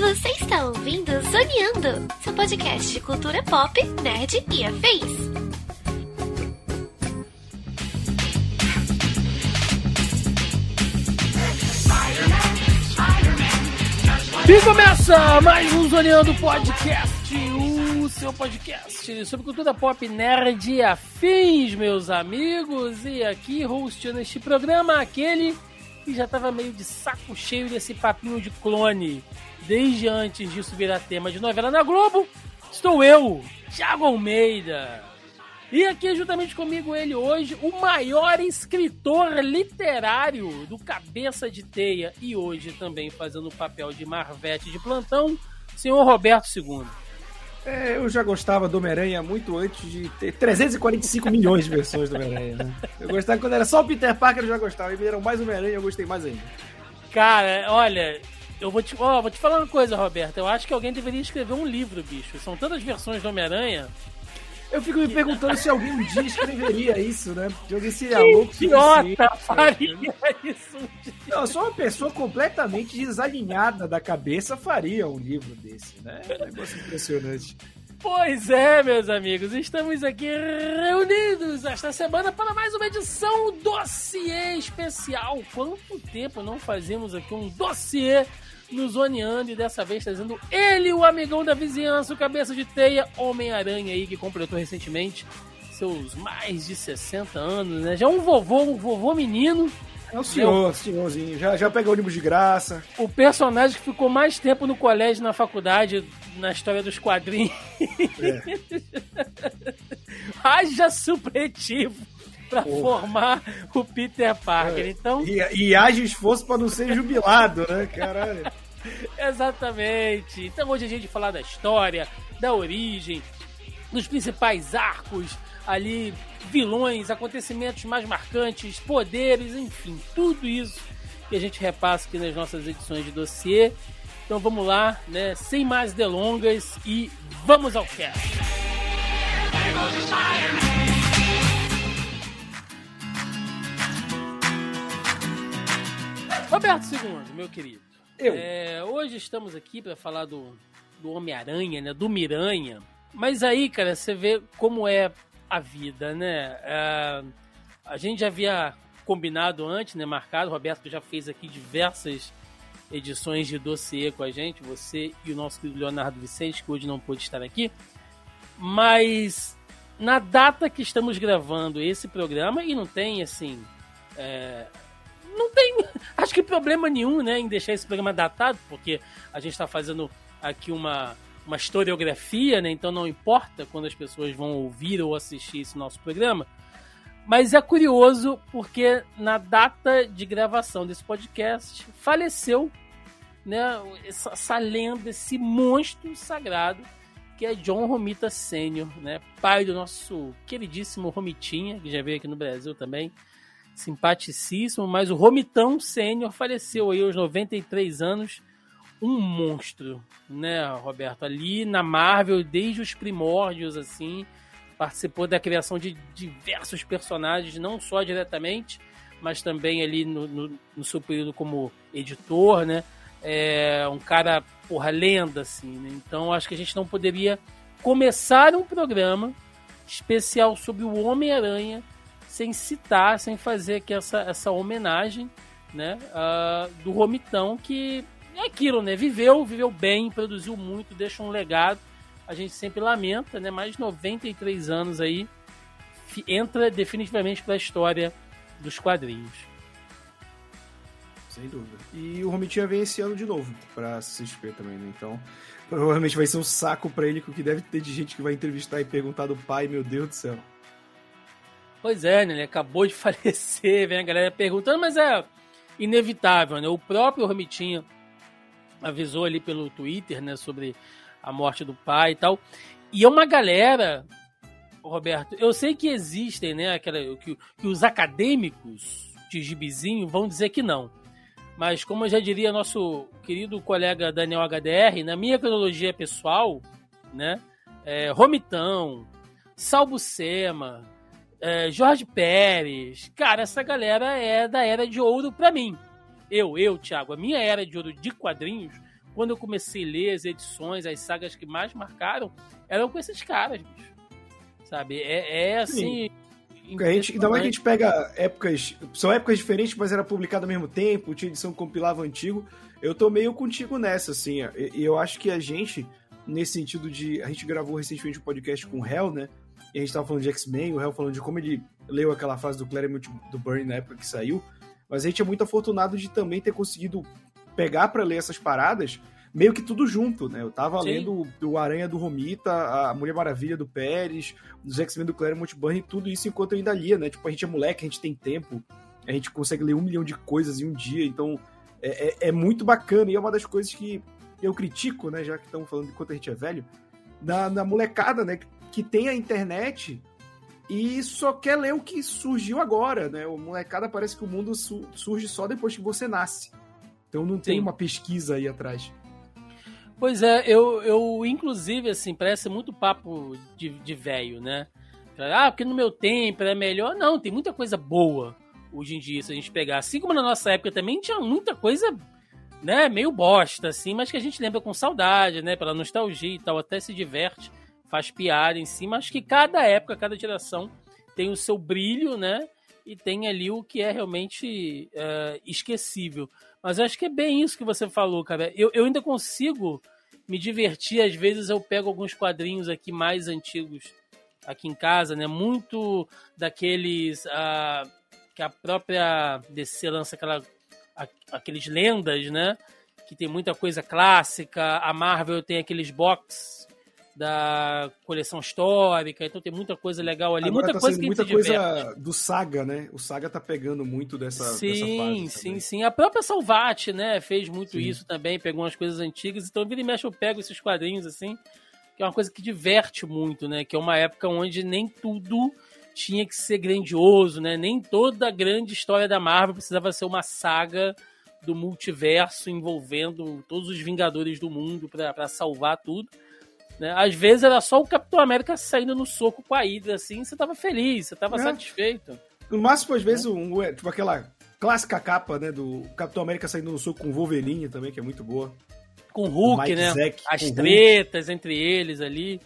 Você está ouvindo Zoneando, seu podcast de cultura pop, nerd e afins. E começa mais um Zoneando Podcast, seu podcast sobre cultura pop nerd e afins, meus amigos. E aqui, hosteando este programa, aquele que já tava meio de saco cheio desse papinho de clone desde antes disso virar tema de novela na Globo. Estou eu, Thiago Almeida. E aqui juntamente comigo ele hoje, o maior escritor literário do Cabeça de Teia e hoje também fazendo o papel de Marvete de plantão, senhor Roberto II. É, eu já gostava do Homem-Aranha muito antes de ter 345 milhões de versões do Homem-Aranha. Né? Eu gostava quando era só o Peter Parker, eu já gostava. E viram mais Homem-Aranha, eu gostei mais ainda. Cara, olha, eu vou te, ó, vou te falar uma coisa, Roberto. Eu acho que alguém deveria escrever um livro, bicho. São tantas versões do Homem-Aranha. Eu fico me perguntando se alguém um dia escreveria isso, né? Se alguém seria louco. Idiota faria isso. Não, só uma pessoa completamente desalinhada da cabeça faria um livro desse, né? É um negócio impressionante. Pois é, meus amigos, estamos aqui reunidos esta semana para mais uma edição dossiê especial. Quanto tempo não fazemos aqui um dossiê no Zoneando e dessa vez trazendo ele, o amigão da vizinhança, o cabeça de teia, Homem-Aranha aí, que completou recentemente seus mais de 60 anos, né? Já um vovô, um vovô menino. É o senhor, senhorzinho. Já, já pega ônibus de graça. O personagem que ficou mais tempo no colégio, na faculdade, na história dos quadrinhos. É. Haja supletivo pra formar o Peter Parker. É. Então, E, e haja esforço pra não ser jubilado, né? Caralho. Exatamente. Então hoje a gente falar da história, da origem, dos principais arcos ali, vilões, acontecimentos mais marcantes, poderes, enfim, tudo isso que a gente repassa aqui nas nossas edições de dossiê. Então vamos lá, né? Sem mais delongas e vamos ao cast. Roberto II, meu querido. Eu. É, hoje estamos aqui para falar do, do Homem-Aranha, né? Do Miranha. Mas aí, cara, você vê como é a vida, né? É, a gente já havia combinado antes, né? Marcado. O Roberto já fez aqui diversas edições de dossiê com a gente. Você e o nosso querido Leonardo Vicente, que hoje não pôde estar aqui. Mas na data que estamos gravando esse programa, e não tem assim. é, não tem, acho que problema nenhum, né, em deixar esse programa datado, porque a gente está fazendo aqui uma, uma historiografia, né, então não importa quando as pessoas vão ouvir ou assistir esse nosso programa. Mas é curioso porque na data de gravação desse podcast faleceu, né, essa, essa lenda, esse monstro sagrado que é John Romita Sênior, né, pai do nosso queridíssimo Romitinha, que já veio aqui no Brasil também simpaticíssimo, mas o Romitão Sênior faleceu aí aos 93 anos. Um monstro, né, Roberto? Ali na Marvel, desde os primórdios, assim, participou da criação de diversos personagens, não só diretamente, mas também ali no, no, no seu período como editor, né? É um cara, porra, lenda, assim, né? Então acho que a gente não poderia começar um programa especial sobre o Homem-Aranha sem citar, sem fazer aqui essa, essa homenagem, né, uh, do Romitão, que é aquilo, né, viveu, viveu bem, produziu muito, deixa um legado, a gente sempre lamenta, né, mais de 93 anos aí, entra definitivamente para a história dos quadrinhos. Sem dúvida. E o Romitinha vem esse ano de novo pra CXP também, né? Então, provavelmente vai ser um saco pra ele, que deve ter de gente que vai entrevistar e perguntar do pai, meu Deus do céu. Pois é, né? Ele acabou de falecer, vem a galera perguntando, mas é inevitável, né? O próprio Romitinha avisou ali pelo Twitter, né, sobre a morte do pai e tal. E é uma galera, Roberto, eu sei que existem, né, aquela, que, que os acadêmicos de gibizinho vão dizer que não. Mas como já diria nosso querido colega Daniel HDR, na minha cronologia pessoal, né, é, Romitão, Salbucema, é, Jorge Pérez. Cara, essa galera é da era de ouro para mim. Eu, eu, Thiago, a minha era de ouro de quadrinhos, quando eu comecei a ler as edições, as sagas que mais marcaram, eram com esses caras, bicho. Sabe? É, é assim. A gente, ainda mais que a gente pega épocas. São épocas diferentes, mas era publicado ao mesmo tempo, tinha edição compilava antigo. Eu tô meio contigo nessa, assim. E eu acho que a gente, nesse sentido de. A gente gravou recentemente um podcast com o Hell, né? E a gente tava falando de X-Men, o Hell falando de como ele leu aquela fase do Claremont do Burn na época que saiu. Mas a gente é muito afortunado de também ter conseguido pegar para ler essas paradas meio que tudo junto, né? Eu tava Sim. lendo o Aranha do Romita, a Mulher Maravilha do Pérez, os X-Men do Claremont Burn, tudo isso enquanto eu ainda lia, né? Tipo, a gente é moleque, a gente tem tempo, a gente consegue ler um milhão de coisas em um dia, então é, é, é muito bacana e é uma das coisas que eu critico, né? Já que estamos falando de quanto a gente é velho, na, na molecada, né? Que tem a internet e só quer ler o que surgiu agora, né? O molecada parece que o mundo su surge só depois que você nasce. Então não tem Sim. uma pesquisa aí atrás. Pois é, eu, eu inclusive, assim, parece muito papo de, de velho, né? Ah, porque no meu tempo era melhor. Não, tem muita coisa boa hoje em dia, se a gente pegar. Assim como na nossa época também tinha muita coisa, né, meio bosta, assim, mas que a gente lembra com saudade, né, pela nostalgia e tal, até se diverte faz piada em cima. Acho que cada época, cada geração tem o seu brilho, né? E tem ali o que é realmente uh, esquecível. Mas acho que é bem isso que você falou, cara. Eu, eu ainda consigo me divertir. Às vezes eu pego alguns quadrinhos aqui mais antigos aqui em casa, né? Muito daqueles uh, que a própria DC lança aquela, aqueles lendas, né? Que tem muita coisa clássica. A Marvel tem aqueles box da coleção histórica, então tem muita coisa legal ali, Agora muita tá coisa que muita coisa diverte. do Saga, né? O Saga tá pegando muito dessa, sim, dessa Sim, sim, A própria Salvati, né, fez muito sim. isso também, pegou umas coisas antigas, então vira e mexe eu pego esses quadrinhos assim, que é uma coisa que diverte muito, né? Que é uma época onde nem tudo tinha que ser grandioso, né? Nem toda grande história da Marvel precisava ser uma saga do multiverso envolvendo todos os Vingadores do mundo para salvar tudo. Né? Às vezes era só o Capitão América saindo no soco com a Hydra, assim, você tava feliz, você tava é. satisfeito. No máximo, às vezes, um, tipo aquela clássica capa, né, do Capitão América saindo no soco com o Wolverine também, que é muito boa. Com o Hulk, né? Zack, As tretas Hulk. entre eles ali.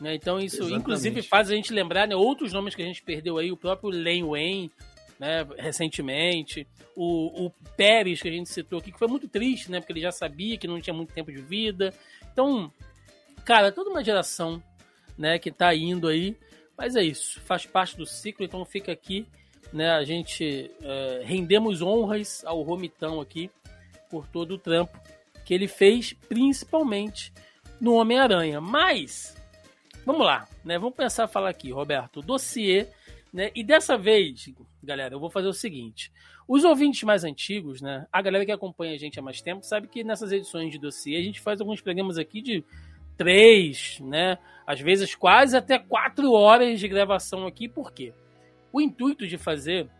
Né? Então isso, Exatamente. inclusive, faz a gente lembrar né, outros nomes que a gente perdeu aí, o próprio Len Wayne, né, recentemente, o, o Pérez, que a gente citou aqui, que foi muito triste, né, porque ele já sabia que não tinha muito tempo de vida. Então, cara, toda uma geração, né, que tá indo aí. Mas é isso, faz parte do ciclo, então fica aqui, né, a gente é, rendemos honras ao Romitão aqui por todo o trampo que ele fez, principalmente no Homem-Aranha. Mas, vamos lá, né, vamos pensar falar aqui, Roberto, dossiê, né, e dessa vez, galera, eu vou fazer o seguinte, os ouvintes mais antigos, né, a galera que acompanha a gente há mais tempo, sabe que nessas edições de dossiê a gente faz alguns programas aqui de três, né? Às vezes quase até quatro horas de gravação aqui, por quê? O intuito de fazer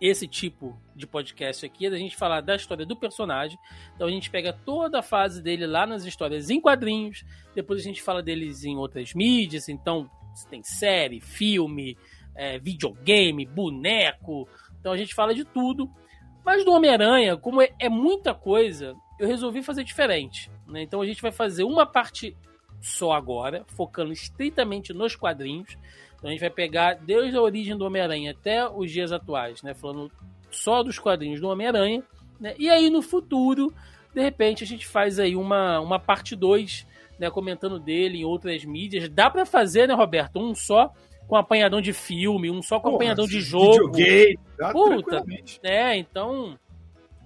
esse tipo de podcast aqui é da gente falar da história do personagem. Então a gente pega toda a fase dele lá nas histórias em quadrinhos, depois a gente fala deles em outras mídias, então tem série, filme, é, videogame, boneco. Então a gente fala de tudo. Mas do Homem-Aranha, como é, é muita coisa, eu resolvi fazer diferente. Né? Então a gente vai fazer uma parte só agora, focando estritamente nos quadrinhos. Então a gente vai pegar desde a origem do Homem-Aranha até os dias atuais, né? Falando só dos quadrinhos do Homem-Aranha. Né? E aí no futuro, de repente, a gente faz aí uma, uma parte 2, né? Comentando dele em outras mídias. Dá para fazer, né, Roberto? Um só com apanhadão de filme, um só com Porra, apanhadão de jogo. Videogame, Puta, é, então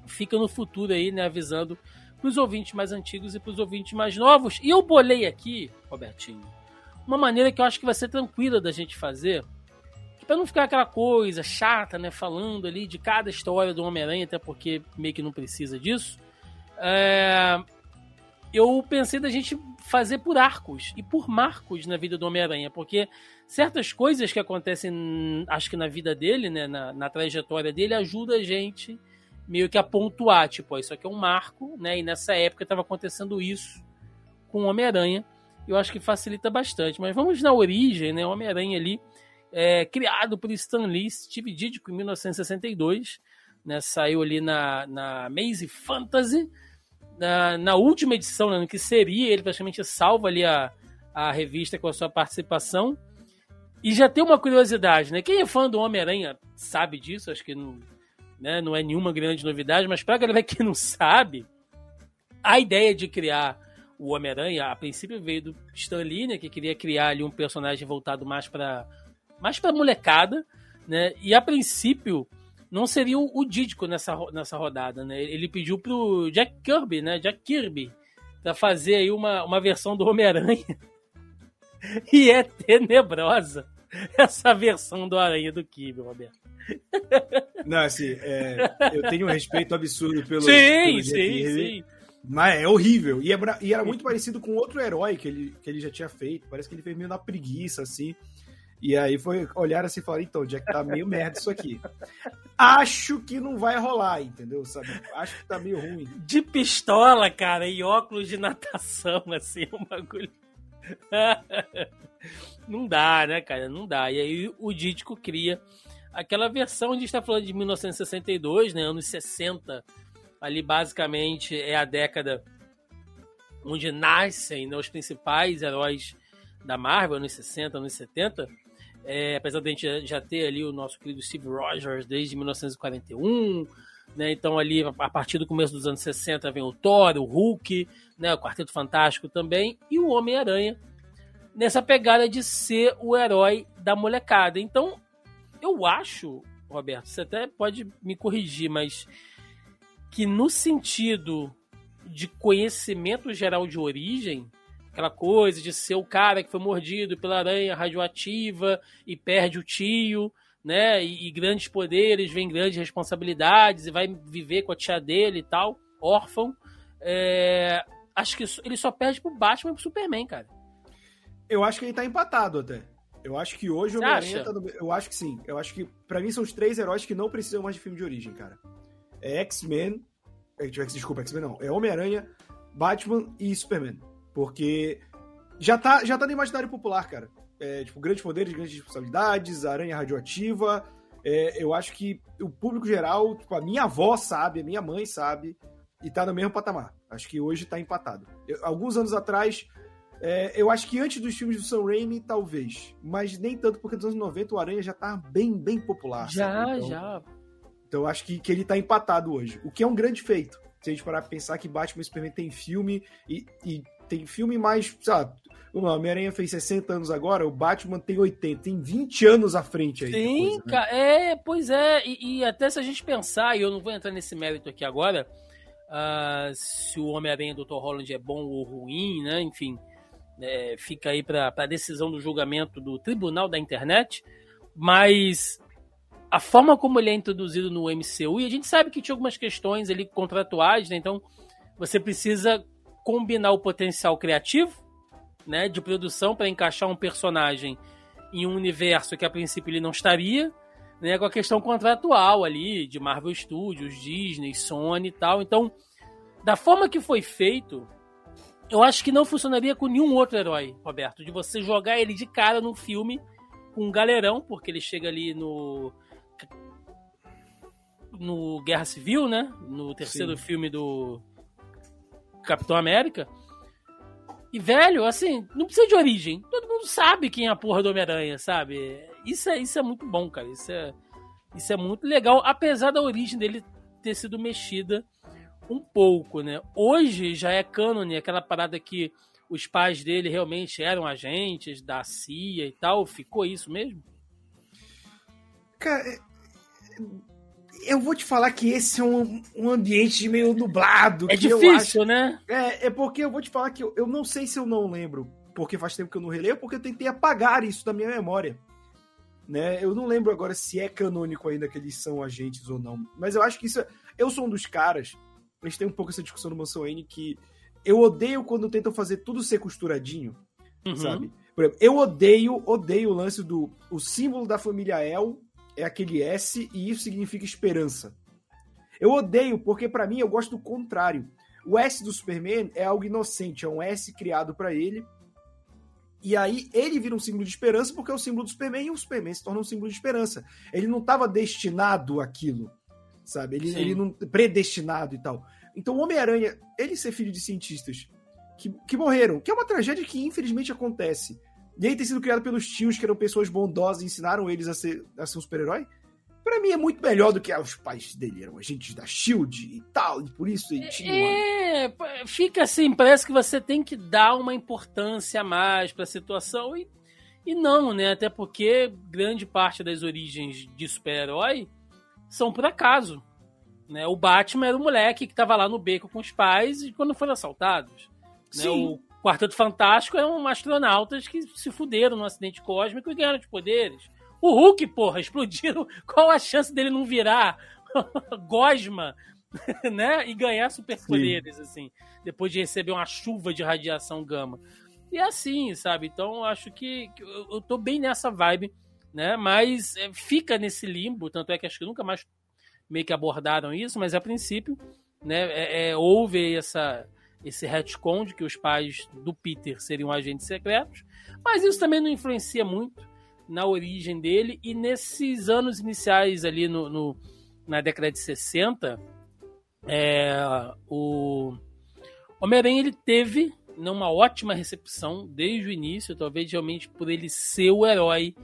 fica no futuro aí, né, avisando para os ouvintes mais antigos e para os ouvintes mais novos. E eu bolei aqui, Robertinho, uma maneira que eu acho que vai ser tranquila da gente fazer, para não ficar aquela coisa chata, né, falando ali de cada história do Homem-Aranha, até porque meio que não precisa disso. É... Eu pensei da gente fazer por arcos e por marcos na vida do Homem-Aranha, porque certas coisas que acontecem, acho que na vida dele, né, na, na trajetória dele, ajuda a gente meio que a pontuar, tipo, ó, isso aqui é um marco, né? E nessa época estava acontecendo isso com o Homem-Aranha. Eu acho que facilita bastante. Mas vamos na origem, né? Homem-Aranha ali, é, criado por Stan Lee, Steve Ditko, em 1962. Né, saiu ali na, na Maze Fantasy. Na, na última edição, né, que seria, ele praticamente salva ali a, a revista com a sua participação. E já tem uma curiosidade, né? Quem é fã do Homem-Aranha sabe disso, acho que não, né, não é nenhuma grande novidade, mas para a galera que não sabe, a ideia de criar o Homem-Aranha, a princípio veio do Stan Lee, né, que queria criar ali um personagem voltado mais para mais para molecada, né? E a princípio não seria o, Dídico nessa, nessa rodada, né? Ele pediu pro Jack Kirby, né? Jack Kirby, para fazer aí uma, uma versão do Homem-Aranha. e é tenebrosa essa versão do Aranha do Kirby, Roberto. Não, assim, é, eu tenho um respeito absurdo pelo. Sim, pelo sim, Kirby, sim. Mas é horrível. E, é, e era muito parecido com outro herói que ele, que ele já tinha feito. Parece que ele fez meio na preguiça, assim. E aí foi olhar assim e falar, então, Jack, tá meio merda isso aqui. Acho que não vai rolar, entendeu? Sabe? Acho que tá meio ruim. De pistola, cara, e óculos de natação, assim, um bagulho. não dá, né, cara? Não dá. E aí o Dítico cria aquela versão, a gente está falando de 1962, né, anos 60. Ali basicamente é a década onde nascem né, os principais heróis da Marvel, anos 60, anos 70. É, apesar de a gente já ter ali o nosso querido Steve Rogers desde 1941, né? Então ali a partir do começo dos anos 60 vem o Thor, o Hulk, né? O Quarteto Fantástico também e o Homem-Aranha nessa pegada de ser o herói da molecada. Então eu acho, Roberto, você até pode me corrigir, mas que no sentido de conhecimento geral de origem, aquela coisa de ser o cara que foi mordido pela aranha radioativa e perde o tio, né? E, e, grandes poderes vêm grandes responsabilidades e vai viver com a tia dele e tal, órfão. É, acho que ele só perde pro Batman e pro Superman, cara. Eu acho que ele tá empatado até. Eu acho que hoje o Homem-Aranha tá no... Eu acho que sim. Eu acho que, para mim, são os três heróis que não precisam mais de filme de origem, cara. É X-Men. É, desculpa, X-Men não. É Homem-Aranha, Batman e Superman. Porque já tá, já tá no imaginário popular, cara. É, tipo, grandes poderes, grandes responsabilidades, aranha radioativa. É, eu acho que o público geral, tipo, a minha avó sabe, a minha mãe sabe, e tá no mesmo patamar. Acho que hoje tá empatado. Eu, alguns anos atrás, é, eu acho que antes dos filmes do Sam Raimi, talvez. Mas nem tanto, porque nos anos 90 o Aranha já tá bem, bem popular. Já, então, já. Então eu acho que, que ele tá empatado hoje. O que é um grande feito. Se a gente parar pra pensar que Batman e Superman tem filme e, e tem filme mais, sabe? O Homem-Aranha fez 60 anos agora, o Batman tem 80, tem 20 anos à frente aí. Sim, coisa, né? cara, é, pois é, e, e, até se a gente pensar, e eu não vou entrar nesse mérito aqui agora, uh, se o Homem-Aranha do Dr. Holland é bom ou ruim, né, enfim, é, fica aí para a decisão do julgamento do Tribunal da Internet, mas a forma como ele é introduzido no MCU, e a gente sabe que tinha algumas questões ali contratuais, né, então você precisa combinar o potencial criativo, né, de produção para encaixar um personagem em um universo que a princípio ele não estaria, né, com a questão contratual ali de Marvel Studios, Disney, Sony e tal. Então, da forma que foi feito, eu acho que não funcionaria com nenhum outro herói, Roberto, de você jogar ele de cara num filme com um galerão, porque ele chega ali no no Guerra Civil, né? No terceiro Sim. filme do Capitão América. E, velho, assim, não precisa de origem. Todo mundo sabe quem é a porra do Homem-Aranha, sabe? Isso é, isso é muito bom, cara. Isso é, isso é muito legal, apesar da origem dele ter sido mexida um pouco, né? Hoje já é cânone, aquela parada que os pais dele realmente eram agentes da CIA e tal. Ficou isso mesmo? Cara, eu vou te falar que esse é um, um ambiente meio nublado. É difícil, acho... né? É, é porque eu vou te falar que eu, eu não sei se eu não lembro, porque faz tempo que eu não releio, porque eu tentei apagar isso da minha memória. Né? Eu não lembro agora se é canônico ainda que eles são agentes ou não. Mas eu acho que isso. É... Eu sou um dos caras. A gente tem um pouco essa discussão no Mansão N que eu odeio quando tentam fazer tudo ser costuradinho, uhum. sabe? Por exemplo, eu odeio, odeio o lance do o símbolo da família El é aquele S e isso significa esperança. Eu odeio porque para mim eu gosto do contrário. O S do Superman é algo inocente, é um S criado para ele E aí ele vira um símbolo de esperança porque é o símbolo do Superman e o Superman se torna um símbolo de esperança. Ele não estava destinado àquilo, sabe? Ele, ele não predestinado e tal. Então o Homem-Aranha, ele ser filho de cientistas que, que morreram, que é uma tragédia que infelizmente acontece. E aí ter sido criado pelos tios que eram pessoas bondosas e ensinaram eles a ser, a ser um super-herói. Pra mim é muito melhor do que ah, os pais dele eram agentes da Shield e tal, e por isso ele tinha. É, fica assim, parece que você tem que dar uma importância a mais pra situação e, e não, né? Até porque grande parte das origens de super-herói são por acaso. Né? O Batman era o moleque que tava lá no beco com os pais e quando foram assaltados. Né? O Quarteto Fantástico eram astronautas que se fuderam num acidente cósmico e ganharam de poderes. O Hulk, porra, explodiu. Qual a chance dele não virar gosma, né? E ganhar superpoderes, assim, depois de receber uma chuva de radiação gama. E assim, sabe? Então, acho que, que eu, eu tô bem nessa vibe, né? Mas é, fica nesse limbo, tanto é que acho que nunca mais meio que abordaram isso, mas a princípio, né, é, é, houve essa, esse retcon de que os pais do Peter seriam agentes secretos, mas isso também não influencia muito na origem dele e nesses anos iniciais ali no, no na década de 60, é, o Homem-Aranha ele teve né, uma ótima recepção desde o início, talvez realmente por ele ser o herói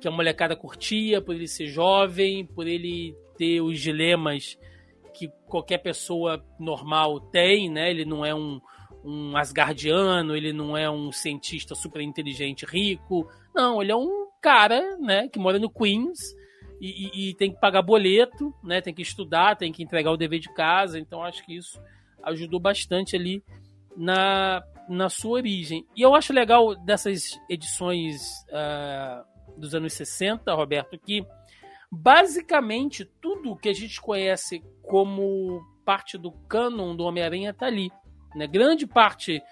que a molecada curtia, por ele ser jovem, por ele ter os dilemas que qualquer pessoa normal tem, né? Ele não é um, um Asgardiano, ele não é um cientista super inteligente rico. Não, ele é um cara, né, que mora no Queens e, e, e, tem que pagar boleto, né, tem que estudar, tem que entregar o dever de casa. Então acho que isso ajudou bastante ali na, na sua origem. E eu acho legal dessas edições uh, dos anos 60, Roberto, que basicamente tudo que a gente conhece como parte do canon do Homem-Aranha está ali. Né? Grande parte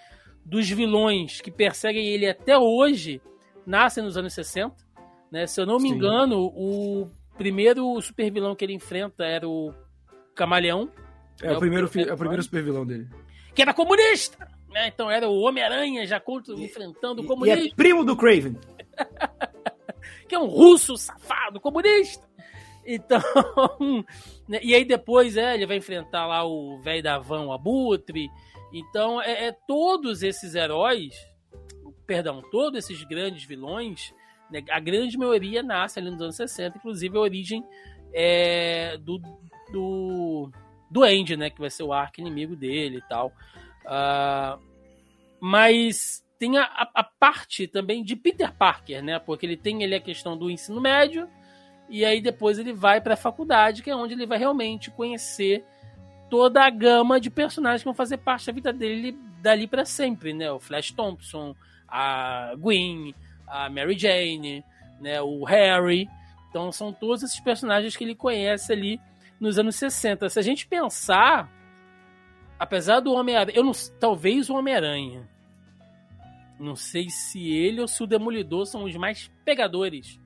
dos vilões que perseguem ele até hoje nascem nos anos 60. Né? Se eu não me Sim. engano, o primeiro super vilão que ele enfrenta era o Camaleão. É, é o, primeiro, o, é o primeiro super vilão dele. Que era comunista! Né? Então era o Homem-Aranha já contra, enfrentando o comunismo. E é primo do Craven. que é um russo safado comunista. Então, né? e aí depois é, ele vai enfrentar lá o velho da van, o Abutre. Então, é, é todos esses heróis perdão, todos esses grandes vilões, né, a grande maioria nasce ali nos anos 60, inclusive a origem é, do, do, do Andy, né, que vai ser o arco inimigo dele e tal. Uh, mas tem a, a, parte também de Peter Parker, né, porque ele tem ele a questão do ensino médio, e aí depois ele vai para a faculdade, que é onde ele vai realmente conhecer toda a gama de personagens que vão fazer parte da vida dele dali para sempre, né? O Flash Thompson, a Gwen, a Mary Jane, né, o Harry. Então são todos esses personagens que ele conhece ali nos anos 60. Se a gente pensar, apesar do Homem-Aranha, eu não, talvez o Homem-Aranha. Não sei se ele ou se o Demolidor são os mais pegadores,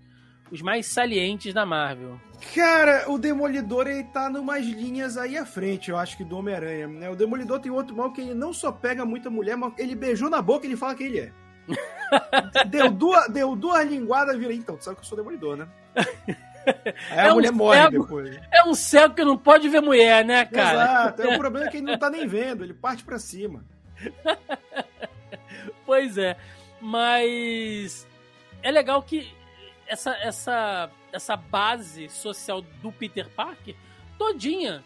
os mais salientes da Marvel. Cara, o Demolidor ele tá numas linhas aí à frente, eu acho que do Homem-Aranha. Né? O Demolidor tem outro mal que ele não só pega muita mulher, mas ele beijou na boca e ele fala quem ele é deu, duas, deu duas linguadas, virei. Então, tu sabe que eu sou demolidor, né? Aí a é mulher um morre cego, depois. É um cego que não pode ver mulher, né, cara? Exato. É o problema é que ele não tá nem vendo, ele parte para cima. pois é. Mas é legal que essa, essa, essa base social do Peter Parker todinha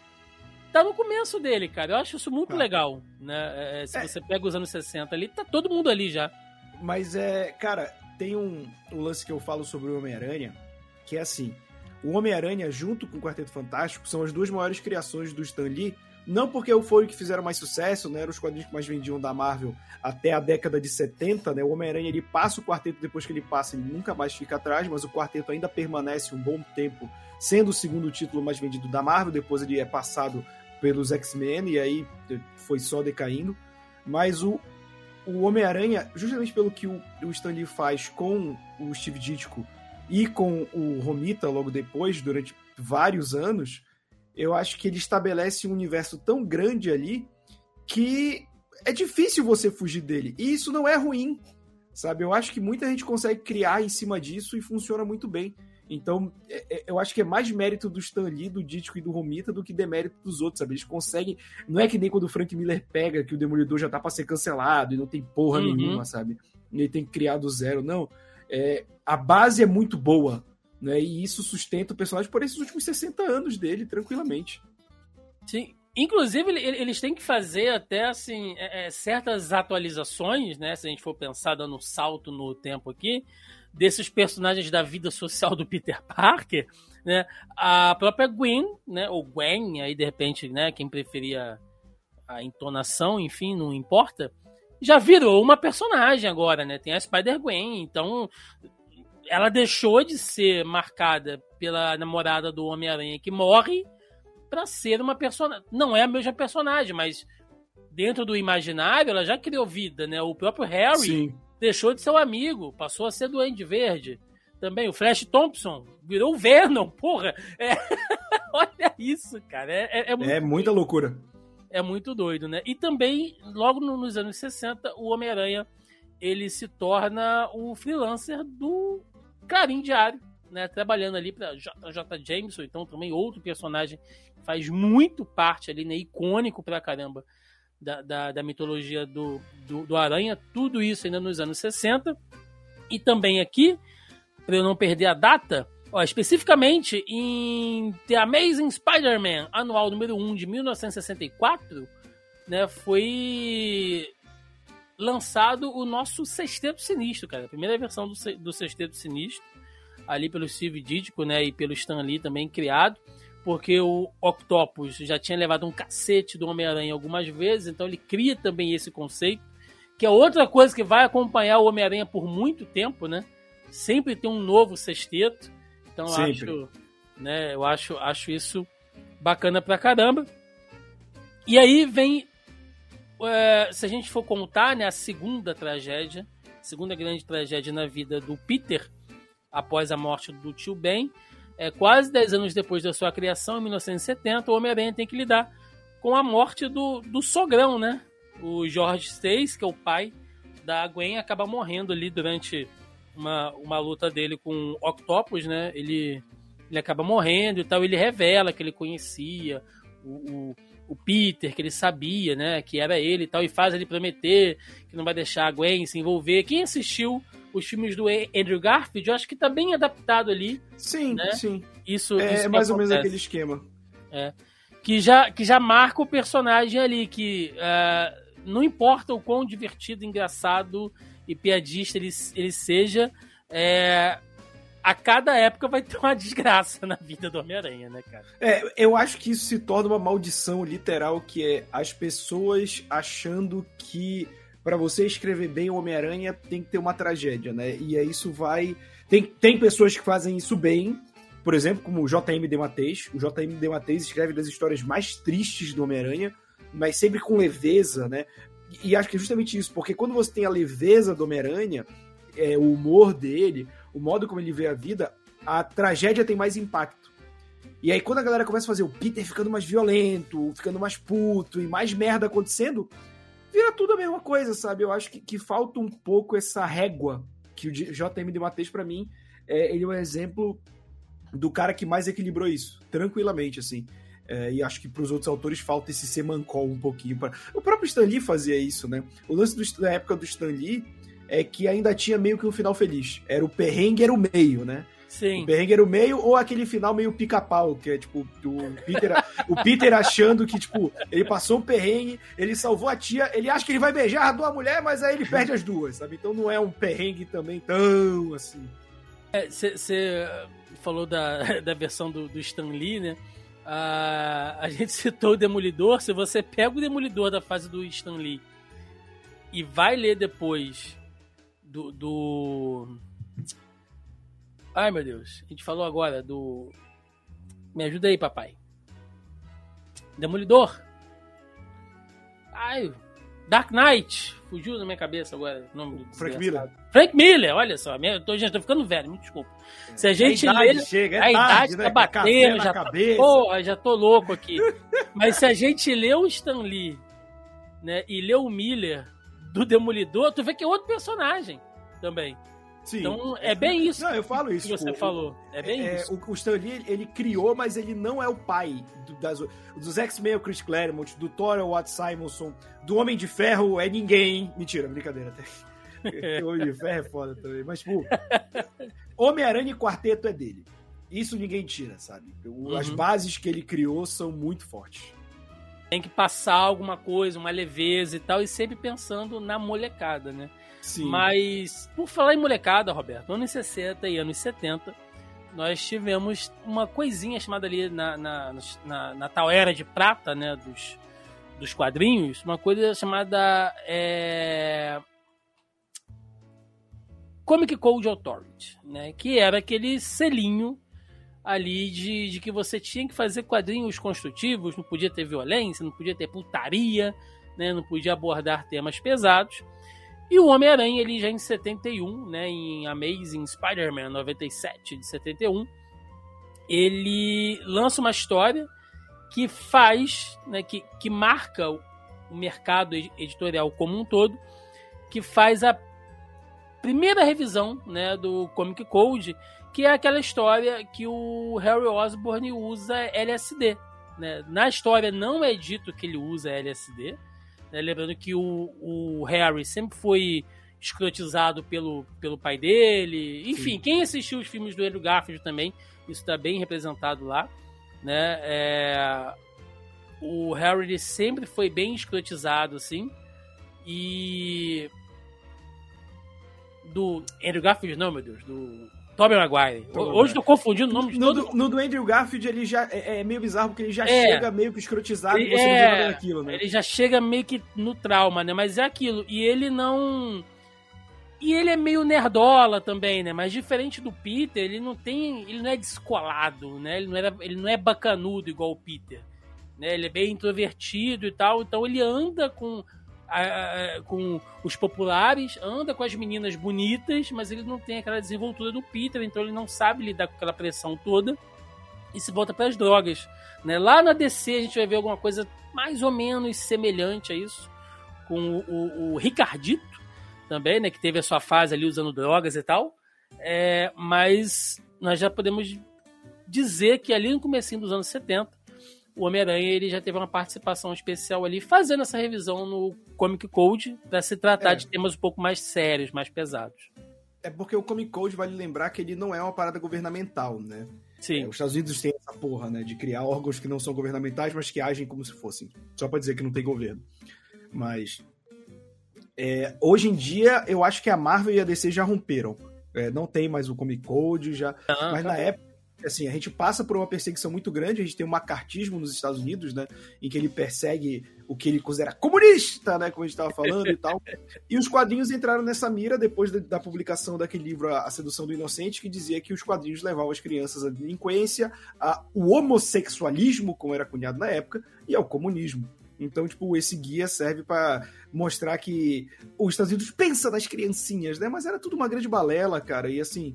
tá no começo dele, cara. Eu acho isso muito ah. legal, né? É, se é. você pega os anos 60 ali, tá todo mundo ali já. Mas é, cara, tem um, um lance que eu falo sobre o Homem-Aranha, que é assim: o Homem-Aranha, junto com o Quarteto Fantástico, são as duas maiores criações do Stan Lee. Não porque foi o que fizeram mais sucesso, né? Eram os quadrinhos que mais vendiam da Marvel até a década de 70, né? O Homem-Aranha ele passa o quarteto, depois que ele passa, ele nunca mais fica atrás, mas o quarteto ainda permanece um bom tempo sendo o segundo título mais vendido da Marvel. Depois ele é passado pelos X-Men e aí foi só decaindo. Mas o, o Homem-Aranha, justamente pelo que o, o Stan Lee faz com o Steve Ditko e com o Romita logo depois, durante vários anos, eu acho que ele estabelece um universo tão grande ali que é difícil você fugir dele. E isso não é ruim, sabe? Eu acho que muita gente consegue criar em cima disso e funciona muito bem. Então, é, é, eu acho que é mais mérito do Stan Lee, do Ditko e do Romita do que demérito dos outros, sabe? Eles conseguem. Não é que nem quando o Frank Miller pega que o Demolidor já tá pra ser cancelado e não tem porra uhum. nenhuma, sabe? E ele tem que criar do zero. Não. É, a base é muito boa, né? E isso sustenta o personagem por esses últimos 60 anos dele, tranquilamente. Sim. Inclusive, eles têm que fazer até assim é, é, certas atualizações, né? Se a gente for pensar dando um salto no tempo aqui, desses personagens da vida social do Peter Parker, né? A própria Gwen, né? Ou Gwen, aí de repente, né? Quem preferia a entonação, enfim, não importa. Já virou uma personagem agora, né? Tem a Spider-Gwen, então ela deixou de ser marcada pela namorada do Homem-Aranha que morre para ser uma personagem. Não é a mesma personagem, mas dentro do imaginário ela já criou vida, né? O próprio Harry Sim deixou de ser um amigo, passou a ser doente verde. Também o Flash Thompson virou o Venom, porra. É... Olha isso, cara. É, é, é, muito é muita loucura. É muito doido, né? E também, logo nos anos 60, o Homem-Aranha ele se torna um freelancer do Clarim Diário, né? Trabalhando ali para J. Jameson, então também outro personagem faz muito parte ali, né? Icônico pra caramba da, da, da mitologia do, do, do, Aranha, tudo isso ainda nos anos 60. E também aqui, para eu não perder a data, ó, especificamente em The Amazing Spider-Man, anual número 1 de 1964, né, foi lançado o nosso Sexteto Sinistro, cara. A primeira versão do, do Sexteto Sinistro, ali pelo Steve Ditko, né, e pelo Stan Lee também criado porque o Octopus já tinha levado um cacete do Homem-Aranha algumas vezes, então ele cria também esse conceito, que é outra coisa que vai acompanhar o Homem-Aranha por muito tempo, né? Sempre tem um novo sexteto. Então eu acho, né, eu acho, acho isso bacana pra caramba. E aí vem, é, se a gente for contar, né, a segunda tragédia, segunda grande tragédia na vida do Peter após a morte do tio Ben, é, quase 10 anos depois da sua criação, em 1970, o Homem-Aranha tem que lidar com a morte do, do sogrão, né? O George Stace, que é o pai da Gwen, acaba morrendo ali durante uma, uma luta dele com o Octopus, né? Ele, ele acaba morrendo e tal. Ele revela que ele conhecia o, o, o, Peter, que ele sabia, né? Que era ele e tal. E faz ele prometer que não vai deixar a Gwen se envolver. Quem assistiu os filmes do Andrew Garfield, eu acho que tá bem adaptado ali. Sim, né? sim. Isso, é, isso é mais ou menos aquele esquema. É. Que já, que já marca o personagem ali, que uh, não importa o quão divertido, engraçado e piadista ele, ele seja, é, a cada época vai ter uma desgraça na vida do Homem-Aranha, né, cara? É, eu acho que isso se torna uma maldição literal, que é as pessoas achando que para você escrever bem o Homem-Aranha tem que ter uma tragédia, né? E aí isso vai. Tem, tem pessoas que fazem isso bem, por exemplo, como o JM Dematteis. O JM Dematteis escreve das histórias mais tristes do Homem-Aranha, mas sempre com leveza, né? E, e acho que é justamente isso, porque quando você tem a leveza do Homem-Aranha, é, o humor dele, o modo como ele vê a vida, a tragédia tem mais impacto. E aí, quando a galera começa a fazer o Peter ficando mais violento, ficando mais puto e mais merda acontecendo, vira tudo a mesma coisa, sabe? Eu acho que, que falta um pouco essa régua que o JM de Matheus, para mim, é, ele é um exemplo do cara que mais equilibrou isso, tranquilamente, assim. É, e acho que para os outros autores falta esse semancol um pouquinho. Pra... O próprio Stan Lee fazia isso, né? O lance do, da época do Stan Lee é que ainda tinha meio que um final feliz. Era o perrengue, era o meio, né? Sim. O perrengue era o meio ou aquele final meio pica-pau, que é tipo o Peter, o Peter achando que, tipo, ele passou um perrengue, ele salvou a tia, ele acha que ele vai beijar a duas mulher, mas aí ele perde as duas, sabe? Então não é um perrengue também tão assim. Você é, falou da, da versão do, do Stan Lee, né? a gente citou o Demolidor. Se você pega o Demolidor da fase do Stan Lee e vai ler depois do, do Ai, meu Deus. A gente falou agora do. Me ajuda aí, papai. Demolidor. Ai, Dark Knight. Fugiu na minha cabeça agora o nome do Frank Miller. Frank Miller, olha só. Minha, tô, gente, tô ficando velho, me desculpa. Se a gente a idade lê, chega, é a tarde, idade né? tá batendo, já, tá, porra, já tô louco aqui. Mas se a gente lê o Stan Lee, né, e lê o Miller do Demolidor, tu vê que é outro personagem. também. Sim. Então é bem isso. Não, eu falo isso. Que você tipo, falou. É bem é, isso. O, o Stan Lee, ele criou, mas ele não é o pai do, das, dos X-Men, o Chris Claremont, do Thor, o Watt Simonson, do Homem de Ferro, é ninguém. Mentira, brincadeira até. o Homem de Ferro é foda também. Mas, tipo, Homem-Aranha e Quarteto é dele. Isso ninguém tira, sabe? Uhum. As bases que ele criou são muito fortes. Tem que passar alguma coisa, uma leveza e tal, e sempre pensando na molecada, né? Sim. Mas, por falar em molecada, Roberto, anos 60 e anos 70, nós tivemos uma coisinha chamada ali na, na, na, na tal era de prata, né, dos, dos quadrinhos, uma coisa chamada é... Comic Code Authority, né, que era aquele selinho ali de, de que você tinha que fazer quadrinhos construtivos, não podia ter violência, não podia ter putaria, né, não podia abordar temas pesados. E o Homem-Aranha, ele já em 71, né, em Amazing Spider-Man 97 de 71, ele lança uma história que faz, né, que, que marca o mercado editorial como um todo, que faz a primeira revisão né, do Comic Code, que é aquela história que o Harry Osborn usa LSD. Né? Na história não é dito que ele usa LSD, né? Lembrando que o, o Harry sempre foi escrotizado pelo, pelo pai dele. Enfim, Sim. quem assistiu os filmes do Andrew Garfield também, isso está bem representado lá. Né? É... O Harry sempre foi bem escrotizado, assim. E. Do Andrew Garfield, não, meu Deus. Do Tobey Maguire. Hoje tô confundindo o nome de no, todo... no do Andrew Garfield, ele já é, é meio bizarro, porque ele já é. chega meio que escrotizado e você é, não vê aquilo, né? Ele já chega meio que no trauma, né? Mas é aquilo. E ele não... E ele é meio nerdola também, né? Mas diferente do Peter, ele não tem... Ele não é descolado, né? Ele não, era, ele não é bacanudo igual o Peter. Né? Ele é bem introvertido e tal. Então ele anda com com os populares, anda com as meninas bonitas, mas ele não tem aquela desenvoltura do Peter, então ele não sabe lidar com aquela pressão toda e se volta para as drogas. Né? Lá na DC a gente vai ver alguma coisa mais ou menos semelhante a isso, com o, o, o Ricardito também, né, que teve a sua fase ali usando drogas e tal, é, mas nós já podemos dizer que ali no começo dos anos 70 o Homem-Aranha ele já teve uma participação especial ali fazendo essa revisão no Comic Code para se tratar é. de temas um pouco mais sérios, mais pesados. É porque o Comic Code vale lembrar que ele não é uma parada governamental, né? Sim. É, os Estados Unidos têm essa porra, né? De criar órgãos que não são governamentais, mas que agem como se fossem. Só para dizer que não tem governo. Mas. É, hoje em dia, eu acho que a Marvel e a DC já romperam. É, não tem mais o Comic Code, já. Ah, mas na época assim, a gente passa por uma perseguição muito grande, a gente tem um macartismo nos Estados Unidos, né, em que ele persegue o que ele considera comunista, né, como a gente estava falando e tal. E os quadrinhos entraram nessa mira depois da, da, publicação daquele livro A Sedução do Inocente, que dizia que os quadrinhos levavam as crianças à delinquência, ao homossexualismo, como era cunhado na época, e ao comunismo. Então, tipo, esse guia serve para mostrar que os Estados Unidos pensa nas criancinhas, né? Mas era tudo uma grande balela, cara. E assim,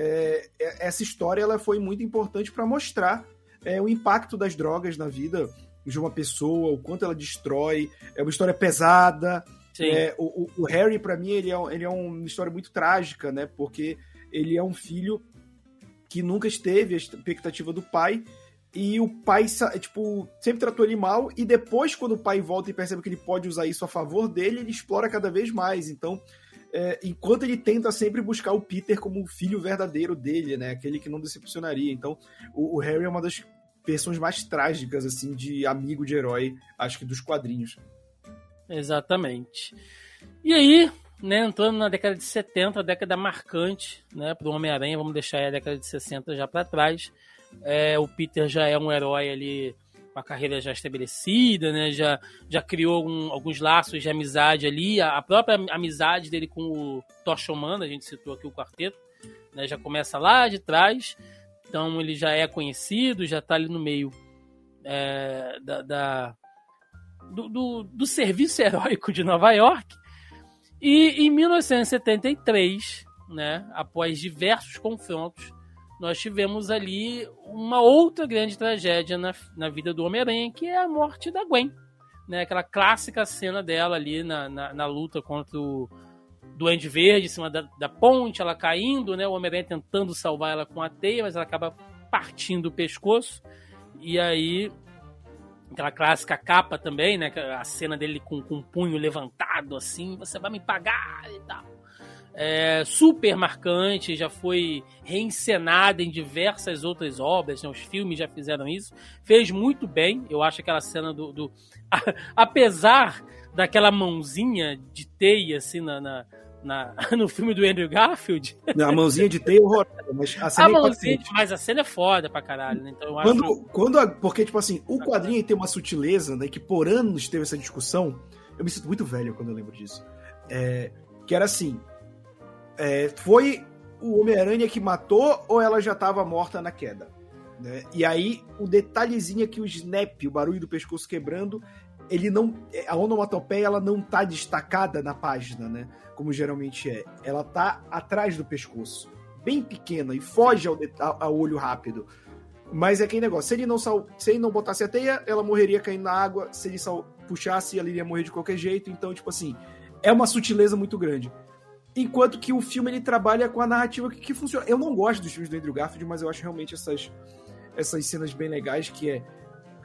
é, é, essa história ela foi muito importante para mostrar é, o impacto das drogas na vida de uma pessoa, o quanto ela destrói. É uma história pesada. É, o, o, Harry, para mim, ele é, ele é uma história muito trágica, né? Porque ele é um filho que nunca esteve a expectativa do pai e o pai, tipo, sempre tratou ele mal, e depois, quando o pai volta e percebe que ele pode usar isso a favor dele, ele explora cada vez mais. Então, é, enquanto ele tenta sempre buscar o Peter como o filho verdadeiro dele, né? Aquele que não decepcionaria. Então, o, o Harry é uma das versões mais trágicas, assim, de amigo de herói, acho que dos quadrinhos. Exatamente. E aí, né, entrando na década de 70, década marcante, né, para o Homem-Aranha, vamos deixar a década de 60 já para trás. É, o Peter já é um herói ali uma carreira já estabelecida, né? Já, já criou alguns laços de amizade ali. A, a, própria amizade dele com o Tocha Humana, a gente citou aqui o quarteto, né? Já começa lá de trás. Então ele já é conhecido, já está ali no meio é, da, da do, do, do serviço heróico de Nova York. E em 1973, né, após diversos confrontos, nós tivemos ali uma outra grande tragédia na, na vida do Homem-Aranha, que é a morte da Gwen. Né? Aquela clássica cena dela ali na, na, na luta contra o Duende Verde em cima da, da ponte, ela caindo, né? O Homem-Aranha tentando salvar ela com a teia, mas ela acaba partindo o pescoço. E aí, aquela clássica capa também, né? A cena dele com, com o punho levantado assim, você vai me pagar e tal. É, super marcante, já foi reencenada em diversas outras obras, né? os filmes já fizeram isso. Fez muito bem, eu acho aquela cena do. do apesar daquela mãozinha de teia assim na, na, na, no filme do Andrew Garfield. A mãozinha de teia é horrorosa, mas a cena a é mãozinha, Mas a cena é foda pra caralho, né? Então quando, acho... quando a, Porque, tipo assim, o quadrinho tem uma sutileza, né? Que por anos teve essa discussão. Eu me sinto muito velho quando eu lembro disso. É, que era assim: é, foi o Homem-Aranha que matou ou ela já estava morta na queda? Né? E aí, o detalhezinho é que o snap, o barulho do pescoço quebrando, ele não. A onomatopeia ela não tá destacada na página, né? Como geralmente é. Ela tá atrás do pescoço. Bem pequena e foge ao, ao olho rápido. Mas é aquele negócio, se ele não sal, se ele não botasse a teia, ela morreria caindo na água. Se ele sal, puxasse, ela iria morrer de qualquer jeito. Então, tipo assim, é uma sutileza muito grande. Enquanto que o filme ele trabalha com a narrativa que, que, funciona. Eu não gosto dos filmes do Andrew Garfield, mas eu acho realmente essas, essas cenas bem legais, que é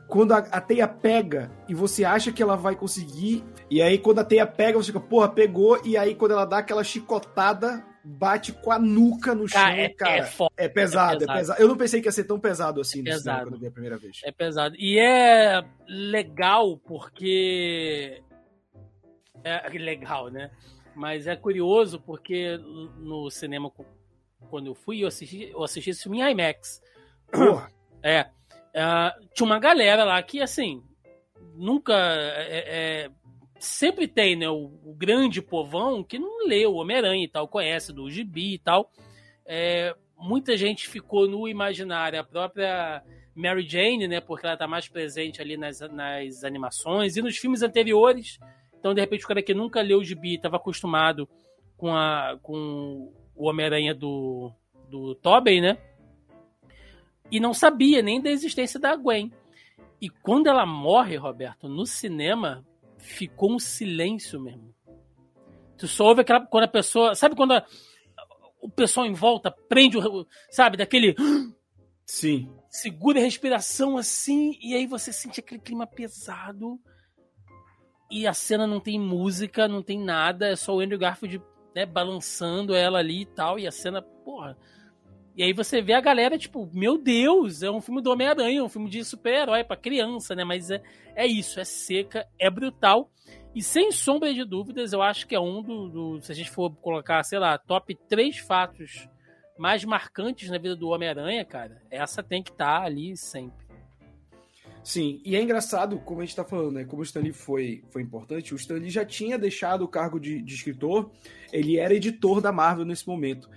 quando a, a, teia pega e você acha que ela vai conseguir, e aí quando a teia pega, você fica, porra, pegou, e aí quando ela dá aquela chicotada, bate com a nuca no chão, cara. É, cara. É, foda, é, pesado, é, pesado, é, pesado, Eu não pensei que ia ser tão pesado assim é pesado. quando eu vi a primeira vez. É pesado. E é legal porque. É legal, né? Mas é curioso porque no cinema, quando eu fui, eu assisti, eu assisti esse filme em IMAX. Porra. É. Uh, tinha uma galera lá que, assim, nunca. É, é, sempre tem, né? O, o, grande povão que não leu Homem-Aranha e tal, conhece do gibi e tal. É, muita gente ficou no imaginário. A própria Mary Jane, né? Porque ela tá mais presente ali nas, nas animações e nos filmes anteriores então, de repente, o cara que nunca leu o gibi estava acostumado com, a, com o Homem-Aranha do, do Tobey, né? E não sabia nem da existência da Gwen. E quando ela morre, Roberto, no cinema, ficou um silêncio mesmo. Tu só ouve aquela. Quando a pessoa. Sabe quando a, o pessoal em volta prende o. Sabe, daquele. Sim. Segura a respiração assim, e aí você sente aquele clima pesado e a cena não tem música, não tem nada, é só o Andrew Garfield né, balançando ela ali e tal, e a cena, porra. E aí você vê a galera, tipo, meu Deus, é um filme do Homem-Aranha, um filme de super-herói pra criança, né? Mas é, é isso, é seca, é brutal. E sem sombra de dúvidas, eu acho que é um do, do Se a gente for colocar, sei lá, top 3 fatos mais marcantes na vida do Homem-Aranha, cara, essa tem que estar tá ali sempre. Sim, e é engraçado, como a gente tá falando, né? Como o Stanley foi, foi importante, o Stanley já tinha deixado o cargo de, de escritor, ele era editor da Marvel nesse momento.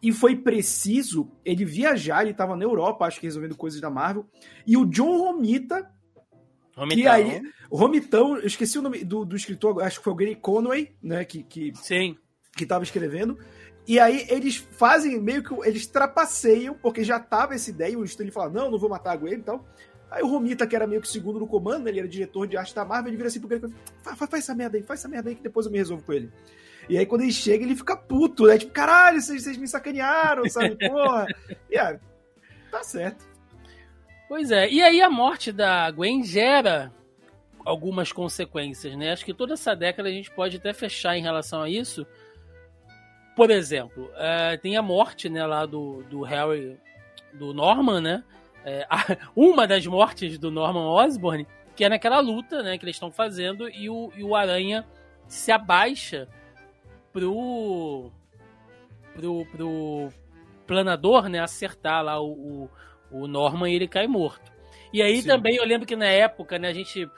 E foi preciso ele viajar, ele estava na Europa, acho que resolvendo coisas da Marvel. E o John Romita, Romitão. que aí. O Romitão, eu esqueci o nome do, do escritor, acho que foi o Gary Conway, né? Que, que, Sim. que tava escrevendo. E aí eles fazem meio que. Eles trapaceiam, porque já tava essa ideia. O Stanley fala: não, não vou matar a Gwen e tal. Aí o Romita, que era meio que segundo no comando, né, ele era diretor de arte da Marvel, ele vira assim pro Greg fala, faz, faz essa merda aí, faz essa merda aí que depois eu me resolvo com ele. E aí quando ele chega, ele fica puto, né? Tipo, caralho, vocês, vocês me sacanearam, sabe? Porra. e aí, tá certo. Pois é, e aí a morte da Gwen gera algumas consequências, né? Acho que toda essa década a gente pode até fechar em relação a isso. Por exemplo, uh, tem a morte, né, lá do, do Harry, do Norman, né? É, uma das mortes do Norman Osborn, que é naquela luta né, que eles estão fazendo, e o, e o Aranha se abaixa pro, pro, pro planador né, acertar lá o, o, o Norman e ele cai morto. E aí Sim. também eu lembro que na época, né, a gente.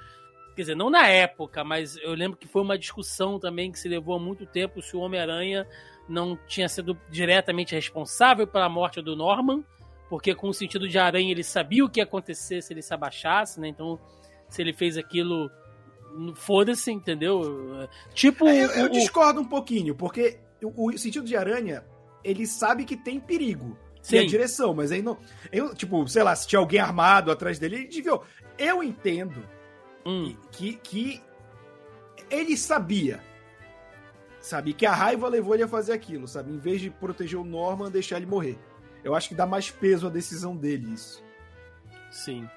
Quer dizer, não na época, mas eu lembro que foi uma discussão também que se levou há muito tempo se o Homem-Aranha não tinha sido diretamente responsável pela morte do Norman porque com o sentido de aranha ele sabia o que ia acontecer se ele se abaixasse, né? Então, se ele fez aquilo, foda-se, entendeu? Tipo. É, eu, eu o, discordo um pouquinho, porque o, o, sentido de aranha, ele sabe que tem perigo. Sim. A direção, mas aí não. Eu, tipo, sei lá, se tinha alguém armado atrás dele, ele desviou. Eu entendo hum. que, que ele sabia. sabe? Que a raiva levou ele a fazer aquilo, sabe? Em vez de proteger o Norman, deixar ele morrer. Eu acho que dá mais peso à decisão dele isso. Sim.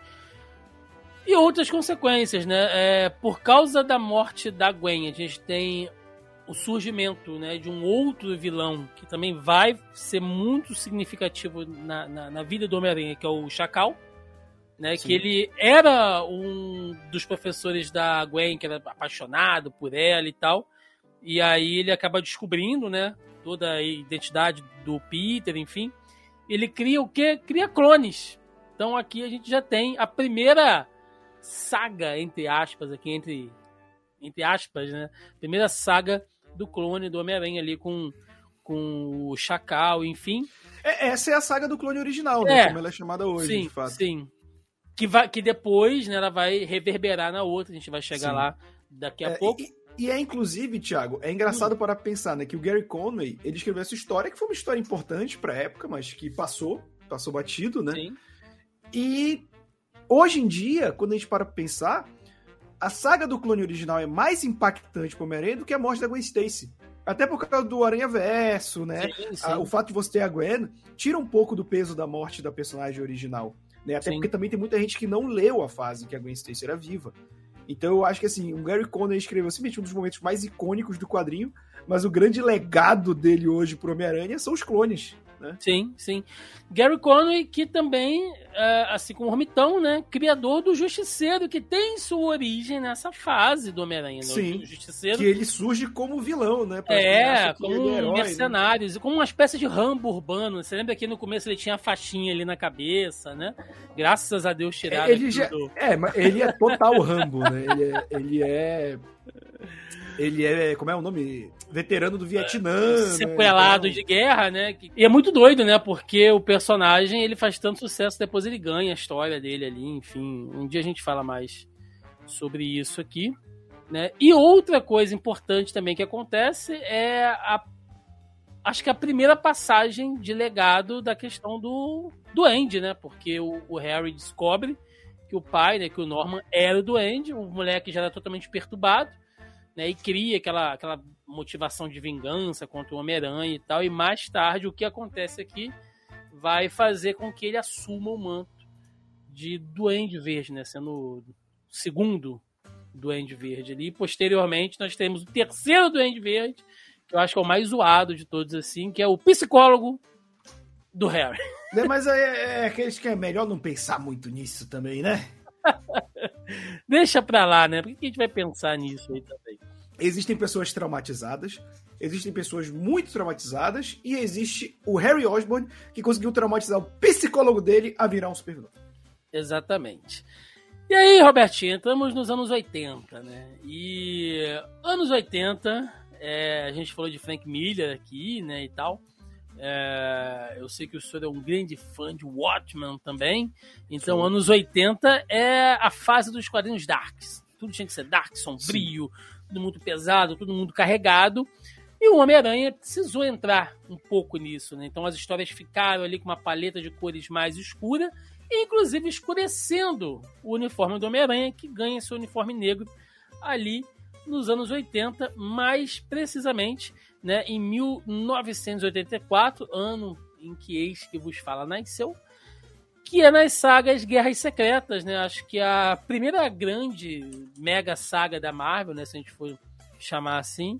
E outras consequências, né? É, por causa da morte da Gwen, a gente tem o surgimento né, de um outro vilão que também vai ser muito significativo na, na, na vida do Homem-Aranha, que é o Chacal. Né, que ele era um dos professores da Gwen, que era apaixonado por ela e tal. E aí ele acaba descobrindo, né? Toda a identidade do Peter, enfim. Ele cria o quê? Cria clones. Então aqui a gente já tem a primeira saga, entre aspas, aqui, entre, entre aspas, né? Primeira saga do clone do Homem-Aranha ali com, com o Chacal, enfim. É, essa é a saga do clone original, né? É. Como ela é chamada hoje, sim, de fato. Sim. Que, vai, que depois né, ela vai reverberar na outra, a gente vai chegar Sim. lá daqui a É, pouco. E, e é inclusive, Thiago, é Hum. engraçado para pensar, né, que o Gary Conway, ele escreveu essa história que foi uma história importante pra época, mas que passou, passou batido, né? Sim. E hoje em dia, quando a gente para pra pensar, a saga do clone original é mais impactante pro Homem-Aranha do que a morte da Gwen Stacy. Até por causa do Aranha Verso, né? Sim, sim. O fato de você ter a Gwen tira um pouco do peso da morte da personagem original. Né? Até Sim. porque também tem muita gente que não leu a fase em que a Gwen Stacy era viva. Então eu acho que assim, o Gary Conner escreveu simplesmente um dos momentos mais icônicos do quadrinho, mas o grande legado dele hoje pro Homem-Aranha são os clones. Né? Sim, sim. Gary Conway, que também, é, assim como o Romitão, né? Criador do Justiceiro, que tem sua origem nessa fase do Homem-Aranha. né? Sim. O Justiceiro Que ele surge como vilão, né? Pra É, como é herói, né? mercenários, como uma espécie de Rambo urbano. Você lembra que no começo ele tinha a faixinha ali na cabeça, né? Graças a Deus tiraram Ele já- do- É, mas ele é total Rambo, né? Ele é, ele é. Ele é. Como é o nome? Veterano do Vietnã. né? sequelado Então, de guerra, né? E é muito doido, né? Porque o personagem ele faz tanto sucesso, depois ele ganha a história dele ali, enfim. Um dia a gente fala mais sobre isso aqui, né? E outra coisa importante também que acontece é a acho que a primeira passagem de legado da questão do do Andy, né? Porque o, o Harry descobre que o pai, né, que o Norman era o Duende, o moleque já era totalmente perturbado, né, e cria aquela, aquela motivação de vingança contra o Homem-Aranha e tal, e mais tarde o que acontece aqui vai fazer com que ele assuma o manto de Duende Verde, né, sendo o segundo Duende Verde ali, e posteriormente nós temos o terceiro Duende Verde, que eu acho que é o mais zoado de todos assim, que é o psicólogo do Harry. né, Mas é, é aqueles que é melhor não pensar muito nisso também, né? Deixa pra lá, né? Por que a gente vai pensar nisso aí também? Existem pessoas traumatizadas, existem pessoas muito traumatizadas, e existe o Harry Osborn, que conseguiu traumatizar o psicólogo dele a virar um super vilão. Exatamente. E aí, Robertinho, entramos nos anos 80, né? E anos 80, é, a gente falou de Frank Miller aqui, né, e tal. É, eu sei que o senhor é um grande fã de Watchmen também. Então, Sim. anos 80 é a fase dos quadrinhos darks. Tudo tinha que ser dark, sombrio, tudo muito pesado, todo mundo carregado. E o Homem-Aranha precisou entrar um pouco nisso, né? Então as histórias ficaram ali com uma paleta de cores mais escura, inclusive escurecendo o uniforme do Homem-Aranha, que ganha seu uniforme negro ali nos anos 80, mais precisamente né, em 1984, ano em que eis que vos fala nasceu, que é nas sagas Guerras Secretas, né? Acho que a primeira grande mega saga da Marvel, né, se a gente for chamar assim,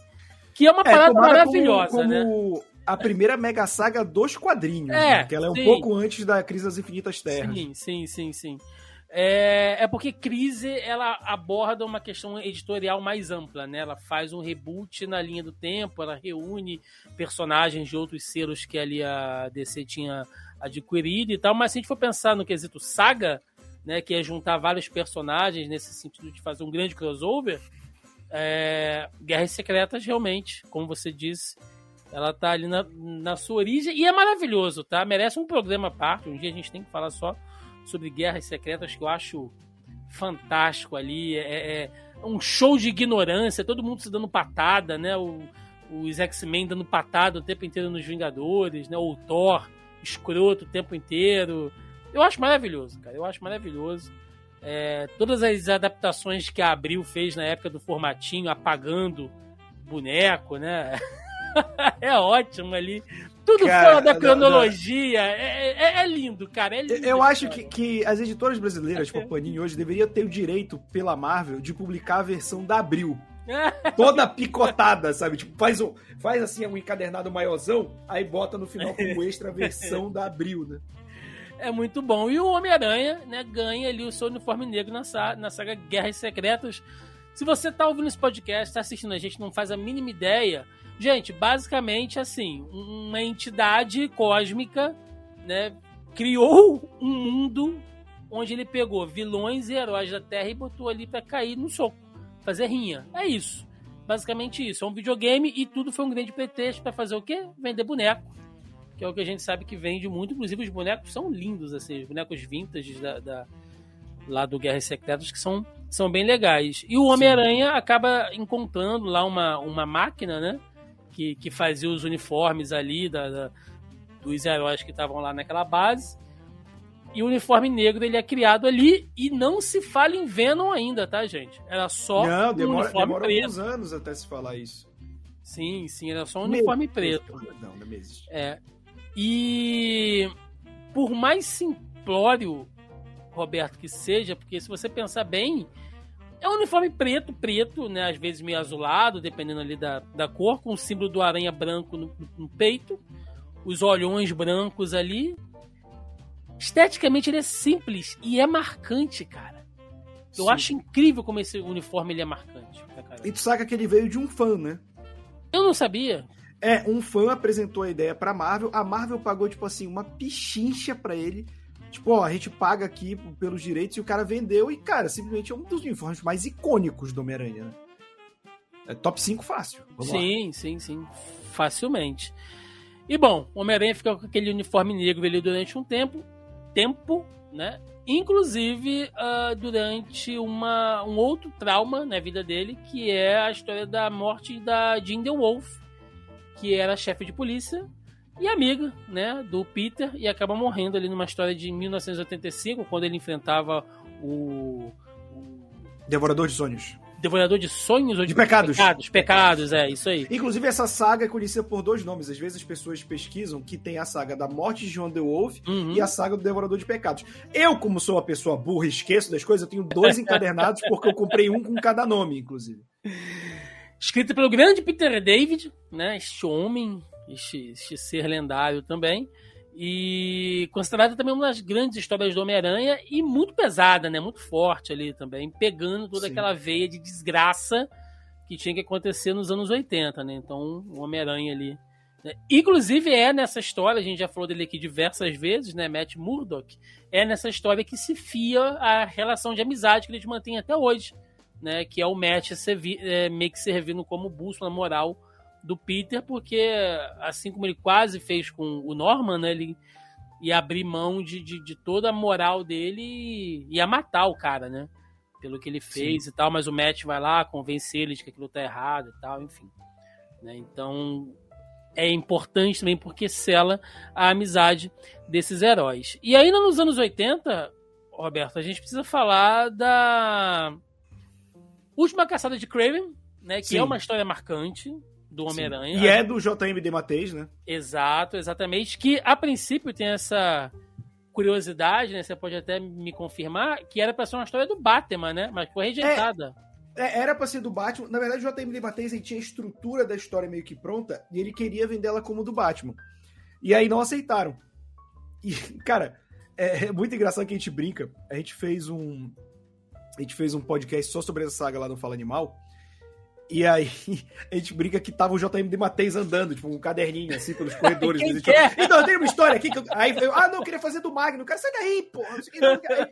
que é uma parada tomada maravilhosa, como, né? como a primeira mega saga dos quadrinhos, É, né? que ela é um sim. pouco antes da Crise das Infinitas Terras. Sim, sim, sim, sim. É, é porque Crise ela aborda uma questão editorial mais ampla, né? Ela faz um reboot na linha do tempo, ela reúne personagens de outros selos que ali a DC tinha adquirido e tal. Mas se a gente for pensar no quesito saga, né, que é juntar vários personagens nesse sentido de fazer um grande crossover, é, Guerras Secretas realmente, como você disse, ela tá ali na, na sua origem e é maravilhoso, tá? Merece um programa à parte. Um dia a gente tem que falar só sobre Guerras Secretas que eu acho fantástico ali. É, é um show de ignorância, todo mundo se dando patada, né? O, os X-Men dando patada o tempo inteiro nos Vingadores, né? O Thor escroto o tempo inteiro. Eu acho maravilhoso, cara. Eu acho maravilhoso. É, todas as adaptações que a Abril fez na época do formatinho, apagando boneco, né? é ótimo ali. Tudo cara, fora da cronologia. Não, não. É, é, é, lindo, cara. É lindo, eu acho que, que as editoras brasileiras, tipo a Panini hoje, deveriam ter o direito, pela Marvel, de publicar a versão da Abril. Toda picotada, sabe? Tipo, faz, um, faz assim um encadernado maiorzão, aí bota no final como extra versão da Abril, né? É muito bom. E o Homem-Aranha, né, ganha ali o seu uniforme negro na, saga, na saga Guerras Secretas. Se você tá ouvindo esse podcast, tá assistindo a gente, não faz a mínima ideia Gente, basicamente assim, uma entidade cósmica, né, criou um mundo onde ele pegou vilões e heróis da Terra e botou ali para cair no soco, fazer rinha. É isso. Basicamente isso. É um videogame e tudo foi um grande pretexto para fazer o quê? Vender boneco. Que é o que a gente sabe que vende muito. Inclusive, os bonecos são lindos, assim, os bonecos vintage da, da lá do Guerras Secretas, que são, são bem legais. E o Homem-Aranha acaba encontrando lá uma, uma máquina, né? que, que fazia os uniformes ali da, da dos heróis que estavam lá naquela base. E o uniforme negro ele é criado ali e não se fala em Venom ainda, tá, gente? Era só não, um demora, uniforme demora preto. alguns anos até se falar isso. Sim, sim, era só um uniforme preto. Não, não existe. É. E por mais simplório, Roberto, que seja, porque se você pensar bem, é um uniforme preto, preto, né? Às vezes meio azulado, dependendo ali da, da cor, com o símbolo do aranha branco no, no peito, os olhões brancos ali. Esteticamente ele é simples e é marcante, cara. Eu Sim. acho incrível como esse uniforme ele é marcante. E tu saca que ele veio de um fã, né? Eu não sabia. É, um fã apresentou a ideia pra Marvel, a Marvel pagou, tipo assim, uma pichincha pra ele Tipo, ó, a gente paga aqui pelos direitos e o cara vendeu e, cara, simplesmente é um dos uniformes mais icônicos do Homem-Aranha, né? É top 5 fácil. Vamos sim, lá. sim, sim. Facilmente. E bom, o Homem-Aranha fica com aquele uniforme negro ali durante um tempo. Tempo, né? Inclusive uh, durante uma, um outro trauma na vida dele, que é a história da morte da Jean Wolf, que era chefe de polícia e amiga, né, do Peter e acaba morrendo ali numa história de 1985, quando ele enfrentava o, o... Devorador de Sonhos. Devorador de sonhos ou de, de pecados. pecados? Pecados, é, isso aí. Inclusive, essa saga é conhecida por dois nomes. Às vezes as pessoas pesquisam que tem a saga da morte de John the Wolf uhum. e a saga do Devorador de Pecados. Eu, como sou uma pessoa burra e esqueço das coisas, eu tenho dois encadernados porque eu comprei um com cada nome, inclusive. Escrito pelo grande Peter David, né? Este homem este, este ser lendário também. E considerada também uma das grandes histórias do Homem-Aranha e muito pesada, né? Muito forte ali também, pegando toda Sim. aquela veia de desgraça que tinha que acontecer nos anos 80, né? Então, o Homem-Aranha ali. Né? Inclusive, é nessa história, a gente já falou dele aqui diversas vezes, né? Matt Murdock, é nessa história que se fia a relação de amizade que eles mantêm até hoje, né? Que é o Matt servir, é, meio que servindo como bússola moral do Peter, porque assim como ele quase fez com o Norman, né, ele ia abrir mão de, de, de toda a moral dele e ia matar o cara, né? Pelo que ele fez Sim. e tal, mas o Matt vai lá, convence ele de que aquilo tá errado e tal, enfim. Né? Então é importante também porque sela a amizade desses heróis. E ainda nos anos 80, Roberto, a gente precisa falar da Última Caçada de Craven, né, que é Sim. é uma história marcante, do Homem-Aranha. E é do JMD Mateis, né? Exato, exatamente. Que a princípio tem essa curiosidade, né? Você pode até me confirmar, que era pra ser uma história do Batman, né? Mas foi rejeitada. É, é, era pra ser do Batman. Na verdade, o JMD Mateis ele tinha a estrutura da história meio que pronta e ele queria vender ela como do Batman. E aí não aceitaram. E, cara, é, é muito engraçado que a gente brinca. A gente fez um. A gente fez um podcast só sobre essa saga lá do Fala Animal. E aí a gente brinca que tava o JMD Mateis andando, tipo, um caderninho assim pelos corredores. Então, eu tenho uma história aqui que eu... Aí eu, ah, não, eu queria fazer do Magno. O cara, sai daí, pô.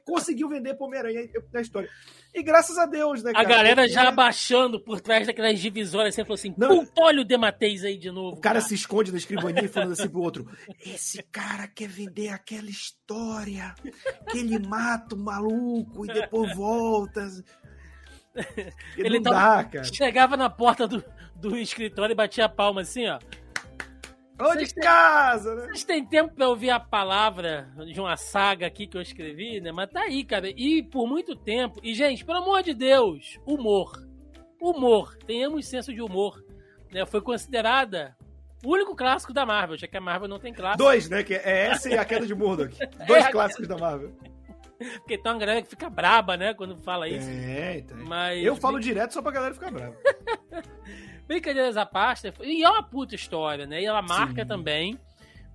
Conseguiu vender pro Homem-Aranha na história. E graças a Deus, né, cara? A galera Porque... já abaixando por trás daquelas divisórias, você falou assim, não, olha o Dematês aí de novo. O cara, cara, se esconde na escrivaninha falando assim pro outro, esse cara quer vender aquela história que ele mata o maluco e depois volta. Ele não dá, cara. chegava na porta do, do escritório e batia a palma assim, ó. Ou de casa, né? Vocês têm tempo pra ouvir a palavra de uma saga aqui que eu escrevi, né? Mas tá aí, cara. E por muito tempo. E, gente, pelo amor de Deus, humor. Humor. Tenhamos senso de humor. né, foi considerada o único clássico da Marvel, já que a Marvel não tem clássico. Dois, né? Que é essa e a queda de Murdoch. Dois é, clássicos da Marvel. Porque tem uma galera que fica braba, né, quando fala isso. É, então. Mas... Eu falo direto só pra galera ficar brava. Brincadeiras à parte, e é uma puta história, né? E ela marca Sim. também,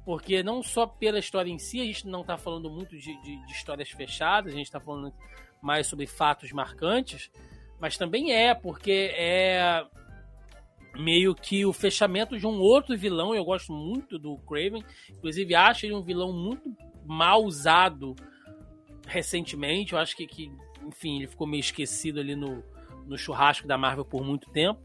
porque não só pela história em si, a gente não tá falando muito de, de, de histórias fechadas, a gente tá falando mais sobre fatos marcantes, mas também é, porque é meio que o fechamento de um outro vilão. Eu gosto muito do Craven, inclusive acho ele um vilão muito mal usado recentemente. Eu acho que, que enfim, ele ficou meio esquecido ali no, no churrasco da Marvel por muito tempo.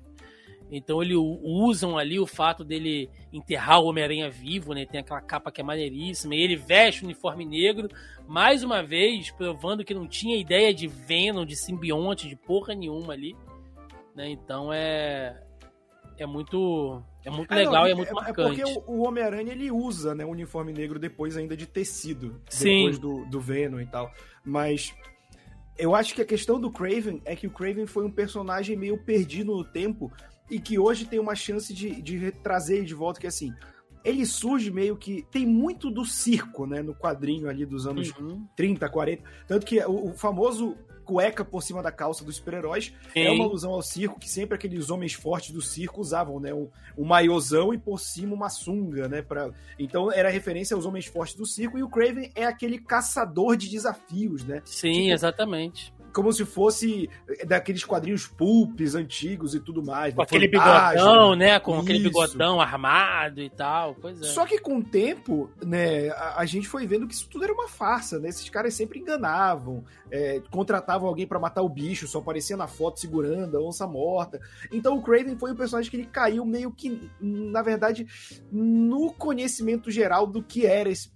Então eles usam ali o fato dele enterrar o Homem-Aranha vivo, né? Tem aquela capa que é maneiríssima. E ele veste o uniforme negro, mais uma vez, provando que não tinha ideia de Venom, de simbionte, de porra nenhuma ali. Né? Então é. É muito. É muito é, legal não, e é muito é, marcante. É porque o, Homem-Aranha ele usa né, o uniforme negro depois ainda de tecido. Sim. Depois do, do Venom e tal. Mas eu acho que a questão do Craven é que o Craven foi um personagem meio perdido no tempo e que hoje tem uma chance de, de trazer ele de volta, que assim, ele surge meio que. Tem muito do circo, né? No quadrinho ali dos anos uhum. 30, 40. Tanto que o, o famoso cueca por cima da calça dos super-heróis é uma alusão ao circo que sempre aqueles homens fortes do circo usavam, né? Um, um maiôzão e por cima uma sunga, né? Pra... Então era referência aos homens fortes do circo e o Craven é aquele caçador de desafios, né? Sim, tipo, exatamente como se fosse eh, daqueles quadrinhos pulpes antigos e tudo mais. Com aquele bigodão, né? Com Isso. aquele bigodão armado e tal. Pois é. Só que com o tempo, né, a, a, gente foi vendo que isso tudo era uma farsa, né? Esses caras sempre enganavam, é, contratavam alguém para matar o bicho, só aparecia na foto segurando a onça morta. Então o Craven foi um personagem que ele caiu meio que, na verdade, no conhecimento geral do que era esse,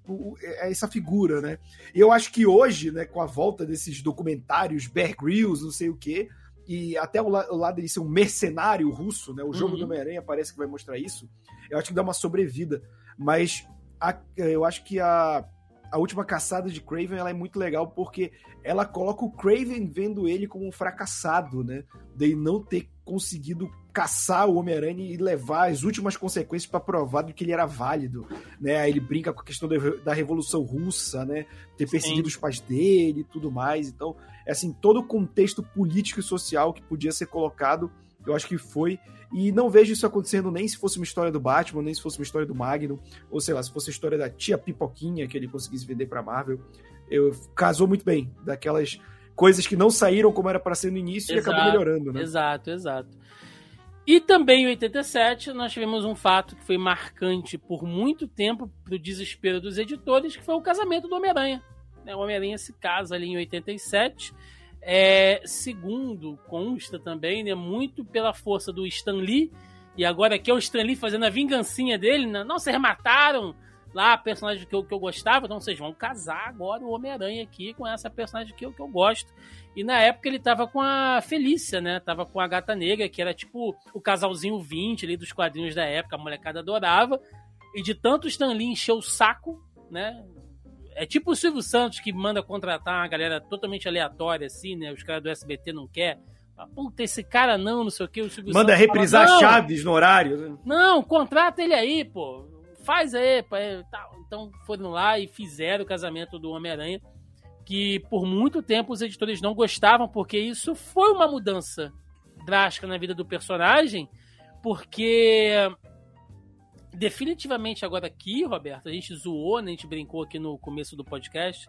essa figura, né? E eu acho que hoje, né, com a volta desses documentários Bear Grylls, não sei o quê. E até o, la o lado dele ser um mercenário russo, né? O jogo uhum. do Homem-Aranha parece que vai mostrar isso. Eu acho que dá uma sobrevida. Mas a, eu acho que a, a última caçada de Craven ela é muito legal porque ela coloca o Craven vendo ele como um fracassado, né? De não ter conseguido caçar o Homem-Aranha e levar as últimas consequências para provar do que ele era válido, né? Aí ele brinca com a questão da Revolução Russa, né? Ter perseguido Sim. os pais dele e tudo mais. Então, é assim, todo o contexto político e social que podia ser colocado, eu acho que foi. E não vejo isso acontecendo nem se fosse uma história do Batman, nem se fosse uma história do Magnum, ou sei lá, se fosse a história da tia Pipoquinha que ele conseguisse vender para Marvel. Eu, casou muito bem, daquelas coisas que não saíram como era para ser no início exato, e acabou melhorando, né? Exato, exato. E também em 87 nós tivemos um fato que foi marcante por muito tempo para o desespero dos editores, que foi o casamento do Homem-Aranha. Né? O Homem-Aranha se casa ali em 87. É, segundo, consta também, né, muito pela força do Stan Lee, e agora aqui é o Stan Lee fazendo a vingancinha dele, né? não, vocês mataram lá a personagem que eu, que eu gostava, então vocês vão casar agora o Homem-Aranha aqui com essa personagem que eu, que eu gosto. E na época ele tava com a Felícia, né? Tava com a Gata Negra, que era tipo o casalzinho 20 ali dos quadrinhos da época, a molecada adorava. E de tanto Stan Lee encher o saco, né? É tipo o Silvio Santos que manda contratar uma galera totalmente aleatória, assim, né? Os caras do SBT não quer. Puta, esse cara não, não sei o que. O Silvio manda Santos reprisar fala, Chaves no horário. Né? Não, contrata ele aí, pô. Faz aí, pô. Então foram lá e fizeram o casamento do Homem-Aranha. Que por muito tempo os editores não gostavam, porque isso foi uma mudança drástica na vida do personagem. Porque definitivamente agora aqui, Roberto, a gente zoou, né? a gente brincou aqui no começo do podcast,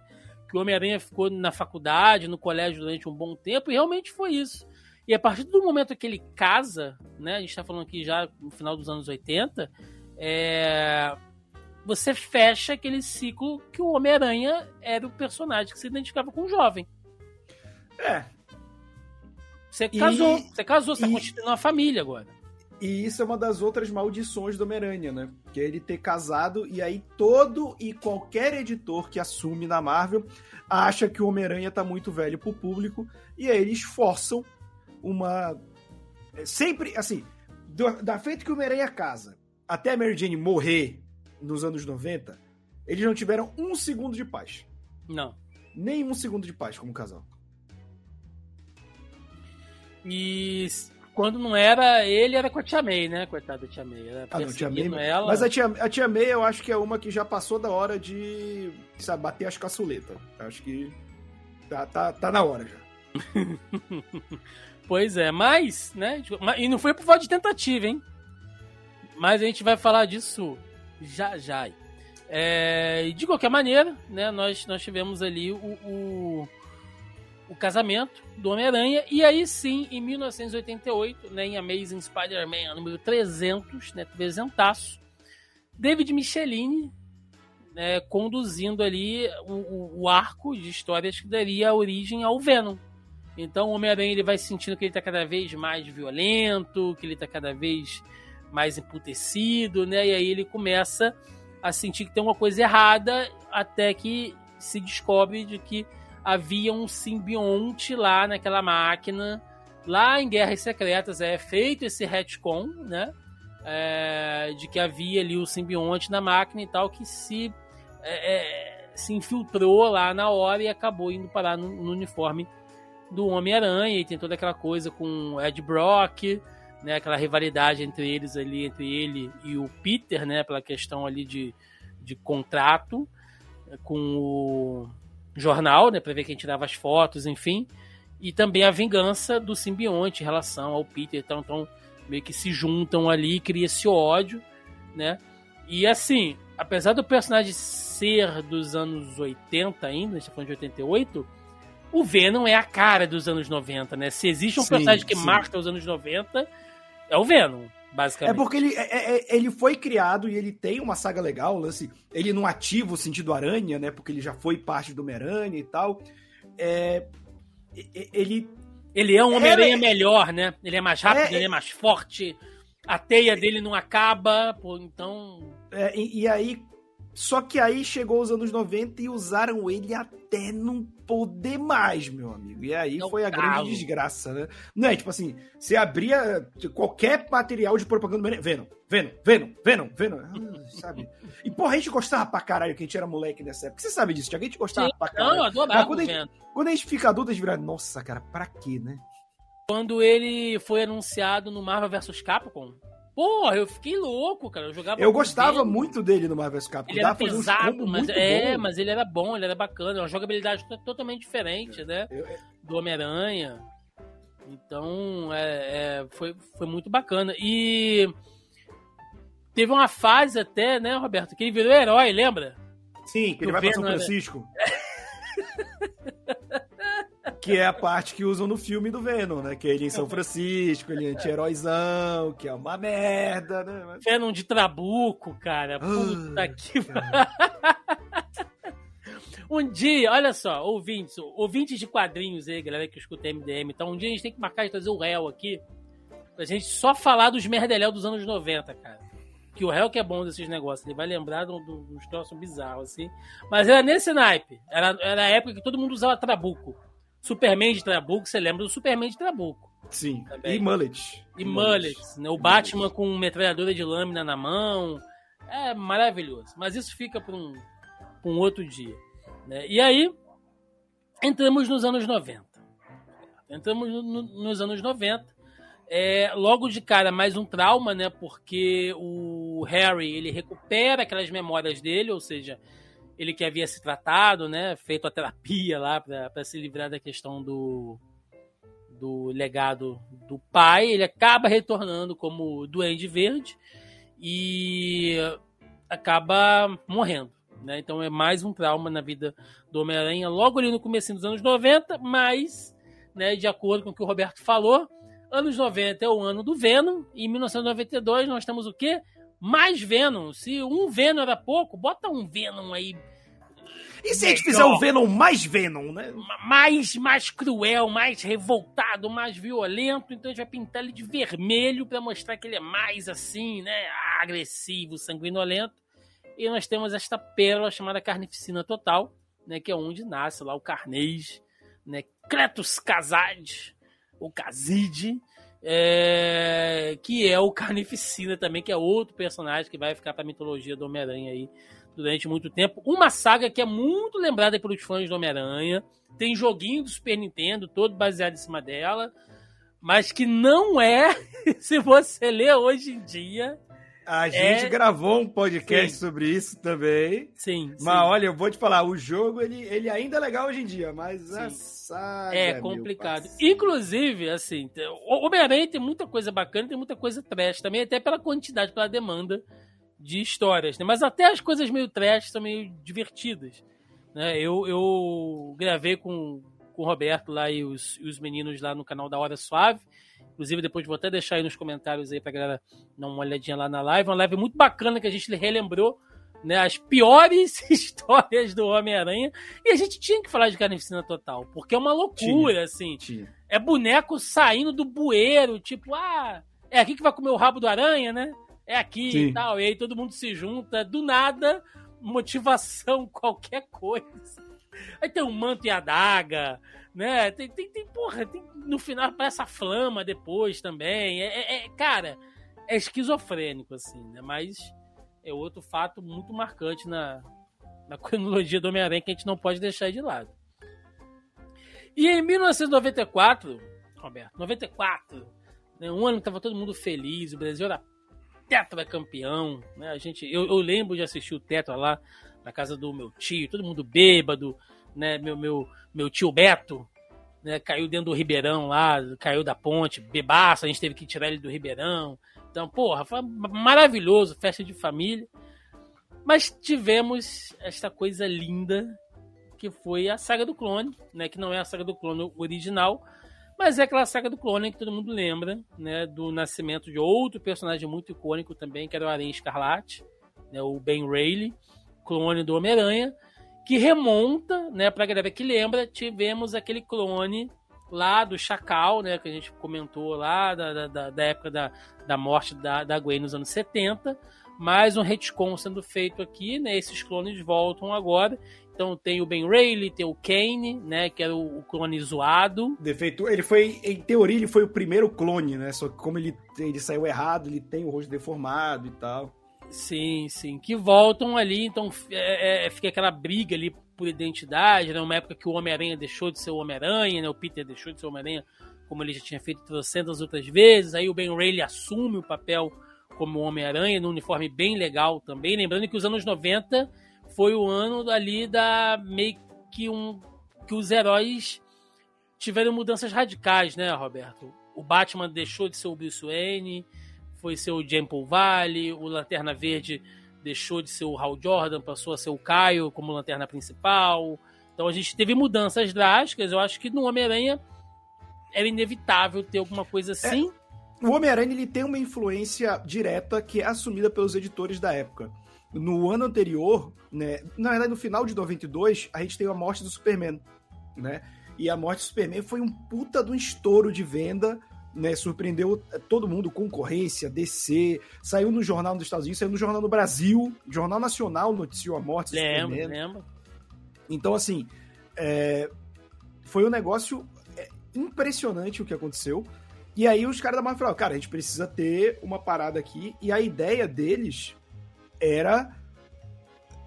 que o Homem-Aranha ficou na faculdade, no colégio durante um bom tempo, e realmente foi isso. E a partir do momento que ele casa, né? A gente está falando aqui já no final dos anos 80, é, você fecha aquele ciclo que o Homem-Aranha era o personagem que se identificava com o jovem. É. Você casou, e, você casou, você está constituindo uma família agora. E isso é uma das outras maldições do Homem-Aranha, né? Que é ele ter casado e aí todo e qualquer editor que assume na Marvel acha que o Homem-Aranha tá muito velho pro público e aí eles forçam uma. É, sempre, assim, da feita que o Homem-Aranha casa até a Mary Jane morrer nos anos 90, eles não tiveram um segundo de paz. Não. Nem um segundo de paz como casal. E quando não era ele, era com a Tia May, né? Coitada da Tia May. Era Ah, não, Tia May. ela. Mas a tia, a tia May eu acho que é uma que já passou da hora de sabe, bater as caçuletas. Acho que tá, tá, tá na hora já. Pois é, mas, né? mas- E não foi por falta de tentativa, hein? Mas a gente vai falar disso já já. É, e de qualquer maneira, né? Nós, nós tivemos ali o, o, o casamento do Homem-Aranha. E aí sim, em 1988, né, em Amazing Spider-Man número 300, né? 300, David Michelini né, conduzindo ali o, o- arco de histórias que daria origem ao Venom. Então o Homem-Aranha ele vai sentindo que ele tá cada vez mais violento, que ele tá cada vez mais emputecido, né? E aí ele começa a sentir que tem uma coisa errada, até que se descobre de que havia um simbionte lá naquela máquina, lá em Guerras Secretas, é feito esse retcon, né? É, de que havia ali o simbionte na máquina e tal, que se, é, é, se infiltrou lá na hora e acabou indo parar no, no uniforme do Homem-Aranha e tem toda aquela coisa com o Ed Brock, né, aquela rivalidade entre eles ali, entre ele e o Peter, né, pela questão ali de, de contrato com o jornal, né, para ver quem tirava as fotos, enfim, e também a vingança do simbionte em relação ao Peter, então, então meio que se juntam ali, cria esse ódio, né? E assim, apesar do personagem ser dos anos 80 ainda, a gente tá falando de 88, o Venom é a cara dos anos 90, né? Se existe um Sim, personagem que sim. marca os anos 90, é o Venom, É basicamente. porque ele, é- é- ele foi criado e ele tem uma saga legal, lance. Ele não ativa o sentido aranha, né? Porque ele já foi parte do Homem-Aranha e tal. É, ele. Ele é um Homem-Aranha É, melhor, né? Ele é mais rápido, É, ele é mais forte, a teia dele não acaba, pô, então. é, e, e aí. Só que aí chegou os anos 90 e usaram ele até não poder mais, meu amigo. E aí É o foi a calo. grande desgraça, né? Não é tipo assim, você abria qualquer material de propaganda Venom, Venom, Venom, Venom, Venom, ah, sabe? E porra, a gente gostava pra caralho que a gente era moleque nessa época. Você sabe disso, Thiago? A gente gostava Sim, pra Não, caralho. eu adorava Mas quando a gente-. Quando a gente fica adulto, a gente vira, nossa, cara, pra quê, né? Quando ele foi anunciado no Marvel vs Capcom, porra, eu fiquei louco, cara. Eu jogava. Eu gostava Venom. muito dele no Marvel Capcom. Ele era pesado, mas é, bons. mas ele era bom, ele era bacana, uma jogabilidade to- totalmente diferente, né? Eu- eu- Do Homem-Aranha. Então, é, é, foi, foi muito bacana. E teve uma fase até, né, Roberto, que ele virou herói, lembra? Sim, que ele vai pra São era- Francisco. que é a parte que usam no filme do Venom, né? Que é ele em São Francisco, ele é anti-heróizão, que é uma merda, né? Mas- Venom de Trabuco, cara. Puta Ah, que. Um dia, olha só, ouvintes, ouvintes de quadrinhos aí, galera que escuta MDM, então um dia a gente tem que marcar de trazer o réu aqui pra gente só falar dos merdeléu dos anos 90, cara. Que o réu que é bom desses negócios, ele vai lembrar do- do- dos troços bizarros, assim. Mas era nesse naipe. Era, era a época que todo mundo usava Trabuco. Superman de Trabuco, você lembra do Superman de Trabuco. Sim. Também. E Mullet. E mullets, né? O Batman com metralhadora de lâmina na mão. É maravilhoso. Mas isso fica para um, pra um outro dia. né? E aí, entramos nos anos 90. Entramos no- nos anos 90. É, logo de cara, mais um trauma, né? Porque o Harry, ele recupera aquelas memórias dele, ou seja, ele que havia se tratado, né? Feito a terapia lá para se livrar da questão do, do legado do pai, ele acaba retornando como Duende Verde e acaba morrendo. Né? Então é mais um trauma na vida do Homem-Aranha, logo ali no começo dos anos 90, mas, né, de acordo com o que o Roberto falou, anos 90 é o ano do Venom, e em 1992 nós temos o quê? Mais Venom. Se um Venom era pouco, bota um Venom aí E se a gente fizer o Venom mais Venom, né? mais, mais cruel, mais revoltado, mais violento. Então a gente vai pintar ele de vermelho para mostrar que ele é mais assim, né? Agressivo, sanguinolento. E nós temos esta pérola chamada Carnificina Total, né? Que é onde nasce lá o Carnês, né? Cletus Casade, o Caside, é, que é o Carnificina também, que é outro personagem que vai ficar para a mitologia do Homem-Aranha aí durante muito tempo. Uma saga que é muito lembrada pelos fãs do Homem-Aranha. Tem joguinho do Super Nintendo, todo baseado em cima dela. mas que não é, se você ler hoje em dia. A gente é... gravou um podcast sim. sobre isso também. Sim. Mas sim. olha, eu vou te falar, o jogo ele, ele ainda é legal hoje em dia, mas sim. a saga. É complicado. Inclusive, assim, o Homem-Aranha tem muita coisa bacana, tem muita coisa trash também, até pela quantidade, pela demanda de histórias, né? Mas até as coisas meio trash são meio divertidas. Né? Eu, eu gravei com, com o Roberto lá e os, e os meninos lá no canal da Hora Suave. Inclusive, depois vou até deixar aí nos comentários aí pra galera dar uma olhadinha lá na live. Uma live muito bacana que a gente relembrou né, as piores histórias do Homem-Aranha. E a gente tinha que falar de Carnificina Total, porque é uma loucura, tinha, assim. Tinha. É boneco saindo do bueiro, tipo, ah, é aqui que vai comer o rabo do aranha, né? É aqui Sim. e tal. E aí todo mundo se junta, do nada, motivação, qualquer coisa. Aí tem um manto e adaga, né? Tem, tem, tem porra, tem, no final aparece a flama depois também. É, é, é, cara, é esquizofrênico, assim, né? Mas é outro fato muito marcante na, na cronologia do Homem-Aranha que a gente não pode deixar de lado. E em 1994, Roberto, 94, né, um ano que tava todo mundo feliz, o Brasil era tetracampeão, né? A gente, eu, eu lembro de assistir o Tetra lá na casa do meu tio, todo mundo bêbado, né? Meu, meu, meu tio Beto, né? Caiu dentro do Ribeirão lá, caiu da ponte, bebaço, a gente teve que tirar ele do Ribeirão. Então, porra, foi maravilhoso, festa de família. Mas tivemos esta coisa linda que foi a saga do clone, né? Que não é a saga do clone original, mas é aquela saga do clone que todo mundo lembra, né? Do nascimento de outro personagem muito icônico também, que era o Aranha Escarlate, né, o Ben Reilly, clone do Homem-Aranha, que remonta, né, pra galera que lembra, tivemos aquele clone lá do Chacal, né, que a gente comentou lá, da, da, da época da, da morte da, da Gwen nos anos 70, mais um retcon sendo feito aqui, né, esses clones voltam agora, então tem o Ben Reilly, tem o Kane, né, que era o, clone zoado. Defeito, ele foi, em teoria, ele foi o primeiro clone, né, só que como ele, ele saiu errado, ele tem o rosto deformado e tal. Sim, sim. Que voltam ali, então é, é, fica aquela briga ali por identidade, né? Uma época que o Homem-Aranha deixou de ser o Homem-Aranha, né? O Peter deixou de ser o Homem-Aranha, como ele já tinha feito trocentas outras vezes. Aí o Ben Reilly assume o papel como Homem-Aranha, num uniforme bem legal também. Lembrando que os anos 90 foi o ano ali da meio que um que os heróis tiveram mudanças radicais, né, Roberto? O Batman deixou de ser o Bruce Wayne, foi ser o Jamie Valley, o Lanterna Verde deixou de ser o Hal Jordan, passou a ser o Caio como lanterna principal. Então a gente teve mudanças drásticas. Eu acho que no Homem-Aranha era inevitável ter alguma coisa é, assim. É, o Homem-Aranha ele tem uma influência direta que é assumida pelos editores da época. No ano anterior, né, na verdade no final de 92, a gente tem a morte do Superman, né? E a morte do Superman foi um puta de um estouro de venda né, surpreendeu todo mundo, concorrência, DC, saiu no jornal dos Estados Unidos, saiu no jornal do Brasil, Jornal Nacional noticiou a morte. Lembro, lembro. Então, assim, é, foi um negócio é, impressionante o que aconteceu. E aí os caras da Marvel falaram, cara, a gente precisa ter uma parada aqui. E a ideia deles era...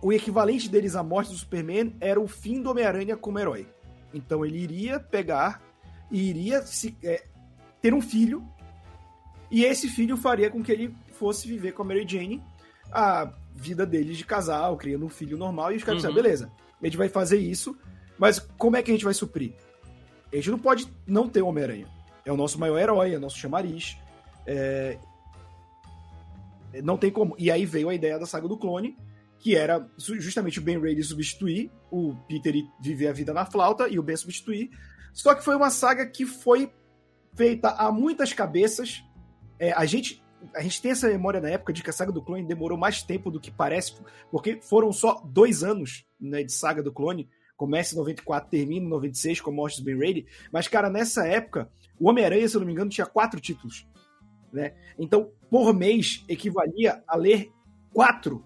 O equivalente deles à morte do Superman era o fim do Homem-Aranha como herói. Então ele iria pegar e iria se, é, ter um filho, e esse filho faria com que ele fosse viver com a Mary Jane a vida deles de casal, criando um filho normal, e os caras uhum. disseram, beleza, a gente vai fazer isso, mas como é que a gente vai suprir? A gente não pode não ter o Homem-Aranha. É o nosso maior herói, é o nosso chamariz. É... Não tem como. E aí veio a ideia da saga do clone, que era justamente o Ben Reilly substituir, o Peter viver a vida na flauta e o Ben substituir. Só que foi uma saga que foi feita a muitas cabeças. É, a gente a gente tem essa memória na época de que a saga do clone demorou mais tempo do que parece, porque foram só dois anos né, de saga do clone. Começa em 94, termina em 96 com a morte do Ben Reilly. Mas, cara, nessa época, o Homem-Aranha, se eu não me engano, tinha quatro títulos. Né? Então, por mês, equivalia a ler quatro.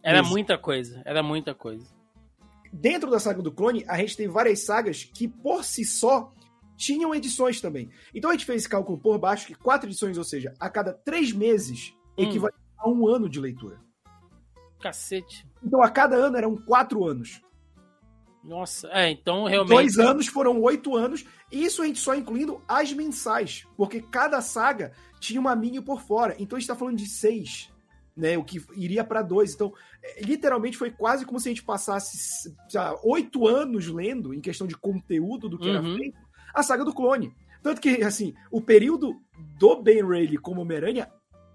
Era muita coisa, era muita coisa. Dentro da saga do clone, a gente tem várias sagas que, por si só, tinham edições também. Então a gente fez esse cálculo por baixo que quatro edições, ou seja, a cada três meses, hum. equivale a um ano de leitura. Cacete. Então a cada ano eram quatro anos. Nossa, é, então realmente. Dois anos foram oito anos. Isso a gente só incluindo as mensais. Porque cada saga tinha uma mini por fora. Então a gente tá falando de seis. Né, o que iria para dois. Então, é, literalmente foi quase como se a gente passasse oito anos lendo, em questão de conteúdo do que uhum. era feito, a saga do clone. Tanto que, assim, o período do Ben Rayleigh como Homem-Aranha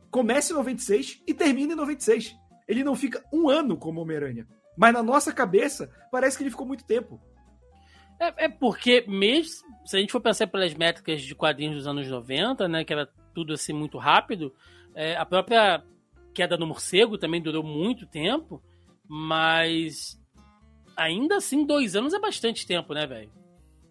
começa em 96 e termina em 96. Ele não fica um ano como Homem-Aranha. Mas na nossa cabeça, parece que ele ficou muito tempo. É, é, porque, mesmo se a gente for pensar pelas métricas de quadrinhos dos anos 90, né, que era tudo assim muito rápido, é, a própria queda no morcego também durou muito tempo, mas ainda assim, dois anos é bastante tempo, né, velho?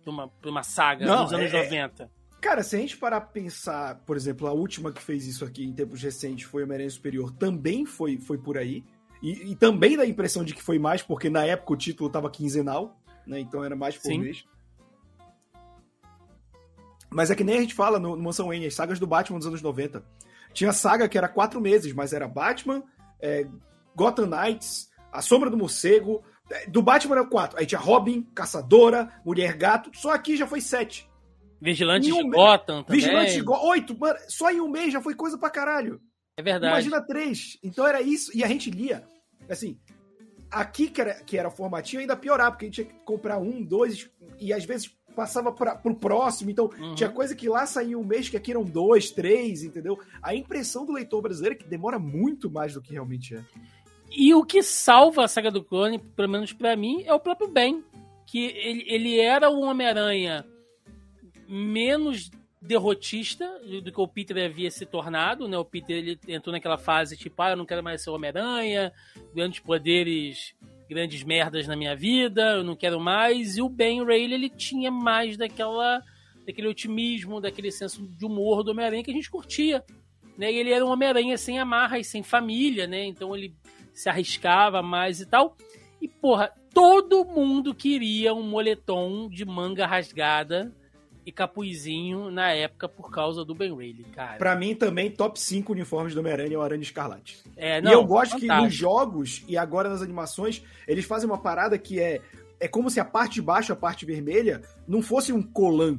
Pra uma, pra uma saga Não, dos anos é, 90. É, cara, se a gente parar pra pensar, por exemplo, a última que fez isso aqui em tempos recentes foi Homem-Aranha Superior, também foi, foi por aí. E, e, também dá a impressão de que foi mais, porque na época o título tava quinzenal, né? Então era mais por Sim. mês. Mas é que nem a gente fala no, no Mansão Wayne, as sagas do Batman dos anos 90. Tinha saga que era quatro meses, mas era Batman, é, Gotham Knights, A Sombra do Morcego. É, do Batman era quatro. Aí tinha Robin, Caçadora, Mulher Gato. Só aqui já foi sete. Vigilante um de Gotham também. Vigilante de Gotham. Oito. Mano, só em um mês já foi coisa pra caralho. É verdade. Imagina três. Então era isso. E a gente lia. Assim, aqui que era, que era formatinho ainda piorar, porque a gente tinha que comprar um, dois, e às vezes passava para pro próximo. Então, uhum. tinha coisa que lá saía um mês que aqui eram dois, três, entendeu? A impressão do leitor brasileiro é que demora muito mais do que realmente é. E o que salva a saga do clone, pelo menos para mim, é o próprio Ben. Que ele, ele era o Homem-Aranha menos derrotista do que o Peter havia se tornado, né? O Peter ele entrou naquela fase tipo, ah, eu não quero mais ser Homem-Aranha, grandes poderes, grandes merdas na minha vida, eu não quero mais. E o Ben Reilly ele tinha mais daquela daquele otimismo, daquele senso de humor do Homem-Aranha que a gente curtia, né? E ele era um Homem-Aranha sem amarras, sem família, né? Então ele se arriscava mais e tal. E porra, todo mundo queria um moletom de manga rasgada e capuzinho na época por causa do Ben Reilly, cara. Pra mim também, top 5 uniformes do Homem-Aranha é o Aranha Escarlate. É, não, e eu gosto fantástico. que nos jogos e agora nas animações, eles fazem uma parada que é é como se a parte de baixo, a parte vermelha, não fosse um colan,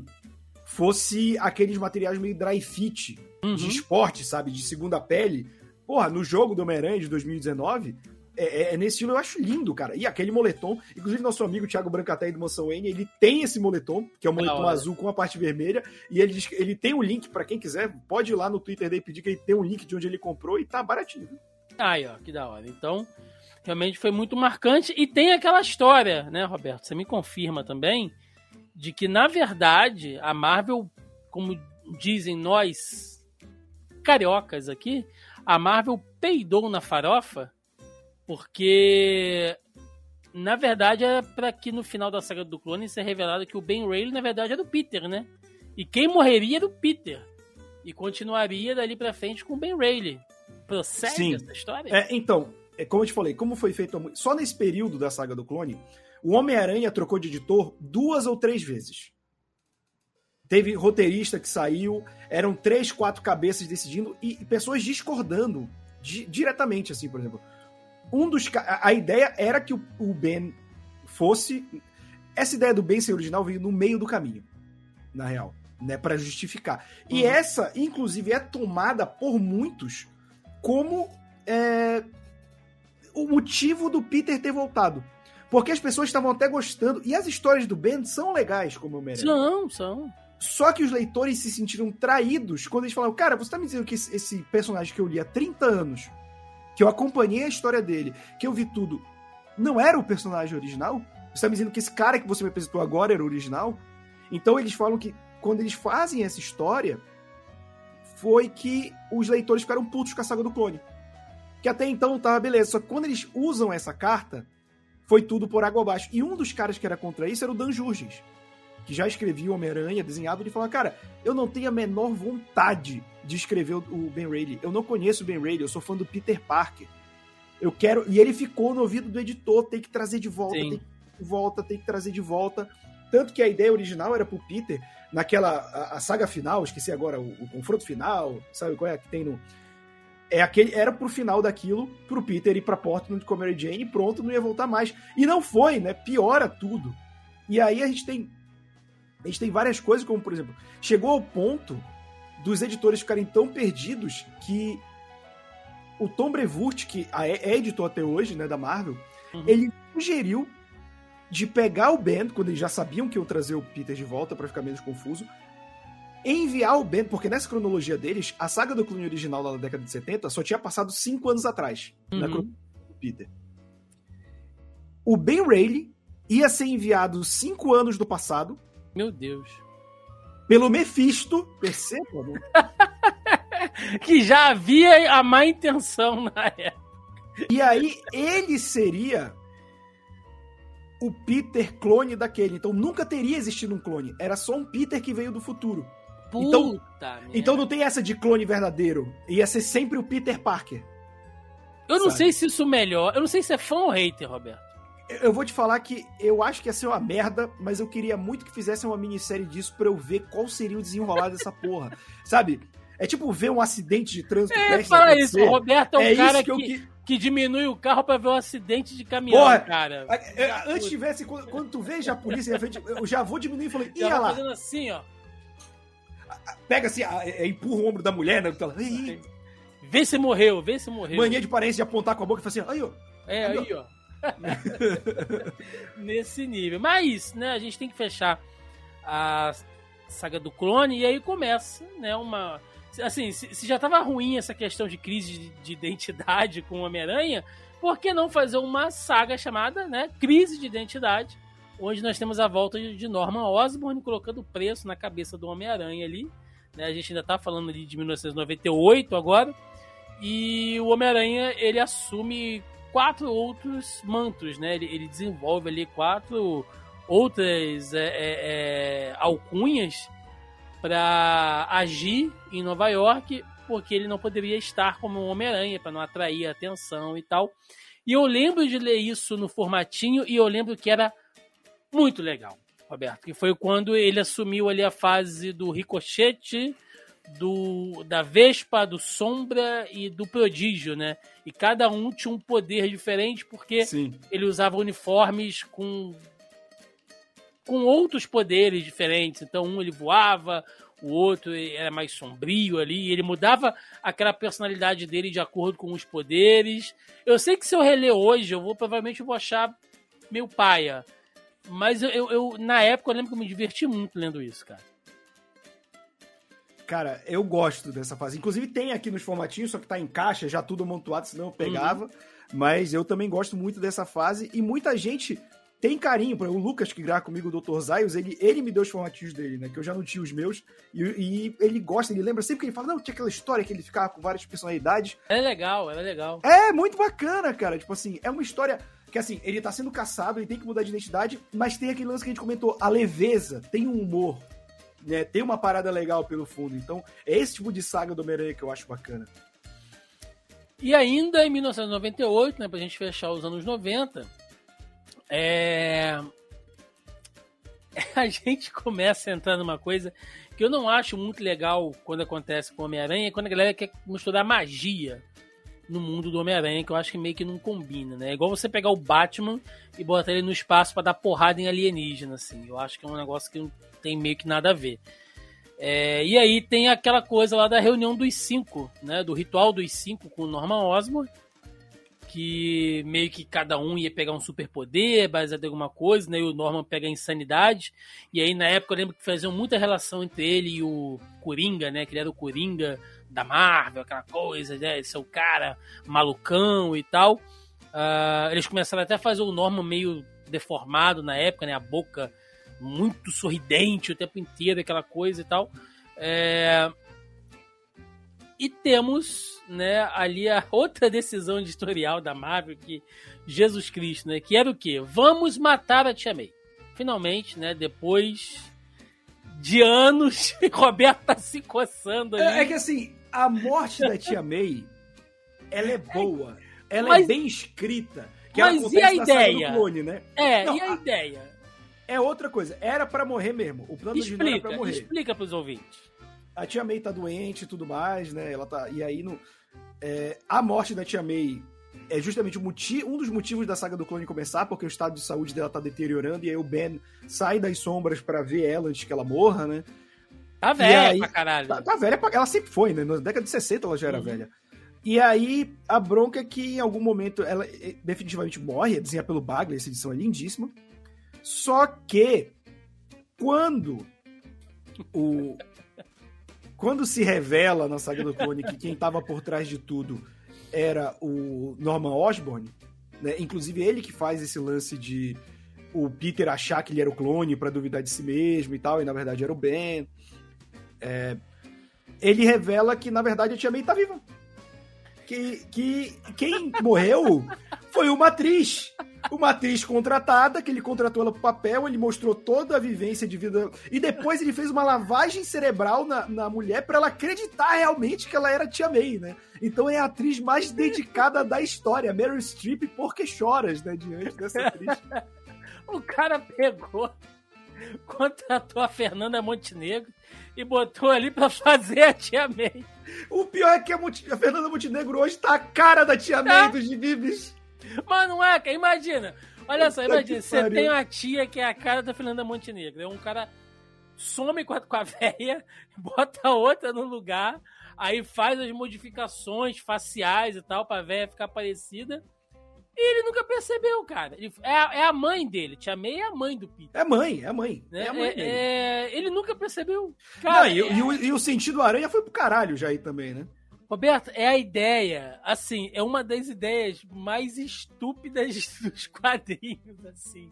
fosse aqueles materiais meio dry fit, uhum. de esporte, sabe, de segunda pele. Porra, no jogo do Homem-Aranha de 2019, é, é, é, nesse estilo, eu acho lindo, cara. E aquele moletom, inclusive nosso amigo Thiago Brancaté do Mansão Wayne, ele tem esse moletom, que é o moletom azul com a parte vermelha, e ele, ele tem o um link para quem quiser, pode ir lá no Twitter dele pedir que ele tem um link de onde ele comprou e tá baratinho. Aí, ó, que da hora. Então, realmente foi muito marcante e tem aquela história, né, Roberto? Você me confirma também de que na verdade a Marvel, como dizem nós cariocas aqui, a Marvel peidou na farofa porque, na verdade, é para que no final da saga do clone seja revelado que o Ben Rayleigh, na verdade, é do Peter, né? E quem morreria era o Peter. E continuaria dali pra frente com o Ben Rayleigh. Procede Sim. essa história? É, então, é, como eu te falei, como foi feito só nesse período da saga do clone, o Homem-Aranha trocou de editor duas ou três vezes. Teve roteirista que saiu, eram três, quatro cabeças decidindo e, e pessoas discordando di, diretamente, assim, por exemplo um dos a ideia era que o, o Ben fosse essa ideia do Ben ser original veio no meio do caminho, na real, né, para justificar. E uhum. essa, inclusive, é tomada por muitos como é, o motivo do Peter ter voltado. Porque as pessoas estavam até gostando. E as histórias do Ben são legais, como eu mereço. São, são. Só que os leitores se sentiram traídos quando eles falaram: Cara, você tá me dizendo que esse, esse personagem que eu li há 30 anos que eu acompanhei a história dele, que eu vi tudo, não era o personagem original? Você está me dizendo que esse cara que você me apresentou agora era o original? Então eles falam que quando eles fazem essa história, foi que os leitores ficaram putos com a saga do clone. Que até então tava beleza, só que quando eles usam essa carta, foi tudo por água abaixo. E um dos caras que era contra isso era o Dan Jurgens que já escrevia o Homem-Aranha, desenhado, ele fala, cara, eu não tenho a menor vontade de escrever o Ben Reilly. Eu não conheço o Ben Reilly, eu sou fã do Peter Parker. Eu quero... E ele ficou no ouvido do editor, tem que trazer de volta, Sim. tem que volta, tem que trazer de volta. Tanto que a ideia original era pro Peter, naquela a, a saga final, esqueci agora, o, o, confronto final, sabe qual é que tem no... é aquele, era pro final daquilo, pro Peter ir pra Portland com a Mary Jane e pronto, não ia voltar mais. E não foi, né? Piora tudo. E aí a gente tem. A gente tem várias coisas, como por exemplo, chegou ao ponto dos editores ficarem tão perdidos que o Tom Brevoort, que é editor até hoje, né, da Marvel, uhum. ele sugeriu de pegar o Ben, quando eles já sabiam que iam trazer o Peter de volta para ficar menos confuso, enviar o Ben, porque nessa cronologia deles, a saga do clone original lá da década de 70 só tinha passado cinco anos atrás, uhum. na cronologia do Peter. O Ben Rayleigh ia ser enviado cinco anos do passado. Meu Deus. Pelo Mephisto, perceba, né? que já havia a má intenção na época. E aí ele seria o Peter clone daquele. Então nunca teria existido um clone. Era só um Peter que veio do futuro. Então, Puta então, então não tem essa de clone verdadeiro. Ia ser sempre o Peter Parker. Eu não sabe? sei se isso melhor. Eu não sei se é fã ou hater, Roberto. Eu vou te falar que eu acho que ia ser uma merda, mas eu queria muito que fizessem uma minissérie disso pra eu ver qual seria o desenrolar dessa porra. Sabe? É tipo ver um acidente de trânsito. É, fala isso. O Roberto é um é cara que, que, que, diminui o carro pra ver um acidente de caminhão, Porra, cara. Antes tivesse, quando, quando tu veja a polícia na frente, eu já vou diminuir e falei, ia lá. fazendo assim, ó pega assim, empurra o ombro da mulher, né? Ela, vê se morreu, vê se morreu. Mania de parência de apontar com a boca e falar assim, aí, ó. É, aí ó. Nesse nível. Mas, né, a gente tem que fechar a saga do clone e aí começa, né, uma... Assim, se, já tava ruim essa questão de crise de, de identidade com o Homem-Aranha, por que não fazer uma saga chamada, né, Crise de Identidade, onde nós temos a volta de Norman Osborn colocando preço na cabeça do Homem-Aranha ali. Né? A gente ainda está falando ali de 1998 agora. E o Homem-Aranha ele assume quatro outros mantos, né? Ele, ele desenvolve ali quatro outras é, é, é, alcunhas para agir em Nova York, porque ele não poderia estar como um Homem-Aranha, para não atrair atenção e tal. E eu lembro de ler isso no formatinho e eu lembro que era muito legal, Roberto, que foi quando ele assumiu ali a fase do ricochete, do da Vespa, do Sombra e do Prodígio, né? E cada um tinha um poder diferente porque Sim. ele usava uniformes com com outros poderes diferentes. Então um ele voava, o outro era mais sombrio ali, ele mudava aquela personalidade dele de acordo com os poderes. Eu sei que se eu reler hoje, eu vou provavelmente vou achar meio paia. Mas eu, eu, eu, na época, eu lembro que eu me diverti muito lendo isso, cara. Cara, eu gosto dessa fase. Inclusive tem aqui nos formatinhos, só que tá em caixa, já tudo amontoado, senão eu pegava. Uhum. Mas eu também gosto muito dessa fase. E muita gente tem carinho. O Lucas, que grava comigo, o Dr. Zayos, ele, ele me deu os formatinhos dele, né? Que eu já não tinha os meus. E, e, ele gosta, ele lembra sempre que ele fala, não, tinha aquela história que ele ficava com várias personalidades. É legal, é legal. É, muito bacana, cara. Tipo assim, é uma história que assim, ele tá sendo caçado, ele tem que mudar de identidade, mas tem aquele lance que a gente comentou, a leveza, tem um humor, né? Tem uma parada legal pelo fundo. Então, é esse tipo de saga do Homem-Aranha que eu acho bacana. E ainda em 1998, né, pra gente fechar os anos 90, é... a gente começa a entrar numa coisa que eu não acho muito legal quando acontece com o Homem-Aranha, quando a galera quer misturar magia no mundo do Homem-Aranha, que eu acho que meio que não combina, né? É igual você pegar o Batman e botar ele no espaço para dar porrada em alienígena, assim. Eu acho que é um negócio que tem meio que nada a ver. É, e aí tem aquela coisa lá da reunião dos cinco, né? Do ritual dos cinco com o Norman Osborn, que meio que cada um ia pegar um superpoder baseado em alguma coisa, né? E o Norman pega a insanidade. E aí na época eu lembro que faziam muita relação entre ele e o Coringa, né? Que ele era o Coringa da Marvel, aquela coisa, né? Esse é o cara malucão e tal. Uh, eles começaram até a fazer o Norman meio deformado na época, né? A boca muito sorridente o tempo inteiro, aquela coisa e tal. É... E temos, né, ali a outra decisão editorial da Marvel que Jesus Cristo, né, que era o quê? Vamos matar a Tia May. Finalmente, né, depois de anos, Roberto tá se coçando ali. É, é que assim, a morte da tia May, ela é boa. Ela é mas, é bem escrita. Que mas e a ideia? Clone, né? É, Não, e a, a, ideia? É outra coisa. Era para morrer mesmo. O plano explica, original era pra morrer. Explica pros ouvintes. A tia May tá doente e tudo mais, né? Ela tá. E aí não. é, a morte da Tia May é justamente um dos motivos da saga do clone começar, porque o estado de saúde dela tá deteriorando, e aí o Ben sai das sombras para ver ela antes que ela morra, né? Tá velha aí, pra caralho. Tá, tá, velha pra... Ela sempre foi, né? Na década de 60 ela já era uhum. velha. E aí, a bronca é que em algum momento ela eh, definitivamente morre, é desenhada pelo Bagley, essa edição é lindíssima. Só que, quando o. quando se revela na saga do clone que quem estava por trás de tudo era o Norman Osborn, né? Inclusive ele que faz esse lance de o Peter achar que ele era o clone para duvidar de si mesmo e tal, e na verdade era o Ben. É, ele revela que na verdade a Tia May tá viva. Que, que quem morreu foi uma atriz. Uma atriz contratada, que ele contratou ela pro papel, ele mostrou toda a vivência de vida. E depois ele fez uma lavagem cerebral na, na mulher para ela acreditar realmente que ela era Tia May, né? Então é a atriz mais dedicada da história, Meryl Streep, porque choras, né? Diante dessa atriz. o cara pegou, contratou a Fernanda Montenegro e botou ali para fazer a Tia May. O pior é que a, a Fernanda Montenegro hoje tá a cara da Tia May é. dos Gibibis. Mas não é, cara, imagina. Olha só, imagina, você tem uma tia que é a cara da Fernanda Montenegro. É um cara some com a, com a véia, bota outra no lugar, aí faz as modificações faciais e tal pra véia ficar parecida. E ele nunca percebeu, cara. Ele, é, a, é a mãe dele. Tia May é a mãe do Peter. É mãe, é a mãe. Né? É a mãe é, é, ele nunca percebeu. Cara, Não, e, e, o, e o sentido aranha foi pro caralho já aí também, né? Roberto, é a ideia, assim, é uma das ideias mais estúpidas dos quadrinhos, assim.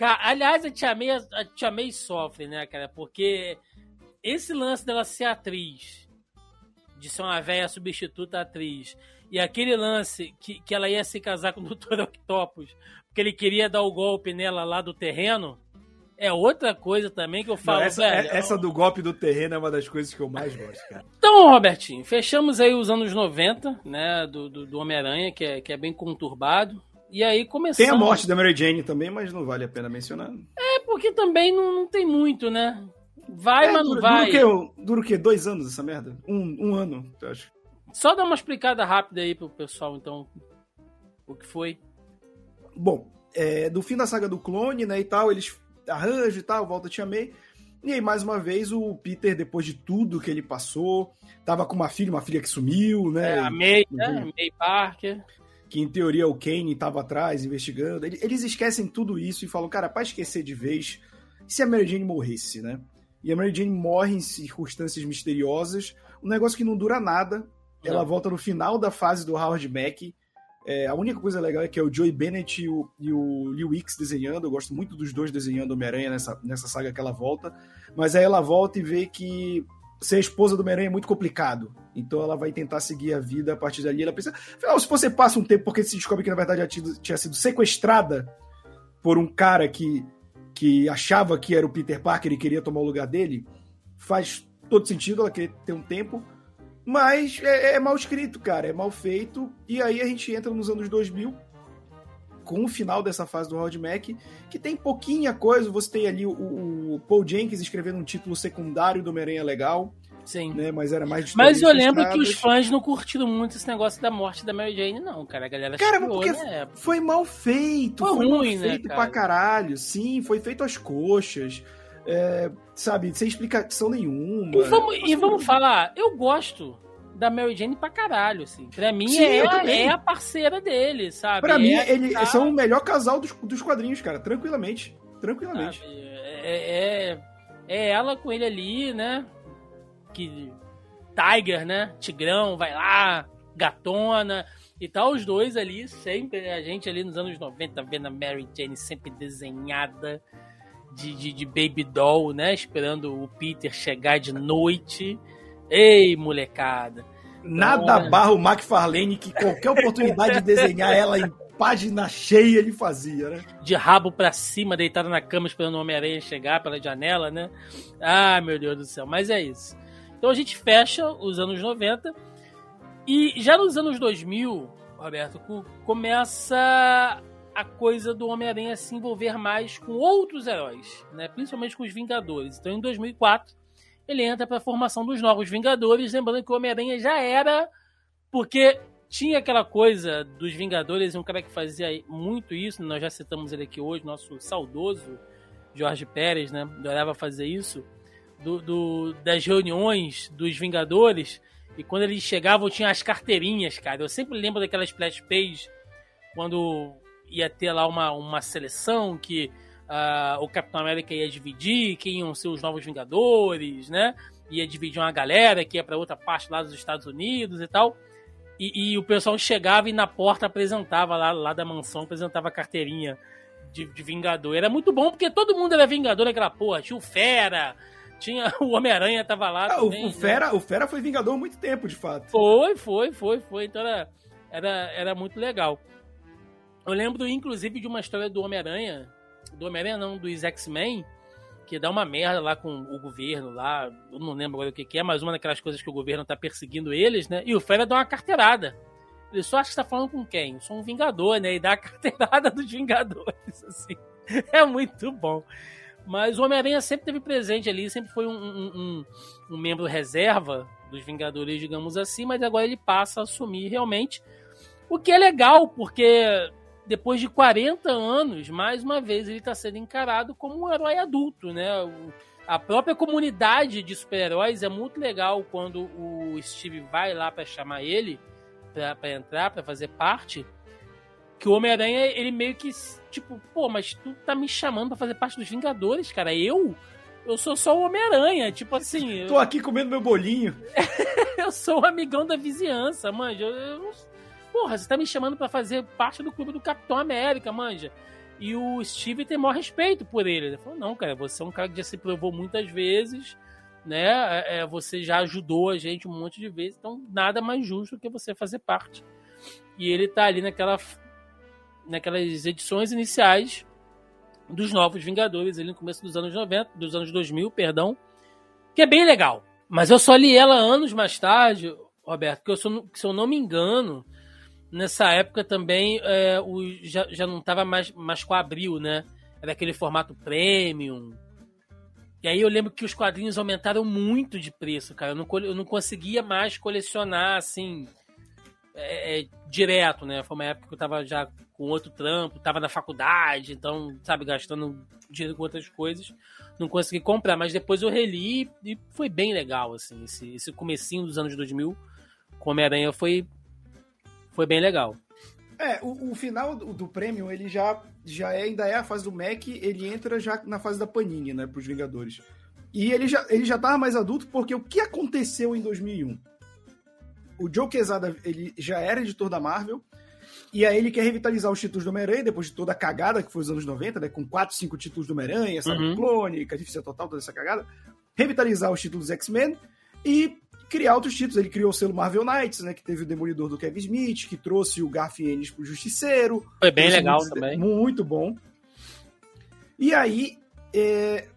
Aliás, a Tia May, a Tia May sofre, né, cara? Porque esse lance dela ser atriz, de ser uma velha substituta atriz, e aquele lance que, que ela ia se casar com o Dr. Octopus, porque ele queria dar o golpe nela lá do terreno, é outra coisa também que eu falo, Não, essa, velho, é, essa do golpe do terreno é uma das coisas que eu mais gosto, cara. Então, Robertinho, fechamos aí os anos 90, né, do, do, do Homem-Aranha, que é, que é bem conturbado. E aí começamos... Tem a morte da Mary Jane também, mas não vale a pena mencionar. É, porque também não, não tem muito, né? Vai, é, mas não dura, vai. Dura o, quê? dura o quê? Dois anos essa merda? Um, um ano, eu acho. Só dar uma explicada rápida aí pro pessoal, então, o que foi. Bom, é, do fim da saga do clone, né, e tal, eles arranjam e tal, volta Tia May. E aí, mais uma vez, o Peter, depois de tudo que ele passou, tava com uma filha, uma filha que sumiu, né? É, a May, né? Uhum. May Parker. Que em teoria o Kane tava atrás, investigando. Eles esquecem tudo isso e falam, cara, pra esquecer de vez, se a Mary Jane morresse, né? E a Mary Jane morre em circunstâncias misteriosas, um negócio que não dura nada, ela volta no final da fase do Howard Mack. É, a única coisa legal é que é o Joey Bennett e o, e o Lee Wicks desenhando. Eu gosto muito dos dois desenhando Homem-Aranha nessa, nessa saga que ela volta. Mas aí ela volta e vê que ser esposa do Homem-Aranha é muito complicado. Então ela vai tentar seguir a vida a partir dali. Ela pensa, afinal, se você passa um tempo porque se descobre que na verdade ela tinha, tinha sido sequestrada por um cara que, que achava que era o Peter Parker e queria tomar o lugar dele, faz todo sentido ela querer ter um tempo. Mas é, é, mal escrito, cara, é mal feito. E aí a gente entra nos anos 2000 com o final dessa fase do Howard Mac, que tem pouquinha coisa. Você tem ali o, o Paul Jenkins escrevendo um título secundário do Homem-Aranha legal. Sim. Né, mas era mais Mas eu lembro que os fãs não curtiram muito esse negócio da morte da Mary Jane, não, cara. A galera Cara, mas porque foi mal feito. Foi, foi ruim, mal né, feito né, pra caralho. Sim, foi feito às coxas. É, sabe, sem explicação nenhuma. E vamos, e vamos falar, eu gosto da Mary Jane pra caralho, assim. Pra mim, Sim, ela é a parceira dele, sabe? Pra é mim, eles tá... são o melhor casal dos, dos quadrinhos, cara. Tranquilamente. Tranquilamente. É, é, é, ela com ele ali, né? Que. Tiger, né? Tigrão, vai lá, gatona. E tá os dois ali, sempre, a gente ali nos anos 90 vendo a Mary Jane sempre desenhada de, de, de baby doll, né? Esperando o Peter chegar de noite. Ei, molecada. Nada então, barra o McFarlane que qualquer oportunidade de desenhar ela em página cheia ele fazia, né? De rabo pra cima, deitado na cama esperando o Homem-Aranha chegar pela janela, né? Ah, meu Deus do céu, mas é isso. Então a gente fecha os anos 90 e já nos anos 2000, Roberto, começa a coisa do Homem-Aranha se envolver mais com outros heróis, né? principalmente com os Vingadores. Então, em 2004, ele entra para a formação dos Novos Vingadores, lembrando que o Homem-Aranha já era Porque tinha aquela coisa dos Vingadores, um cara que fazia muito isso, nós já citamos ele aqui hoje, nosso saudoso Jorge Pérez, né? Adorava fazer isso. Do, do, das reuniões dos Vingadores. E quando eles chegavam, tinha as carteirinhas, cara. Eu sempre lembro daquelas splash pages quando ia ter lá uma, uma seleção que uh, o Capitão América ia dividir, quem iam ser os novos Vingadores, né? Ia dividir uma galera que ia para outra parte lá dos Estados Unidos e tal. E, e, o pessoal chegava e na porta apresentava lá, lá da mansão, apresentava a carteirinha de, de Vingador. Era muito bom porque todo mundo era Vingador aquela porra. Tinha o Fera, tinha o Homem-Aranha tava lá. Ah, também, o, o, Fera, né? o Fera foi Vingador há muito tempo, de fato. Foi, foi, foi, foi. Então era, era, era muito legal. Eu lembro, inclusive, de uma história do Homem-Aranha. Do Homem-Aranha, não, dos X-Men que dá uma merda lá com o governo lá, eu não lembro agora o que, que é, mas uma daquelas coisas que o governo tá perseguindo eles, né? E o Fera dá uma carteirada. Ele só acha que tá falando com quem? Eu sou um vingador, né? E dá a carteirada dos Vingadores, assim. É muito bom. Mas o Homem-Aranha sempre teve presente ali, sempre foi um, um, um, um, membro reserva dos Vingadores, digamos assim, mas agora ele passa a assumir realmente. O que é legal, porque depois de 40 anos, mais uma vez ele está sendo encarado como um herói adulto, né? A própria comunidade de super-heróis é muito legal quando o Steve vai lá para chamar ele para entrar, para fazer parte. Que o Homem-Aranha, ele meio que, tipo, pô, mas tu tá me chamando para fazer parte dos Vingadores, cara? Eu? Eu sou só o Homem-Aranha, tipo assim. Eu... Tô aqui comendo meu bolinho. eu sou o amigão da vizinhança, manja. Eu, eu porra, você tá me chamando para fazer parte do clube do Capitão América, manja. E o Steve tem maior respeito por ele. Ele falou, não, cara, você é um cara que já se provou muitas vezes, né? É, é, você já ajudou a gente um monte de vezes, então nada mais justo que você fazer parte. E ele tá ali naquela, naquelas edições iniciais dos Novos Vingadores, ali no começo dos anos 90, dos anos 2000, perdão, que é bem legal. Mas eu só li ela anos mais tarde, Roberto, que eu, se eu não me engano, nessa época também é, o, já, já não estava mais, mais com abril, né? Era aquele formato premium. E aí eu lembro que os quadrinhos aumentaram muito de preço, cara. Eu não, eu não conseguia mais colecionar, assim, é, é, direto, né? Foi uma época que eu tava já com outro trampo, tava na faculdade, então, sabe, gastando dinheiro com outras coisas. Não consegui comprar, mas depois eu reli e foi bem legal, assim. Esse, esse comecinho dos anos 2000 com Homem-Aranha foi, foi bem legal. É, o, o final do, do prêmio, ele já, já é, ainda é a fase do Mac, ele entra já na fase da Panini, né, pros Vingadores. E ele já, ele já tava mais adulto porque o que aconteceu em 2001? O Joe Quesada, ele já era editor da Marvel, e aí ele quer revitalizar os títulos do Homem-Aranha, depois de toda a cagada que foi os anos 90, né, com 4, 5 títulos do Homem-Aranha, sabe, uhum. clone, Carnificina Total, toda essa cagada. Revitalizar os títulos X-Men e criar outros títulos. Ele criou o selo Marvel Knights, né? Que teve o Demolidor do Kevin Smith, que trouxe o Garth Ennis pro Justiceiro. Foi bem legal muito, também. Muito bom. E aí, é,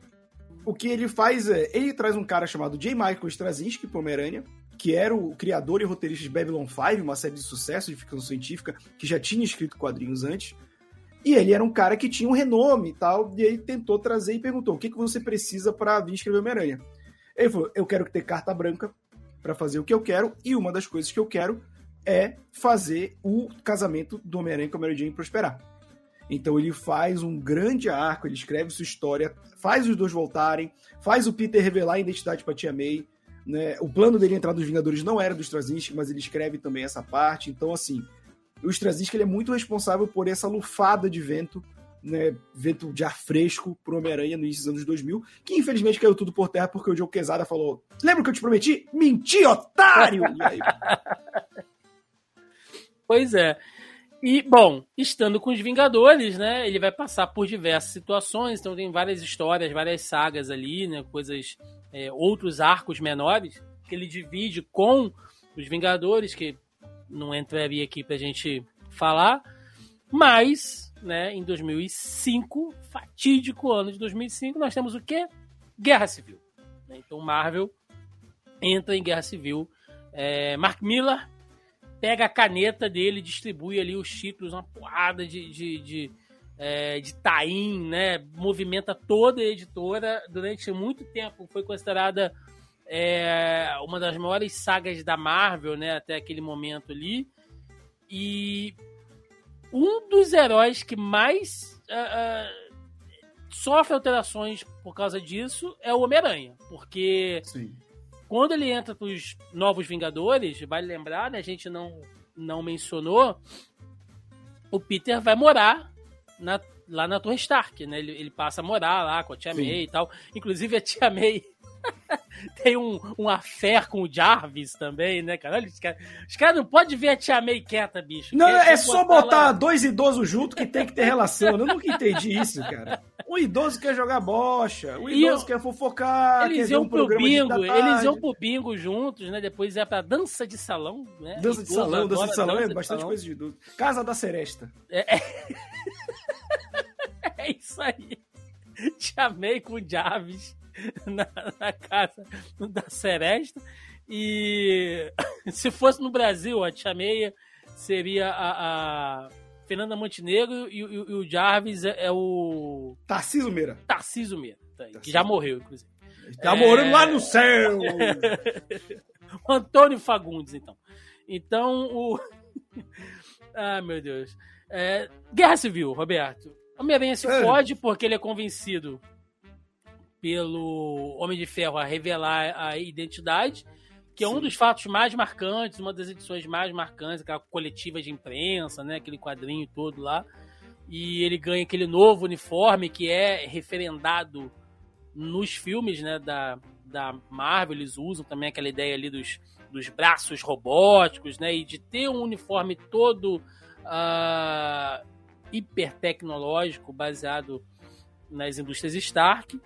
o que ele faz é... Ele traz um cara chamado J. Michael Straczynski pro Homem-Aranha, que era o criador e roteirista de Babylon 5, uma série de sucesso de ficção científica, que já tinha escrito quadrinhos antes. E ele era um cara que tinha um renome e tal, e ele tentou trazer e perguntou: o que, que você precisa para vir escrever Homem-Aranha? Ele falou: eu quero ter carta branca para fazer o que eu quero, e uma das coisas que eu quero é fazer o casamento do Homem-Aranha com a Mary Jane prosperar. Então ele faz um grande arco, ele escreve sua história, faz os dois voltarem, faz o Peter revelar a identidade para Tia May. Né? O plano dele entrar nos Vingadores não era do Straczynski, mas ele escreve também essa parte. Então, assim, o Straczynski ele é muito responsável por essa lufada de vento né, vento de ar fresco pro Homem-Aranha no início dos anos 2000, que infelizmente caiu tudo por terra porque o Joe Quesada falou: Lembra que eu te prometi? Menti, otário! aí... Pois é. E, bom, estando com os Vingadores, né, ele vai passar por diversas situações, então tem várias histórias, várias sagas ali, né, coisas, é, outros arcos menores que ele divide com os Vingadores, que não entraria aqui pra gente falar, mas né, em 2005, fatídico ano de 2005, nós temos o quê? Guerra Civil. Né? Então Marvel entra em Guerra Civil. É, Mark Miller pega a caneta dele, distribui ali os títulos, uma porrada de, de, de, é, de tain, né? Movimenta toda a editora. Durante muito tempo foi considerada é uma das maiores sagas da Marvel, né, até aquele momento ali. E um dos heróis que mais uh, uh, sofre alterações por causa disso é o Homem-Aranha, porque Sim. quando ele entra para os Novos Vingadores, vale lembrar, né, a gente não, não mencionou, o Peter vai morar na, lá na Torre Stark, né? Ele, ele passa a morar lá com a Tia Sim. May e tal. Inclusive a Tia May tem um, um affair com o Jarvis também, né, cara? Olha, os caras os caras não podem ver a Tia May quieta, bicho. Não, Quer- é quer só botar dois idosos juntos que tem que ter relação. Eu nunca entendi isso, cara. Um idoso quer jogar bocha, um E idoso eu- quer fofocar, quer Eles ver iam um pro bingo, eles iam pro bingo juntos, né? Depois ia pra dança de salão, né? Dança de salão, dança de salão é dança de bastante salão. coisa de idoso. Casa da Seresta. É isso aí. Te amei com o Jarvis na, na casa da Seresta. E se fosse no Brasil, a Tia Meia seria a, a Fernanda Montenegro e, o- e o Jarvis é, é o Tarcísio Meira. Tarcísio Meira, tá aí, que já morreu, inclusive. Tá É. morando lá no céu. O Antônio Fagundes, então. Então, o. ah, meu Deus. É, Guerra Civil, Roberto. Homem-Aranha se É. fode porque ele é convencido pelo Homem de Ferro a revelar a identidade, que é um Sim. dos fatos mais marcantes, uma das edições mais marcantes, aquela coletiva de imprensa, né? Aquele quadrinho todo lá. E ele ganha aquele novo uniforme que é referendado nos filmes né, da, da Marvel, eles usam também aquela ideia ali dos, dos braços robóticos, né? E de ter um uniforme todo ah, hiper tecnológico, baseado nas indústrias Stark.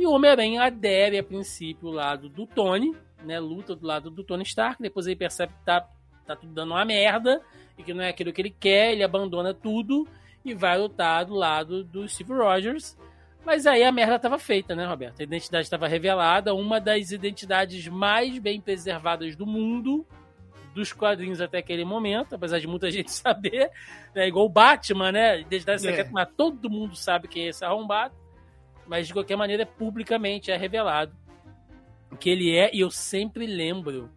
E o Homem-Aranha adere a princípio ao lado do Tony, né? Luta do lado do Tony Stark, depois ele percebe que tá, tá tudo dando uma merda e que não é aquilo que ele quer, ele abandona tudo e vai lutar do lado do Steve Rogers. Mas aí a merda estava feita, né, Roberto? A identidade estava revelada, uma das identidades mais bem preservadas do mundo, dos quadrinhos até aquele momento, apesar de muita gente saber, né? igual o Batman, né? Identidade É. secreta, mas todo mundo sabe quem é esse arrombado. Mas de qualquer maneira, publicamente é revelado que ele é, e eu sempre lembro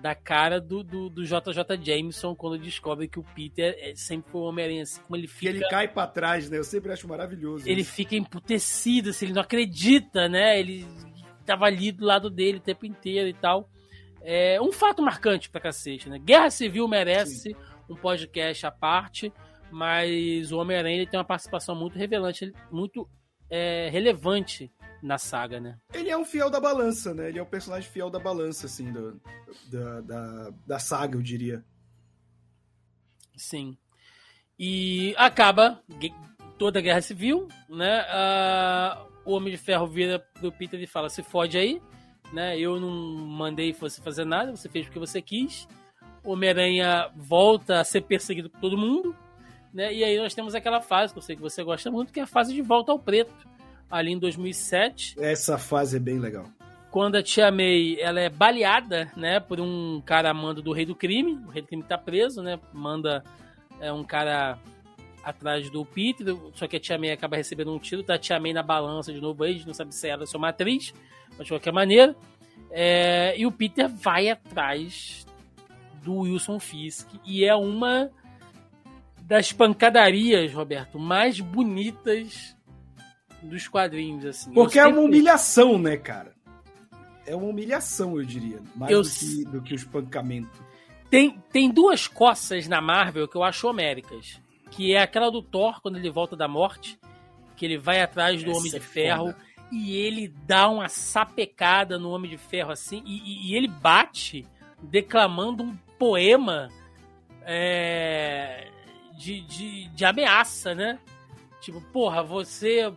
da cara do, do, do JJ Jameson quando descobre que o Peter é- sempre foi o Homem-Aranha, assim, como ele Que fica ele cai pra trás, né? Eu sempre acho maravilhoso. ele isso. fica emputecido, assim, ele não acredita, né? Ele tava ali do lado dele o tempo inteiro e tal. É um fato marcante pra cacete, né? Guerra Civil merece um podcast à parte, mas o Homem-Aranha tem uma participação muito revelante, muito é, relevante na saga, né? Ele é um fiel da balança, né? Ele é o personagem fiel da balança, assim, do, da, da, da saga, eu diria. Sim. E acaba toda a Guerra Civil, né? Ah, o Homem de Ferro vira pro Peter e fala: se fode aí, né? Eu não mandei você fazer nada, você fez porque você quis. O Homem-Aranha volta a ser perseguido por todo mundo, né? E aí nós temos aquela fase que eu sei que você gosta muito, que é a fase de volta ao preto, ali em 2007 Essa fase é bem legal. quando a Tia May ela é baleada, né, por um cara amando do Rei do Crime. O Rei do Crime tá preso, né? Manda é, um cara atrás do Peter, só que a Tia May acaba recebendo um tiro, tá a Tia May na balança de novo aí, a gente não sabe se ela é sua matriz, mas de qualquer maneira. É, e o Peter vai atrás do Wilson Fisk e é uma das pancadarias, Roberto, mais bonitas dos quadrinhos, assim. Porque Eu é uma humilhação, né, cara? É uma humilhação, eu diria. Mais Eu do, que, do que o espancamento. Tem, tem duas coças na Marvel que eu acho homéricas. Que é aquela do Thor, quando ele volta da morte. Que ele vai atrás do Essa Homem de é Ferro. foda. E ele dá uma sapecada no Homem de Ferro assim. E, e- e ele bate declamando um poema é, de, de, de ameaça, né? Tipo, porra, você.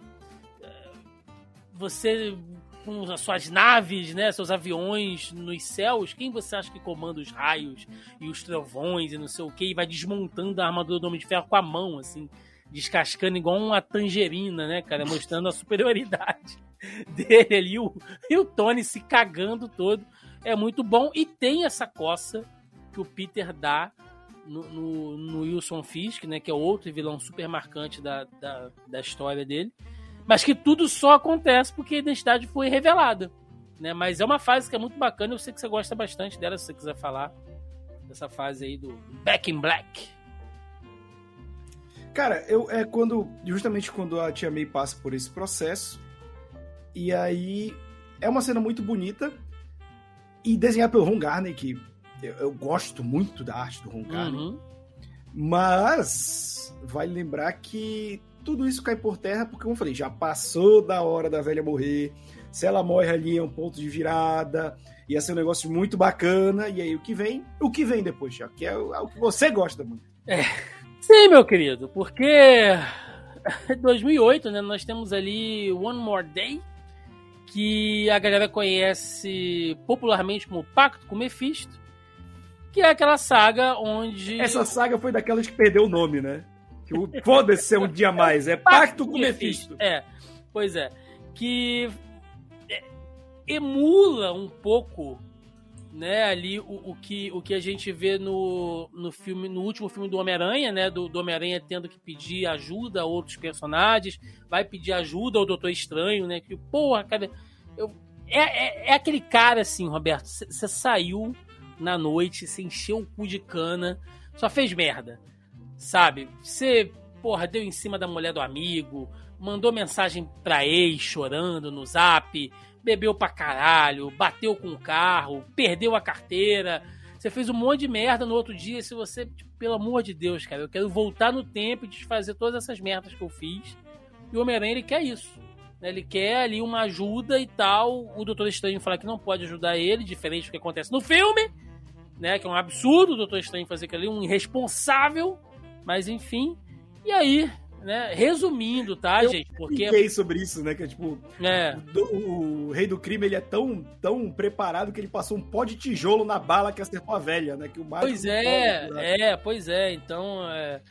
Você com as suas naves, né, seus aviões nos céus, quem você acha que comanda os raios e os trovões e não sei o que, e vai desmontando a armadura do Homem de Ferro com a mão, assim, descascando igual uma tangerina, né, cara, mostrando a superioridade dele ali, o, e o Tony se cagando todo, é muito bom, e tem essa coça que o Peter dá no, no, Wilson Fisk, né, que é outro vilão super marcante da, da, da história dele, mas que tudo só acontece porque a identidade foi revelada. né? Mas é uma fase que é muito bacana, eu sei que você gosta bastante dela, se você quiser falar dessa fase aí do Back in Black. Cara, eu é quando justamente quando a Tia May passa por esse processo e aí é uma cena muito bonita e desenhada pelo Ron Garney que eu, eu, gosto muito da arte do Ron uhum. mas vale lembrar que tudo isso cai por terra porque como eu falei já passou da hora da velha morrer. Se ela morre ali é um ponto de virada ia ser um negócio muito bacana. E aí o que vem? O que vem depois, já que é o, é o que você gosta muito. É. Sim, meu querido, porque 2008, né, nós temos ali One More Day, que a galera conhece popularmente como Pacto com Mephisto, que é aquela saga onde... Essa saga foi daquelas que perdeu o nome, né? Que foda-se ser um dia mais, é Pacto, Pacto com Mephisto. Mephisto. É, pois é. Que emula um pouco né, ali o, o, que, o que a gente vê no, no filme, no último filme do Homem-Aranha, né, do, do Homem-Aranha tendo que pedir ajuda a outros personagens, vai pedir ajuda ao Doutor Estranho, né, que, porra, cara, eu, é, é, é aquele cara assim, Roberto, você saiu na noite, você encheu o cu de cana, só fez merda, sabe? Você, porra, deu em cima da mulher do amigo, mandou mensagem pra ex chorando no zap, bebeu pra caralho, bateu com o carro, perdeu a carteira. Você fez um monte de merda no outro dia. Se você, tipo, pelo amor de Deus, cara, eu quero voltar no tempo e desfazer todas essas merdas que eu fiz. E o Homem-Aranha, ele quer isso. Né? Ele quer ali uma ajuda e tal. O Doutor Estranho fala que não pode ajudar ele, diferente do que acontece no filme, né? Que é um absurdo o Doutor Estranho fazer aquilo ali, um irresponsável. Mas enfim. E aí, né? Resumindo, tá, eu gente? Porque fiquei sobre isso, né? Que é tipo, é. O, o, rei do crime ele é tão, tão preparado que ele passou um pó de tijolo na bala que acertou a velha, né? Que o pois é, pode, né? é, pois é. Então, é,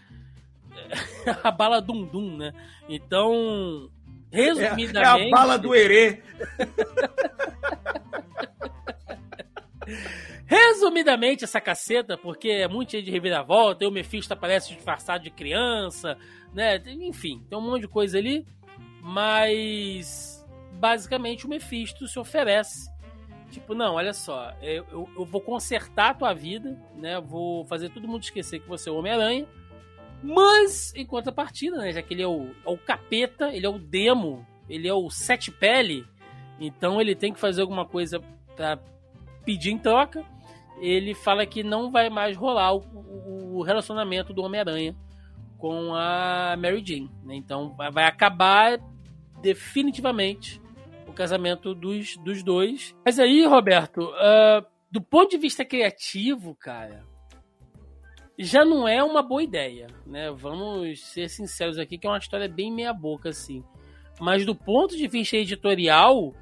a bala dum dum, né? Então, resumidamente, é, é a bala do herê. Resumidamente, essa caceta, porque é muito cheio de reviravolta, e o Mephisto aparece disfarçado de criança, né? Enfim, tem um monte de coisa ali, mas basicamente o Mephisto se oferece. Tipo, não, olha só, eu, eu, eu vou consertar a tua vida, né? Vou fazer todo mundo esquecer que você é o Homem-Aranha. Mas, em contrapartida, né? Já que ele é o, é o capeta, ele é o demo, ele é o sete pele, então ele tem que fazer alguma coisa para pedir em troca ele fala que não vai mais rolar o, o relacionamento do Homem-Aranha com a Mary Jane. Né? Então vai acabar definitivamente o casamento dos, dos dois. Mas aí, Roberto, uh, do ponto de vista criativo, cara, já não é uma boa ideia, né? Vamos ser sinceros aqui, que é uma história bem meia boca, assim. Mas do ponto de vista editorial,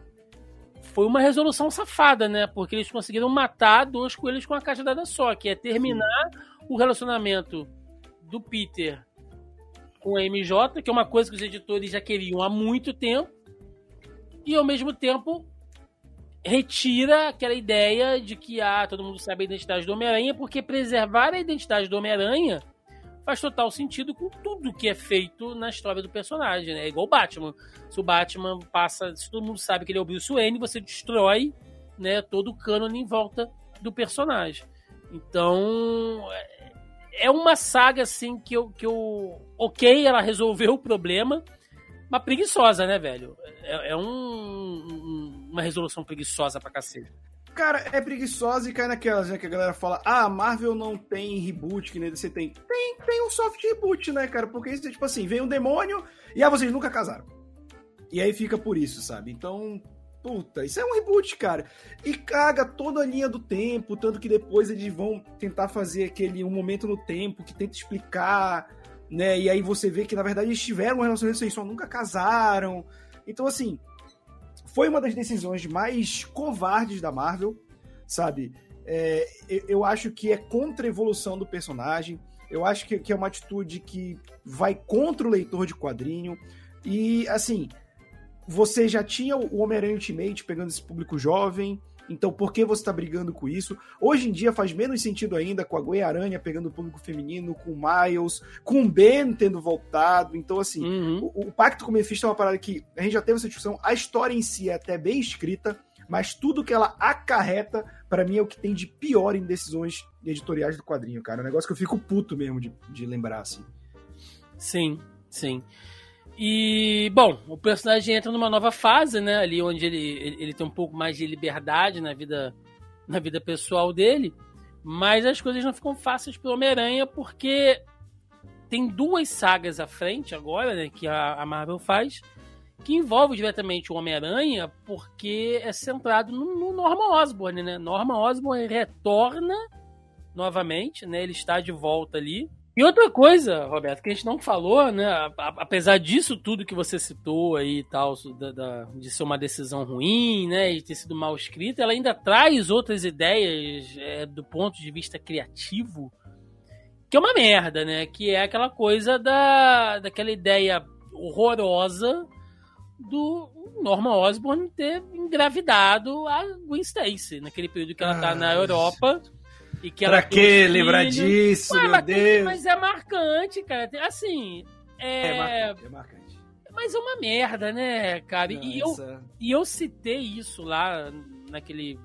foi uma resolução safada, né? Porque eles conseguiram matar dois coelhos com a caixa dada só, que é terminar o relacionamento do Peter com a MJ, que é uma coisa que os editores já queriam há muito tempo, e ao mesmo tempo retira aquela ideia de que ah, todo mundo sabe a identidade do Homem-Aranha, porque preservar a identidade do Homem-Aranha faz total sentido com tudo que é feito na história do personagem, né? É igual o Batman. Se o Batman passa, se todo mundo sabe que ele é o Bruce Wayne, você destrói, né, todo o cânone em volta do personagem. Então, é, é uma saga assim que eu, que eu OK, ela resolveu o problema, mas preguiçosa, né, velho? É, é um, uma resolução preguiçosa pra cacete. Cara, é preguiçosa e cai naquelas, né? Que a galera fala, ah, Marvel não tem reboot, que nem você tem. Tem, tem um soft reboot, né, cara? Porque isso é tipo assim, vem um demônio e ah, vocês nunca casaram. E aí fica por isso, sabe? Então, puta, isso é um reboot, cara. E caga toda a linha do tempo, tanto que depois eles vão tentar fazer aquele um momento no tempo que tenta explicar, né? E aí você vê que na verdade eles tiveram um relacionamento, eles só nunca casaram. Então, assim, foi uma das decisões mais covardes da Marvel, sabe? É, eu acho que é contra a evolução do personagem. Eu acho que, que, é uma atitude que vai contra o leitor de quadrinho. E, assim, você já tinha o Homem-Aranha Ultimate pegando esse público jovem. Então, por que você está brigando com isso? Hoje em dia faz menos sentido ainda com a Gwen Aranha pegando o público feminino, com o Miles, com o Ben tendo voltado. Então, assim, uhum. o, o, Pacto com o Mephisto é uma parada que a gente já teve essa discussão. A história em si é até bem escrita. mas tudo que ela acarreta, para mim, é o que tem de pior em decisões editoriais do quadrinho, cara. É um negócio que eu fico puto mesmo de, de lembrar, assim. Sim, sim. E, bom, o personagem entra numa nova fase, né? Ali onde ele, ele, ele tem um pouco mais de liberdade na vida, na vida pessoal dele. Mas as coisas não ficam fáceis pro Homem-Aranha porque tem duas sagas à frente agora, né? Que a, a Marvel faz que envolve diretamente o Homem-Aranha, porque é centrado no, no Norman Osborn, né? Norman Osborn retorna novamente, né? Ele está de volta ali. E outra coisa, Roberto, que a gente não falou, né? Apesar disso tudo que você citou aí e tal, da, da, de ser uma decisão ruim, né? E ter sido mal escrita, ela ainda traz outras ideias é, do ponto de vista criativo, que é uma merda, né? Que é aquela coisa da, daquela ideia horrorosa do Norman Osborn ter engravidado a Gwen Stacy, naquele período que ela tá na Europa. E que pra que lembrar disso, Ué, meu mas, Deus? Mas é marcante, cara. Assim, é... É marcante, é marcante. Mas é uma merda, né, cara? e, eu, e eu citei isso lá naquele...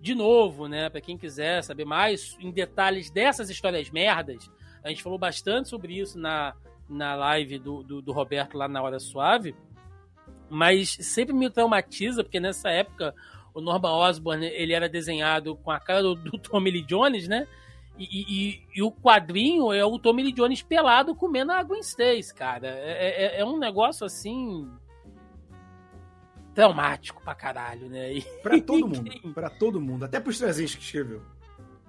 De novo, né, pra quem quiser saber mais em detalhes dessas histórias merdas, a gente falou bastante sobre isso na, na live do, do, do Roberto lá na Hora Suave mas sempre me traumatiza, porque nessa época o Norman Osborn ele era desenhado com a cara do, do Tommy Lee Jones, né? E, e, e, o quadrinho é o Tommy Lee Jones pelado comendo a Gwen Stacy, cara. É, é, é um negócio assim. traumático pra caralho, né? E, pra todo mundo. Pra todo mundo. Até pros trezentos que escreveu.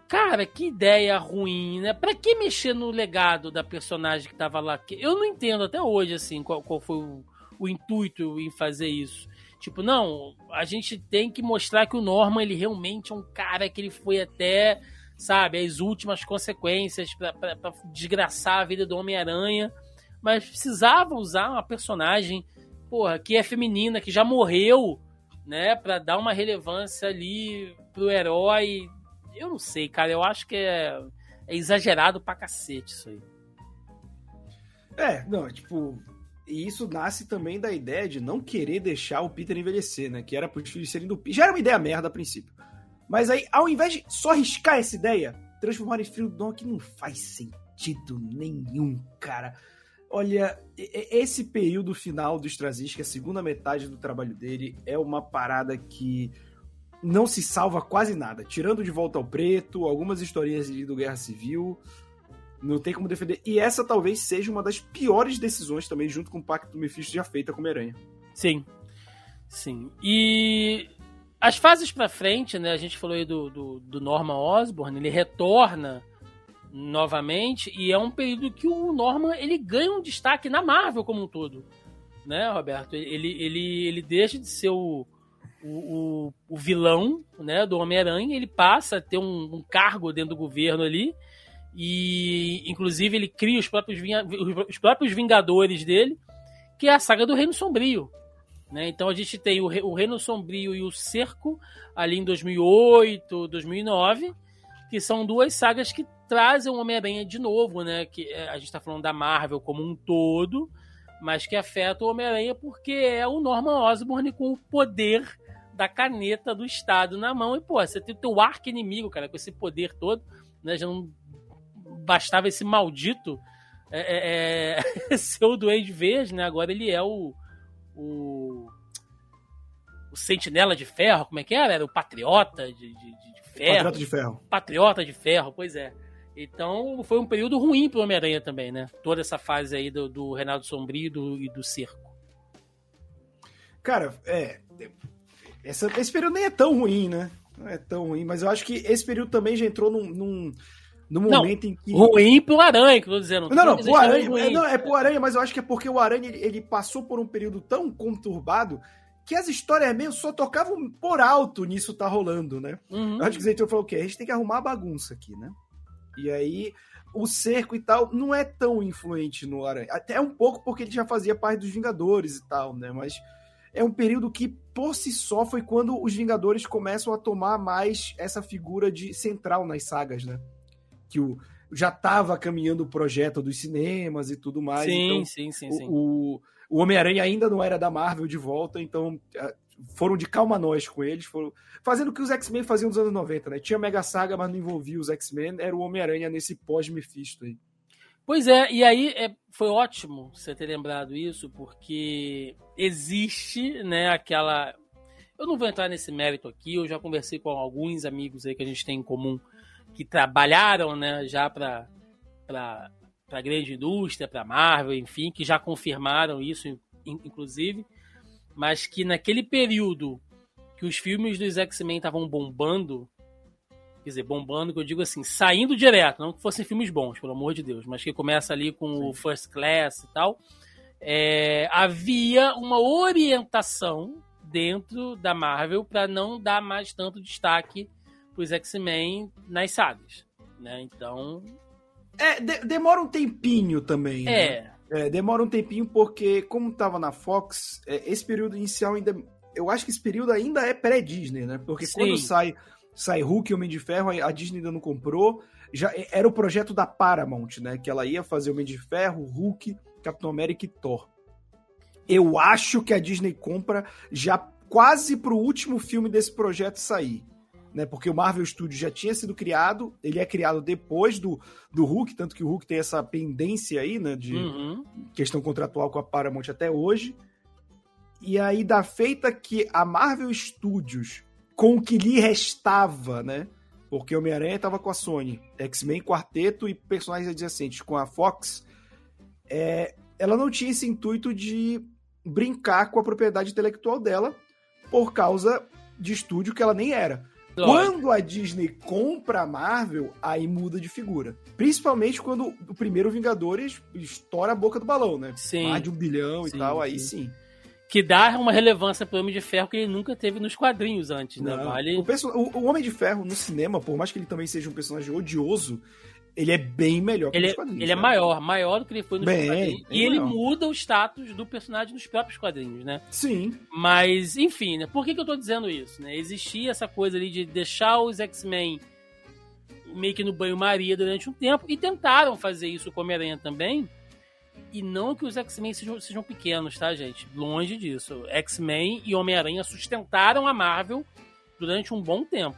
Cara, que ideia ruim, né? Pra que mexer no legado da personagem que tava lá? Eu não entendo até hoje, assim, qual, qual foi o o intuito em fazer isso. Tipo, não, a gente tem que mostrar que o Norman, ele realmente é um cara que ele foi até, sabe, as últimas consequências para desgraçar a vida do Homem-Aranha. Mas precisava usar uma personagem, porra, que é feminina, que já morreu, né, para dar uma relevância ali pro herói. Eu não sei, cara, eu acho que é, é exagerado pra cacete isso aí. É, não, tipo, e isso nasce também da ideia de não querer deixar o Peter envelhecer, né? Que era pros filhos serem do Peter. Já era uma ideia merda a princípio. Mas aí, ao invés de só riscar essa ideia, transformar em filho do Dom que não faz sentido nenhum, cara. Olha, esse período final do Straczynski, a segunda metade do trabalho dele, é uma parada que não se salva quase nada. Tirando de volta ao preto, algumas historinhas do Guerra Civil, não tem como defender. E essa talvez seja uma das piores decisões também, junto com o Pacto do Mephisto já feita com Homem-Aranha. Sim. Sim. E as fases para frente, né? A gente falou aí do, do, do Norman Osborn, ele retorna novamente e é um período que o Norman ele ganha um destaque na Marvel como um todo, né, Roberto? Ele, ele, ele deixa de ser o, o, o vilão né, do Homem-Aranha, ele passa a ter um, um cargo dentro do governo ali e, inclusive, ele cria os próprios, os próprios Vingadores dele, que é a saga do Reino Sombrio. Né? Então a gente tem o, o Reino Sombrio e o Cerco ali em 2008, 2009, que são duas sagas que trazem o Homem-Aranha de novo, né? Que é, a gente está falando da Marvel como um todo, mas que afeta o Homem-Aranha porque é o Norman Osborn com o poder da caneta do Estado na mão. E, pô, você tem o teu arco inimigo, cara, com esse poder todo, né? Já não bastava esse maldito é, é, ser o Duende Verde, né? Agora ele é o, o, o Sentinela de Ferro, como é que era? Era o Patriota de, de, de Ferro. Patriota de Ferro. Patriota de Ferro, pois é. Então foi um período ruim pro Homem-Aranha também, né? Toda essa fase aí do, do Renato Sombrio e do, e do Circo. Cara, é. Essa, esse período nem é tão ruim, né? Não é tão ruim, mas eu acho que esse período também já entrou num, num no momento não, em que. Ruim pro Aranha, que eu tô dizendo. Não, não, pro Aranha. É, não, é pro Aranha, mas eu acho que é porque o Aranha ele, ele, passou por um período tão conturbado que as histórias mesmo só tocavam por alto nisso tá rolando, né? Uhum. Eu acho que o Zeitor falou o quê? A gente tem que arrumar a bagunça aqui, né? E aí, o cerco e tal não é tão influente no Aranha. Até um pouco porque ele já fazia parte dos Vingadores e tal, né? Mas é um período que, por si só, foi quando os Vingadores começam a tomar mais essa figura de central nas sagas, né? Que o, já estava caminhando o projeto dos cinemas e tudo mais. Sim, então, sim, sim, o, sim. O, o Homem-Aranha ainda não era da Marvel de volta, então foram de calma nós com eles, foram fazendo o que os X-Men faziam nos anos 90, né? Tinha Mega Saga, mas não envolvia os X-Men, era o Homem-Aranha nesse pós-Mephisto aí. Pois é, e aí é, foi ótimo você ter lembrado isso, porque existe, né, aquela. Eu não vou entrar nesse mérito aqui, eu já conversei com alguns amigos aí que a gente tem em comum que trabalharam, né, já para para grande indústria, para Marvel, enfim, que já confirmaram isso, inclusive, mas que naquele período que os filmes dos X-Men estavam bombando, quer dizer, bombando, que eu digo assim, saindo direto, não que fossem filmes bons, pelo amor de Deus, mas que começa ali com Sim. o First Class e tal, é, havia uma orientação dentro da Marvel para não dar mais tanto destaque os X-Men nas sagas, né? Então, é, de, demora um tempinho também. É. Né? é. Demora um tempinho porque, como tava na Fox, é, esse período inicial ainda. Eu acho que esse período ainda é pré-Disney, né? Porque Sim. quando sai sai Hulk e Homem de Ferro, a Disney ainda não comprou. Já era o projeto da Paramount, né? Que ela ia fazer Homem de Ferro, Hulk, Capitão América e Thor. Eu acho que a Disney compra já quase pro último filme desse projeto sair. Né, porque o Marvel Studios já tinha sido criado, ele é criado depois do, do Hulk, tanto que o Hulk tem essa pendência aí, né, de uhum. questão contratual com a Paramount até hoje. E aí, da feita que a Marvel Studios com o que lhe restava, né? Porque Homem-Aranha estava com a Sony, X-Men Quarteto e personagens adjacentes com a Fox. É, ela não tinha esse intuito de brincar com a propriedade intelectual dela por causa de estúdio que ela nem era. Lógico. Quando a Disney compra a Marvel, aí muda de figura. Principalmente quando o primeiro Vingadores estoura a boca do balão, né? Sim. Mais de um bilhão sim, e tal, aí sim. sim que dá uma relevância pro Homem de Ferro que ele nunca teve nos quadrinhos antes, né? Vale... O, o, o, Homem de Ferro no cinema, por mais que ele também seja um personagem odioso, ele é bem melhor que ele, nos é, quadrinhos. Ele é né? maior, maior do que ele foi nos bem, quadrinhos. Bem e maior. ele muda o status do personagem nos próprios quadrinhos, né? Sim. Mas, enfim, né? Por que, que eu tô dizendo isso? Né? Existia essa coisa ali de deixar os X-Men meio que no banho-maria durante um tempo e tentaram fazer isso com Homem-Aranha também e não que os X-Men sejam, sejam pequenos, tá, gente? Longe disso. X-Men e Homem-Aranha sustentaram a Marvel durante um bom tempo.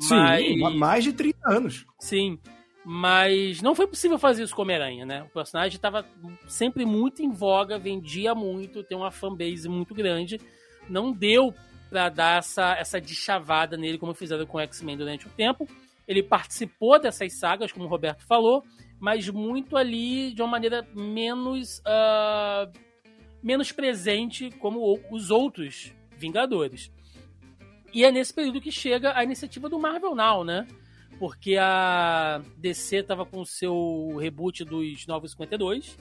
Sim, mas... mais de 30 anos. Sim. Mas não foi possível fazer isso com Homem-Aranha, né? O personagem estava sempre muito em voga, vendia muito, tem uma fanbase muito grande. Não deu para dar essa, essa deschavada nele, como fizeram com o X-Men durante o tempo. Ele participou dessas sagas, como o Roberto falou, mas muito ali de uma maneira menos uh, menos presente como os outros Vingadores. E é nesse período que chega a iniciativa do Marvel Now, né? Porque a DC estava com o seu reboot dos Novos 52,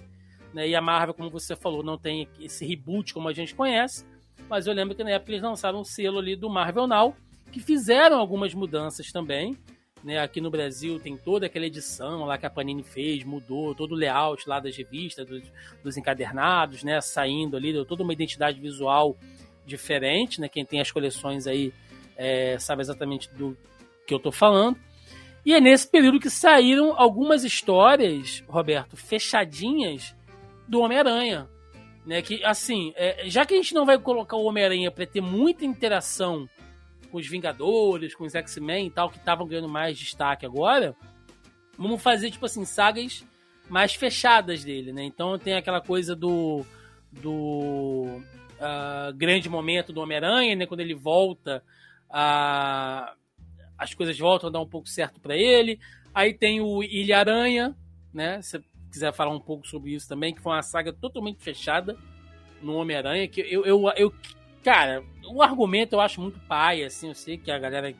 né? E a Marvel, como você falou, não tem esse reboot como a gente conhece, mas eu lembro que na época eles lançaram um selo ali do Marvel Now, que fizeram algumas mudanças também, né, aqui no Brasil tem toda aquela edição lá que a Panini fez, mudou todo o layout lá das revistas, dos, dos encadernados, né, saindo ali, deu toda uma identidade visual diferente, né, quem tem as coleções aí é, sabe exatamente do que eu tô falando. E é nesse período que saíram algumas histórias, Roberto, fechadinhas do Homem-Aranha. Né, que, assim, é, já que a gente não vai colocar o Homem-Aranha para ter muita interação com os Vingadores, com os X-Men e tal, que estavam ganhando mais destaque agora, vamos fazer, tipo assim, sagas mais fechadas dele, né? Então tem aquela coisa do. do. Uh, grande momento do Homem-Aranha, né? Quando ele volta, uh, as coisas voltam a dar um pouco certo para ele. Aí tem o Ilha Aranha, né? Se quiser falar um pouco sobre isso também, que foi uma saga totalmente fechada no Homem-Aranha, que eu, eu, eu Cara, o argumento eu acho muito pai, assim, eu sei que a galera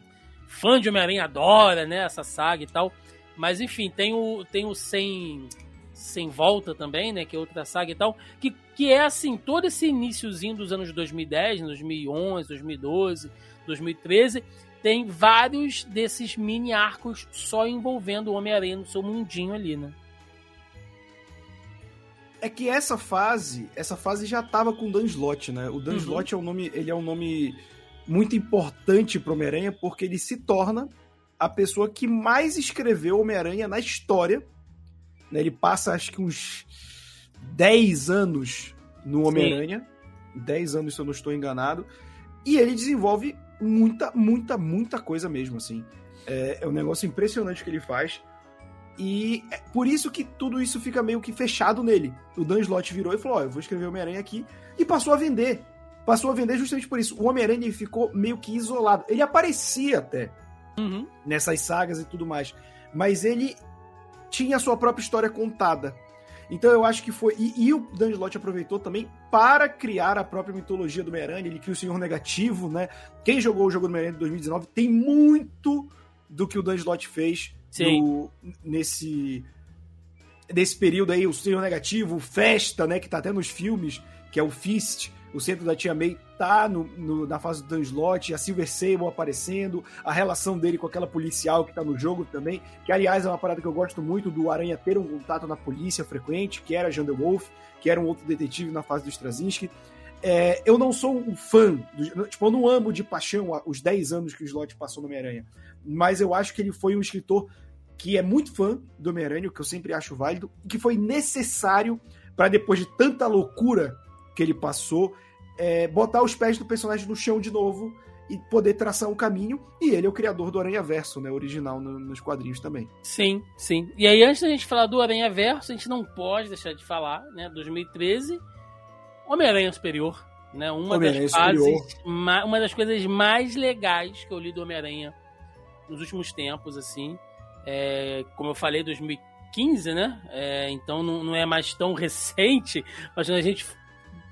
fã de Homem-Aranha adora, né, essa saga e tal. Mas enfim, tem o tem o sem sem volta também, né, que é outra saga e tal, que, que é assim, todo esse iníciozinho dos anos 2010, 2011, 2012, 2013, tem vários desses mini arcos só envolvendo o Homem-Aranha no seu mundinho ali, né? É que essa fase, essa fase já tava com o Dan Slott, né? O Dan uhum. Slott é um nome, ele é um nome muito importante pro Homem-Aranha porque ele se torna a pessoa que mais escreveu Homem-Aranha na história. Né? Ele passa acho que uns 10 anos no Homem-Aranha. 10 anos, se eu não estou enganado. E ele desenvolve muita, muita, muita coisa mesmo, assim. É, é um negócio impressionante que ele faz. E é por isso que tudo isso fica meio que fechado nele. O Dan Slott virou e falou: Ó, eu vou escrever Homem-Aranha aqui. E passou a vender. Passou a vender justamente por isso. O Homem-Aranha ficou meio que isolado. Ele aparecia até Uhum. nessas sagas e tudo mais. Mas ele tinha a sua própria história contada. Então eu acho que foi. E, e o Dan Slott aproveitou também para criar a própria mitologia do Homem-Aranha. Ele cria o Senhor Negativo, né? Quem jogou o jogo do Homem-Aranha de 2019 tem muito do que o Dan Slott fez no- nesse. Nesse período aí, o Senhor Negativo, o Festa, né? Que tá até nos filmes, que é o Fist, o centro da Tia May tá no, no- na fase do Dan a Silver Sable aparecendo, a relação dele com aquela policial que tá no jogo também, que aliás é uma parada que eu gosto muito do Aranha ter um contato na polícia frequente, que era Jean Wolf, que era um outro detetive na fase do Straczynski. É, eu não sou um fã, do- tipo, eu não amo de paixão os 10 anos que o Slott passou no Homem-Aranha, mas eu acho que ele foi um escritor que é muito fã do Homem-Aranha, que eu sempre acho válido, e que foi necessário para depois de tanta loucura que ele passou, é, botar os pés do personagem no chão de novo e poder traçar um caminho. E ele é o criador do Aranha Verso, né? Original no- nos quadrinhos também. Sim, sim. E aí, antes da gente falar do Aranha Verso, a gente não pode deixar de falar, né? 2013, Homem-Aranha Superior. Né? Uma, das fases, uma das coisas mais legais que eu li do Homem-Aranha nos últimos tempos, assim. É, como eu falei, 2015, né? É, então não, não é mais tão recente, mas quando a gente.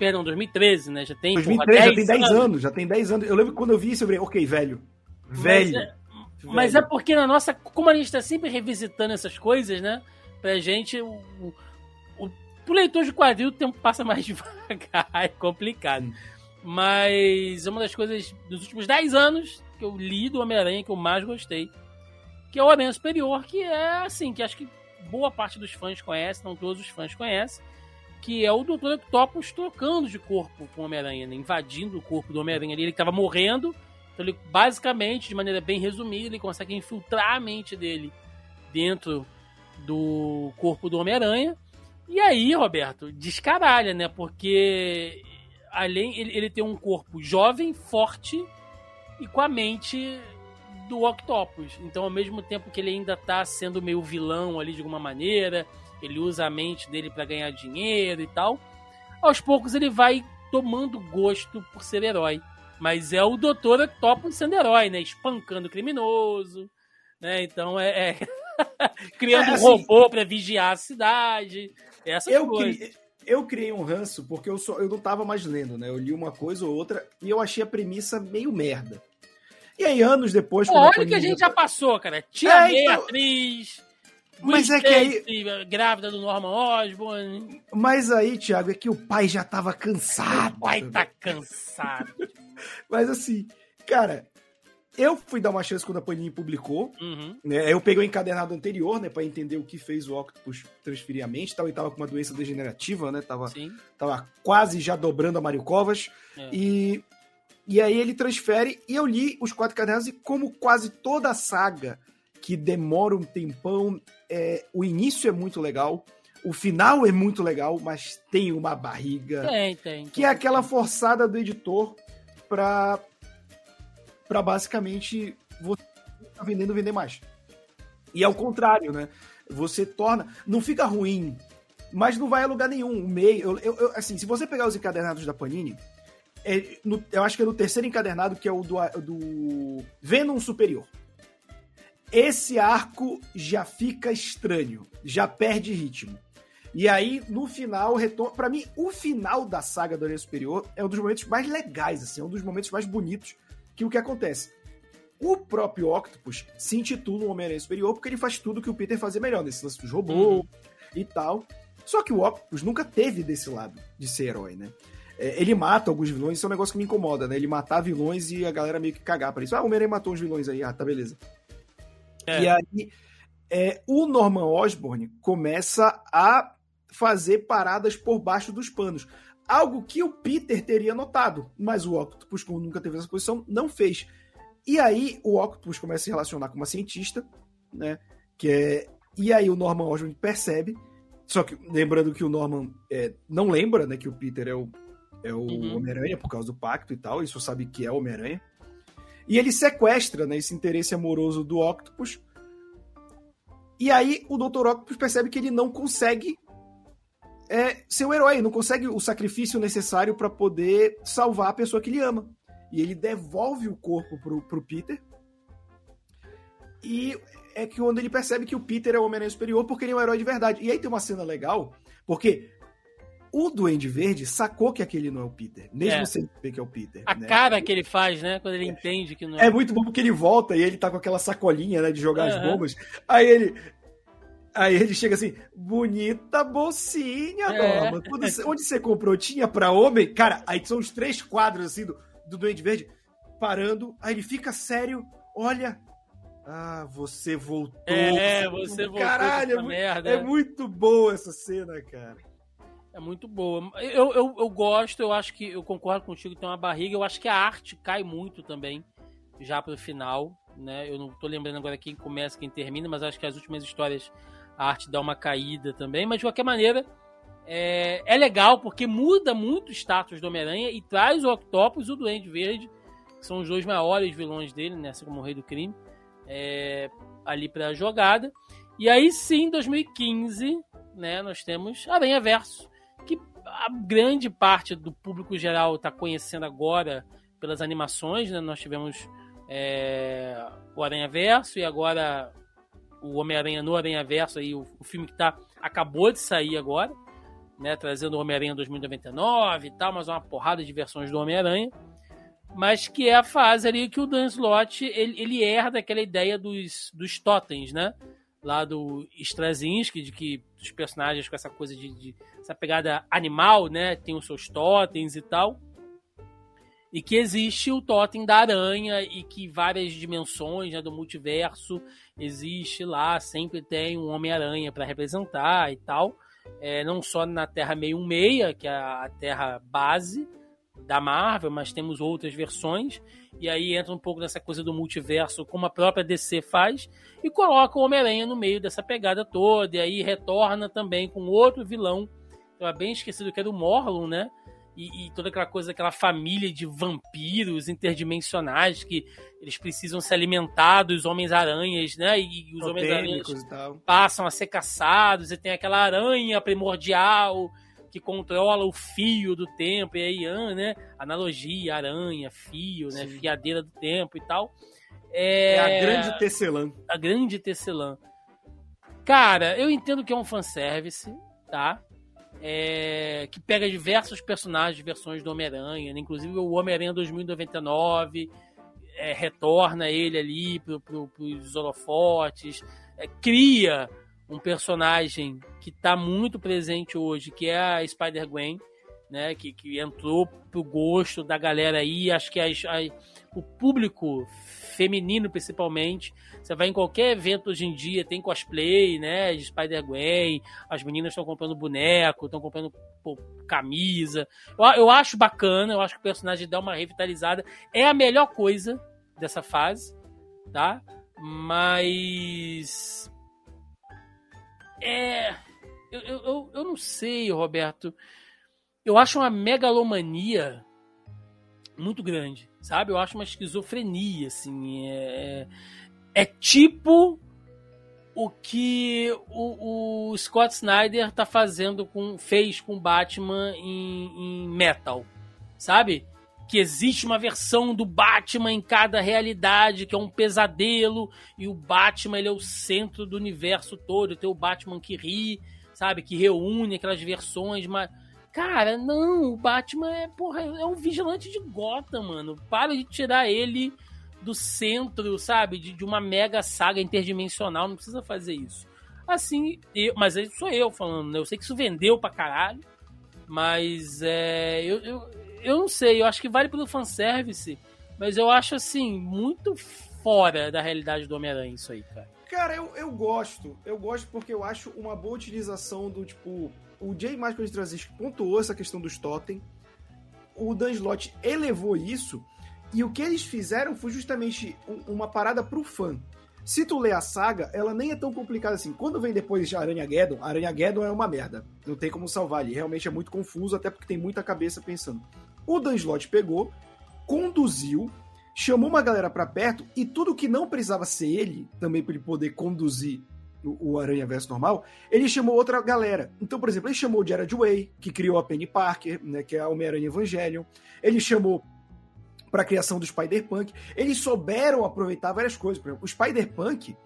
Perdão, 2013, né? Já tem. porra, 2003 já tem 10 anos. já tem 10 anos. Eu lembro que quando eu vi isso, eu falei, ok, velho. Velho. Mas é, mas é porque na nossa. Como a gente tá sempre revisitando essas coisas, né? Pra gente. O, o, o, pro leitor de quadril o tempo passa mais devagar, é complicado. Mas é uma das coisas dos últimos 10 anos que eu li do Homem-Aranha que eu mais gostei. Que é o Homem-Aranha Superior, que é assim, que acho que boa parte dos fãs conhece, não todos os fãs conhecem. Que é o Dr. Octopus trocando de corpo com o Homem-Aranha, né? invadindo o corpo do Homem-Aranha ali. Ele tava morrendo, então ele, basicamente, de maneira bem resumida, ele consegue infiltrar a mente dele dentro do corpo do Homem-Aranha. E aí, Roberto, descaralha, né? Porque além ele, ele tem um corpo jovem, forte e com a mente do Octopus. Então, ao mesmo tempo que ele ainda tá sendo meio vilão ali de alguma maneira, ele usa a mente dele para ganhar dinheiro e tal. Aos poucos ele vai tomando gosto por ser herói. Mas é o Doutor Octopus sendo herói, né? Espancando o criminoso, né? Então é, é... criando É, um assim- robô para vigiar a cidade. Essas Eu, coisas. cri- eu criei um ranço porque eu, só, eu não tava mais lendo, né? Eu li uma coisa ou outra e eu achei a premissa meio merda. E aí, anos depois. Olha o que a gente já- passou, cara. Tia É, então- atriz. Mas Gwen é que aí- Stacy, grávida do Norman Osborn. Mas aí, Thiago, é que o pai já tava cansado. O pai tá cansado. Mas assim, cara, eu fui dar uma chance quando a Panini publicou. Uhum. Né? Eu peguei o encadernado anterior, né, para entender o que fez o Octopus transferir a mente, tal, e tava com uma doença degenerativa, né? Tava, Sim. tava quase já dobrando a Mario Covas. É. E, e aí ele transfere, e eu li os quatro encadernados, e como quase toda a saga que demora um tempão, é, o início é muito legal, o final é muito legal, mas tem uma barriga Tem, tem. que é aquela forçada do editor pra, pra basicamente você tá vendendo vender mais. E é o contrário, né? Você torna. Não fica ruim, mas não vai a lugar nenhum. O meio. Eu, eu- eu- assim, se você pegar os encadernados da Panini, é no- eu acho que é no terceiro encadernado, que é o do, do Venom Superior. Esse arco já fica estranho, já perde ritmo. E aí, no final, retorna. Pra mim, o final da saga do Aranha Superior é um dos momentos mais legais, assim, é um dos momentos mais bonitos que o que acontece. O próprio Octopus se intitula um Homem-Aranha Superior porque ele faz tudo que o Peter fazia melhor, nesse lance dos robôs e tal. Só que o Octopus nunca teve desse lado de ser herói, né? É, ele mata alguns vilões, isso é um negócio que me incomoda, né? Ele matar vilões e a galera meio que cagar pra isso. Ah, o Homem-Aranha matou uns vilões aí, ah, tá beleza. É. E aí, é, o Norman Osborn começa a fazer paradas por baixo dos panos. Algo que o Peter teria notado, mas o Octopus, como nunca teve essa posição, não fez. E aí o Octopus começa a se relacionar com uma cientista, né? Que é... E aí o Norman Osborn percebe, só que lembrando que o Norman é, não lembra, né? Que o Peter é o é o uhum. Homem-Aranha por causa do pacto e tal, isso sabe que é Homem-Aranha. E ele sequestra né, esse interesse amoroso do Octopus. E aí o Dr. Octopus percebe que ele não consegue é, ser o herói, não consegue o sacrifício necessário para poder salvar a pessoa que ele ama. E ele devolve o corpo pro, pro Peter. E é que quando ele percebe que o Peter é o Homem-Aranha superior porque ele é um herói de verdade. E aí tem uma cena legal, porque o Duende Verde sacou que aquele não é o Peter, mesmo é. sem saber que é o Peter. A né? cara que ele faz, né? Quando ele é. entende que não é. É muito bom porque ele volta e ele tá com aquela sacolinha, né, de jogar uhum. as bombas. Aí ele. Aí ele chega assim, bonita bolsinha, é. Norma. onde você comprou? Tinha pra homem? Cara, aí são os três quadros assim do, do Duende Verde parando. Aí ele fica sério, olha, ah, você voltou. É, você voltou. Caralho, é, merda. é muito boa essa cena, cara. É muito boa. Eu, eu, eu gosto, eu acho que eu concordo contigo, tem uma barriga. Eu acho que a arte cai muito também, já pro final. Né? Eu não tô lembrando agora quem começa, quem termina, mas acho que as últimas histórias a arte dá uma caída também. Mas de qualquer maneira, é, é legal porque muda muito o status do Homem-Aranha e traz o Octopus e o Duende Verde, que são os dois maiores vilões dele, né? assim como o Rei do Crime é, ali para a jogada. E aí sim, em 2015, né, nós temos Aranha Verso, que a grande parte do público geral está conhecendo agora pelas animações. Né? Nós tivemos é, o Aranha Verso e agora o Homem-Aranha no Aranha Verso, aí, o, o filme que tá, acabou de sair agora, né, trazendo o Homem-Aranha 2099 e tal, mas uma porrada de versões do Homem-Aranha mas que é a fase ali que o Dan Slott ele, ele herda aquela ideia dos, dos totens, né? Lá do Straczynski, de que os personagens com essa coisa de, de, essa pegada animal, né? Tem os seus totens e tal. E que existe o totem da aranha e que várias dimensões né, do multiverso existe lá, sempre tem um Homem-Aranha para representar e tal. É, não só na Terra 616, que é a Terra base, da Marvel, mas temos outras versões. E aí entra um pouco nessa coisa do multiverso, como a própria DC faz, e coloca o Homem-Aranha no meio dessa pegada toda. E aí retorna também com outro vilão, eu bem esquecido que era o Morlun, né? E, e, toda aquela coisa, aquela família de vampiros interdimensionais que eles precisam se alimentar dos Homens-Aranhas, né? E, e os Homens-Aranhas passam a ser caçados, e tem aquela aranha primordial que controla o fio do tempo, e aí, ah, né? Analogia, aranha, fio, né? Fiadeira do tempo e tal. É, é a grande tecelã. A grande tecelã. Cara, eu entendo que é um fanservice, tá? É, que pega diversos personagens, versões do Homem-Aranha, né? inclusive o Homem-Aranha 2099 é, retorna ele ali pro, pro, pros holofotes, é, cria um personagem que está muito presente hoje, que é a Spider-Gwen, né? Que, que entrou pro gosto da galera aí. Acho que as, a, o público feminino, principalmente, você vai em qualquer evento hoje em dia, tem cosplay, né? De Spider-Gwen, as meninas estão comprando boneco, estão comprando pô, camisa. Eu, eu acho bacana, eu acho que o personagem dá uma revitalizada. É a melhor coisa dessa fase, tá? Mas é. Eu, eu, eu não sei, Roberto. Eu acho uma megalomania muito grande, sabe? Eu acho uma esquizofrenia, assim. É, é, é tipo o que o, o, Scott Snyder tá fazendo com fez com Batman em, em Metal, sabe? Que existe uma versão do Batman em cada realidade, que é um pesadelo, e o Batman ele é o centro do universo todo. Tem o Batman que ri, sabe? Que reúne aquelas versões, mas. Cara, não, o Batman é, porra, é um vigilante de Gotham, mano. Para de tirar ele do centro, sabe? De, de uma mega saga interdimensional, não precisa fazer isso. Assim, eu, mas sou eu falando, né? Eu sei que isso vendeu pra caralho, mas é, eu, eu, eu não sei, eu acho que vale pelo fanservice, mas eu acho assim, muito fora da realidade do Homem-Aranha isso aí, cara. Cara, eu, eu gosto. Eu gosto porque eu acho uma boa utilização do tipo. O Jay Michael Straczynski pontuou essa questão dos totem. O Dan Slott elevou isso. E o que eles fizeram foi justamente uma parada pro fã. Se tu lê a saga, ela nem é tão complicada assim. Quando vem depois de Aranha Geddon, Aranha Geddon é uma merda. Não tem como salvar ali. Realmente é muito confuso, até porque tem muita cabeça pensando. O Dan Slott pegou, conduziu, chamou uma galera para perto e tudo que não precisava ser ele, também para ele poder conduzir o, Aranha Verso normal, ele chamou outra galera. Então, por exemplo, ele chamou o Jared Way, que criou a Penny Parker, né, que é a Homem-Aranha Evangelion. Ele chamou para a criação do Spider-Punk. Eles souberam aproveitar várias coisas. Por exemplo, o Spider-Punk,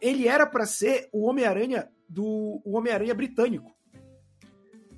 ele era para ser o Homem-Aranha do Homem-Aranha britânico.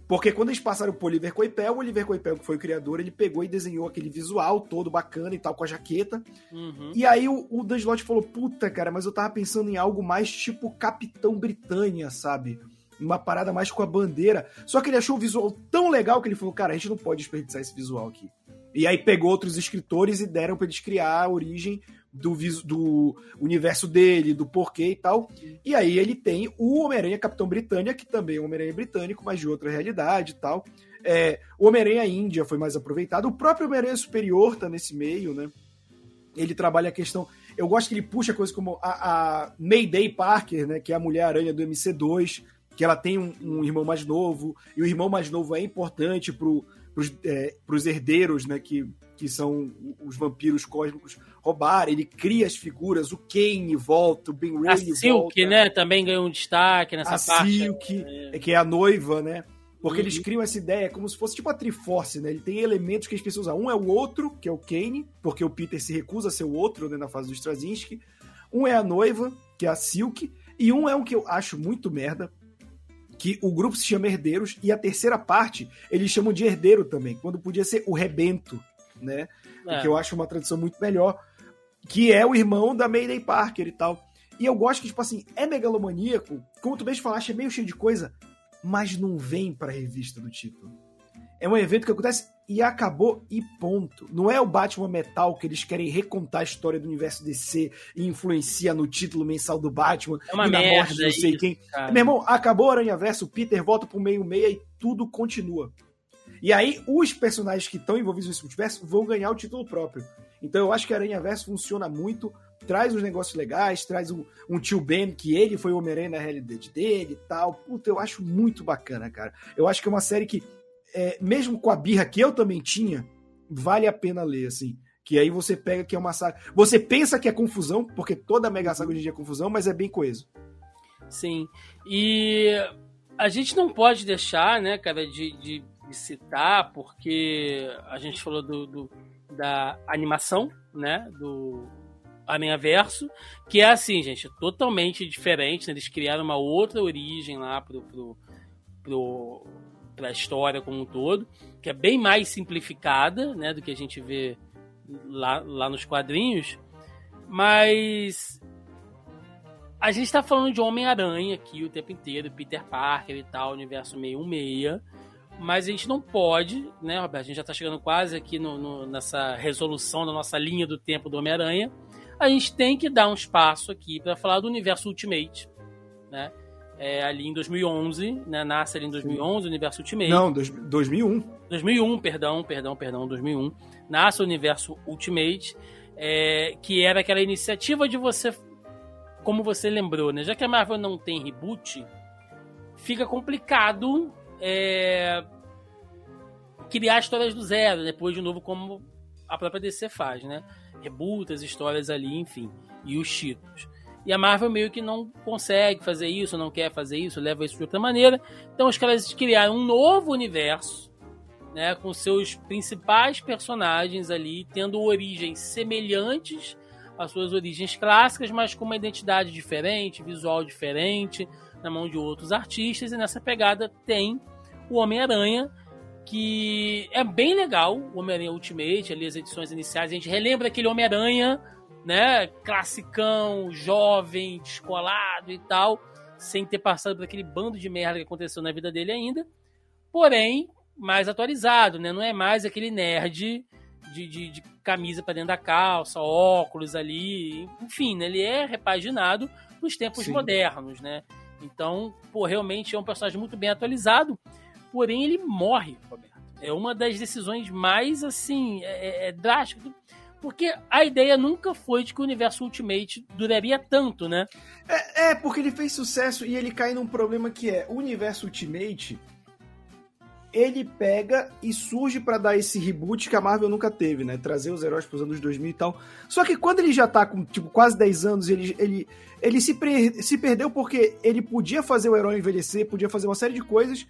Porque quando eles passaram pro Oliver Coipel, o Oliver Coipel, que foi o criador, ele pegou e desenhou aquele visual todo bacana e tal, com a jaqueta. Uhum. E aí o, o Dan Slott falou, puta, cara, mas eu tava pensando em algo mais tipo Capitão Britânia, sabe? Uma parada mais com a bandeira. Só que ele achou o visual tão legal que ele falou, cara, a gente não pode desperdiçar esse visual aqui. E aí pegou outros escritores e deram para eles criar a origem do, do universo dele, do porquê e tal. E aí ele tem o Homem-Aranha Capitão Britânia, que também é um Homem-Aranha britânico, mas de outra realidade e tal. É, o Homem-Aranha Índia foi mais aproveitado. O próprio Homem-Aranha Superior tá nesse meio, né? Ele trabalha a questão. Eu gosto que ele puxa coisas como a, a Mayday Parker, né? Que é a Mulher-Aranha do MC2, que ela tem um, um, irmão mais novo, e o irmão mais novo é importante pro, pros, é, pros herdeiros, né? Que, que são os vampiros cósmicos roubar, ele cria as figuras, o Kane volta, o Ben Ray volta. A Silk, né, também ganhou um destaque nessa a parte. A Silk, é. que é a noiva, né? Porque uhum. eles criam essa ideia como se fosse tipo a Triforce, né? Ele tem elementos que eles precisam usar. Um é o outro, que é o Kane, porque o Peter se recusa a ser o outro, né, na fase do Straczynski. Um é a noiva, que é a Silk. E um é um que eu acho muito merda, que o grupo se chama Herdeiros, e a terceira parte eles chamam de Herdeiro também, quando podia ser o Rebento, né? É. Que eu acho uma tradução muito melhor que é o irmão da Mayday Parker e tal. E eu gosto que, tipo assim, é megalomaníaco, como tu mesmo falaste, é meio cheio de coisa, mas não vem pra revista do título. É um evento que acontece e acabou e ponto. Não é o Batman Metal que eles querem recontar a história do universo DC e influencia no título mensal do Batman é uma e na merda morte de não sei isso, quem. Cara. Meu irmão, acabou o Aranha Verso, o Peter volta pro meio-meia e tudo continua. E aí, os personagens que estão envolvidos nesse multiverso vão ganhar o título próprio. Então eu acho que Aranha Verso funciona muito, traz uns negócios legais, traz um, um tio Ben, que ele foi o Homem-Aranha na realidade dele e tal. Puta, eu acho muito bacana, cara. Eu acho que é uma série que, é, mesmo com a birra que eu também tinha, vale a pena ler, assim. Que aí você pega que é uma saga. Você pensa que é confusão, porque toda Mega Saga hoje em dia é confusão, mas é bem coeso. Sim. E a gente não pode deixar, né, cara, de, de, de citar, porque a gente falou do, do da animação, né? Do Aranha Verso, que é assim, gente, totalmente diferente. Né? Eles criaram uma outra origem lá pro, pro, pro, pra história como um todo, que é bem mais simplificada, né? Do que a gente vê lá, lá nos quadrinhos. Mas a gente está falando de Homem-Aranha aqui o tempo inteiro, Peter Parker e tal, universo 616. Mas a gente não pode, né, Roberto? A gente já está chegando quase aqui no, no, nessa resolução da nossa linha do tempo do Homem-Aranha. A gente tem que dar um espaço aqui para falar do universo Ultimate, né? É, ali em 2011, né? Nasce ali em 2011 o universo Ultimate. Não, dois, 2001. 2001, perdão, perdão, perdão, 2001. Nasce o universo Ultimate, é, que era aquela iniciativa de você, como você lembrou, né? Já que a Marvel não tem reboot, fica complicado é, criar histórias do zero, depois de novo como a própria DC faz, né? Rebuta as histórias ali, enfim, e os títulos. E a Marvel meio que não consegue fazer isso, não quer fazer isso, leva isso de outra maneira. Então os caras criaram um novo universo, né, com seus principais personagens ali tendo origens semelhantes às suas origens clássicas, mas com uma identidade diferente, visual diferente, na mão de outros artistas, e nessa pegada tem o Homem-Aranha, que é bem legal, o Homem-Aranha Ultimate, ali as edições iniciais, a gente relembra aquele Homem-Aranha, né, classicão, jovem, descolado e tal, sem ter passado por aquele bando de merda que aconteceu na vida dele ainda, porém, mais atualizado, né, não é mais aquele nerd de, de, de camisa para dentro da calça, óculos ali, enfim, né, ele é repaginado nos tempos Sim. modernos, né, então, pô, realmente é um personagem muito bem atualizado, porém ele morre, Roberto. É uma das decisões mais, assim, é, é, é drásticas. Porque a ideia nunca foi de que o universo Ultimate duraria tanto, né? É, é, porque ele fez sucesso e ele cai num problema que é o universo Ultimate. Ele pega e surge para dar esse reboot que a Marvel nunca teve, né? Trazer os heróis pros anos 2000 e tal. Só que quando ele já tá com, tipo, quase 10 anos, ele, ele, ele se, se perdeu porque ele podia fazer o herói envelhecer, podia fazer uma série de coisas,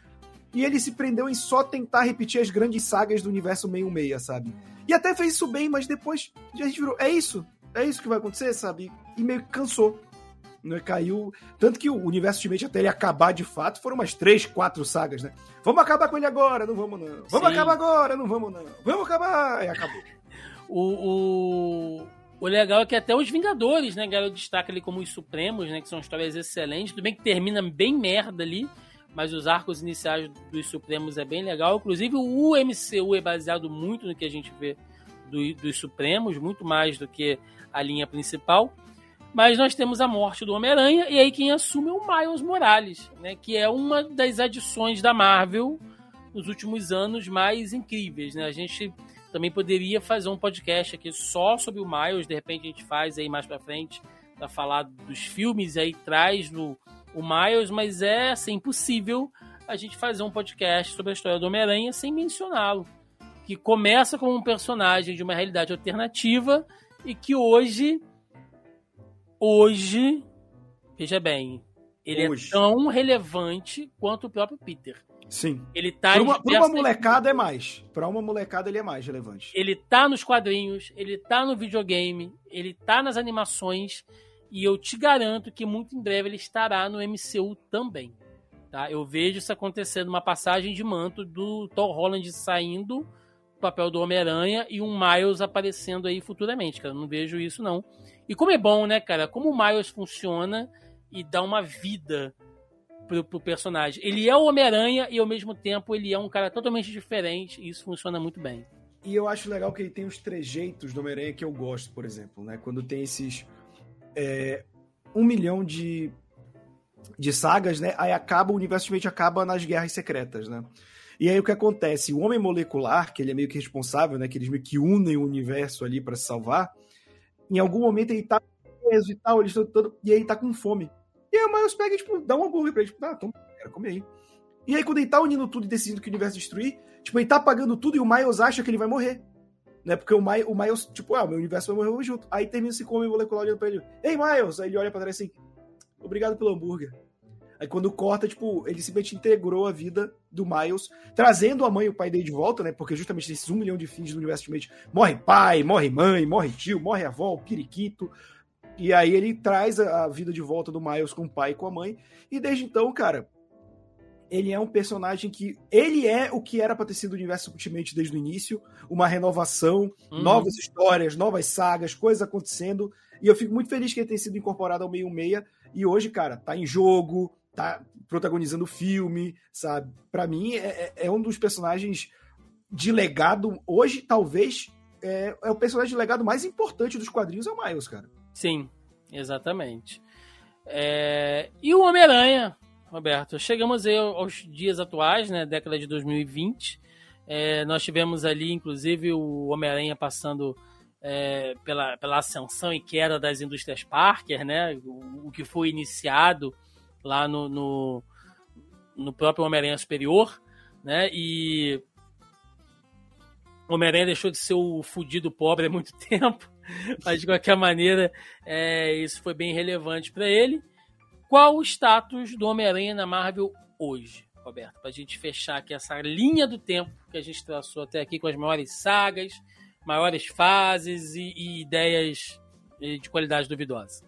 e ele se prendeu em só tentar repetir as grandes sagas do universo meio-meia, sabe? E até fez isso bem, mas depois a gente virou, é isso, é isso que vai acontecer, sabe? E meio que cansou. Né? Caiu. Tanto que o universo Ultimate, até ele acabar de fato, foram umas três, quatro sagas, né? Vamos acabar com ele agora, não vamos não. Vamos Sim. acabar agora, não vamos não. Vamos acabar. E acabou. O, o, o legal é que até os Vingadores, né, galera, destaca ali como os Supremos, né? Que são histórias excelentes. Tudo bem que termina bem merda ali mas os arcos iniciais dos Supremos é bem legal. Inclusive, o MCU é baseado muito no que a gente vê do, dos Supremos, muito mais do que a linha principal. Mas nós temos a morte do Homem-Aranha, e aí quem assume é o Miles Morales, né, que é uma das adições da Marvel nos últimos anos mais incríveis. Né? A gente também poderia fazer um podcast aqui só sobre o Miles, de repente a gente faz aí mais para frente para falar dos filmes, aí traz no, o Miles, mas é assim, impossível a gente fazer um podcast sobre a história do Homem-Aranha sem mencioná-lo. Que começa como um personagem de uma realidade alternativa e que hoje. Hoje. Veja bem. Ele é hoje. é tão relevante quanto o próprio Peter. Sim. Ele tá para uma, uma molecada é mais. Para uma molecada ele é mais relevante. Ele tá nos quadrinhos, ele tá no videogame, ele tá nas animações e eu te garanto que muito em breve ele estará no MCU também. Tá? Eu vejo isso acontecendo, uma passagem de manto do Thor Holland saindo do papel do Homem-Aranha e um Miles aparecendo aí futuramente, cara. Eu não vejo isso, não. E como é bom, né, cara? Como o Miles funciona e dá uma vida pro, pro personagem. Ele é o Homem-Aranha e ao mesmo tempo ele é um cara totalmente diferente e isso funciona muito bem. E eu acho legal que ele tem os trejeitos do Homem-Aranha que eu gosto, por exemplo, né? Quando tem esses é, um milhão de, de sagas, né? Aí acaba, o universo simplesmente acaba nas guerras secretas, né? E aí o que acontece? O homem molecular, que ele é meio que responsável, né? Que eles meio que unem o universo ali para se salvar. Em algum momento ele tá preso e tal, estão todo, e aí ele tá com fome. E aí o Miles pega e, tipo, dá um hambúrguer pra ele, tipo, ah, toma, quero comer aí. E aí quando ele tá unindo tudo e decidindo que o universo destruir, tipo, ele tá apagando tudo e o Miles acha que ele vai morrer né? Porque o, My, o Miles, tipo, ah, o meu universo vai morrer junto. Aí termina esse come molecular olhando pra ele. Ei, Miles! Aí ele olha pra trás assim, obrigado pelo hambúrguer. Aí quando corta, tipo, ele simplesmente integrou a vida do Miles, trazendo a mãe e o pai dele de volta, né? Porque justamente nesses um milhão de fins do universo Ultimate, morre pai, morre mãe, morre tio, morre avó, o periquito. E aí ele traz a, a vida de volta do Miles com o pai e com a mãe. E desde então, cara, ele é um personagem que. Ele é o que era pra ter sido o universo Ultimate desde o início. Uma renovação, uhum. novas histórias, novas sagas, coisas acontecendo. E eu fico muito feliz que ele tenha sido incorporado ao meio-meia. E hoje, cara, tá em jogo, tá protagonizando filme, sabe? Para mim, é, é, é, um dos personagens de legado. Hoje, talvez, é, é o personagem de legado mais importante dos quadrinhos, é o Miles, cara. Sim, exatamente. É... E o Homem-Aranha, Roberto, chegamos aí aos dias atuais, né, década de 2020. É, nós tivemos ali, inclusive, o Homem-Aranha passando é, pela, pela ascensão e queda das indústrias Parker, né, o, o que foi iniciado lá no, no, no próprio Homem-Aranha Superior, né, e Homem-Aranha deixou de ser o fudido pobre há muito tempo, mas de qualquer maneira, é, isso foi bem relevante para ele. Qual o status do Homem-Aranha na Marvel hoje, Roberto? Para a gente fechar aqui essa linha do tempo que a gente traçou até aqui com as maiores sagas, maiores fases e, e ideias de qualidade duvidosa.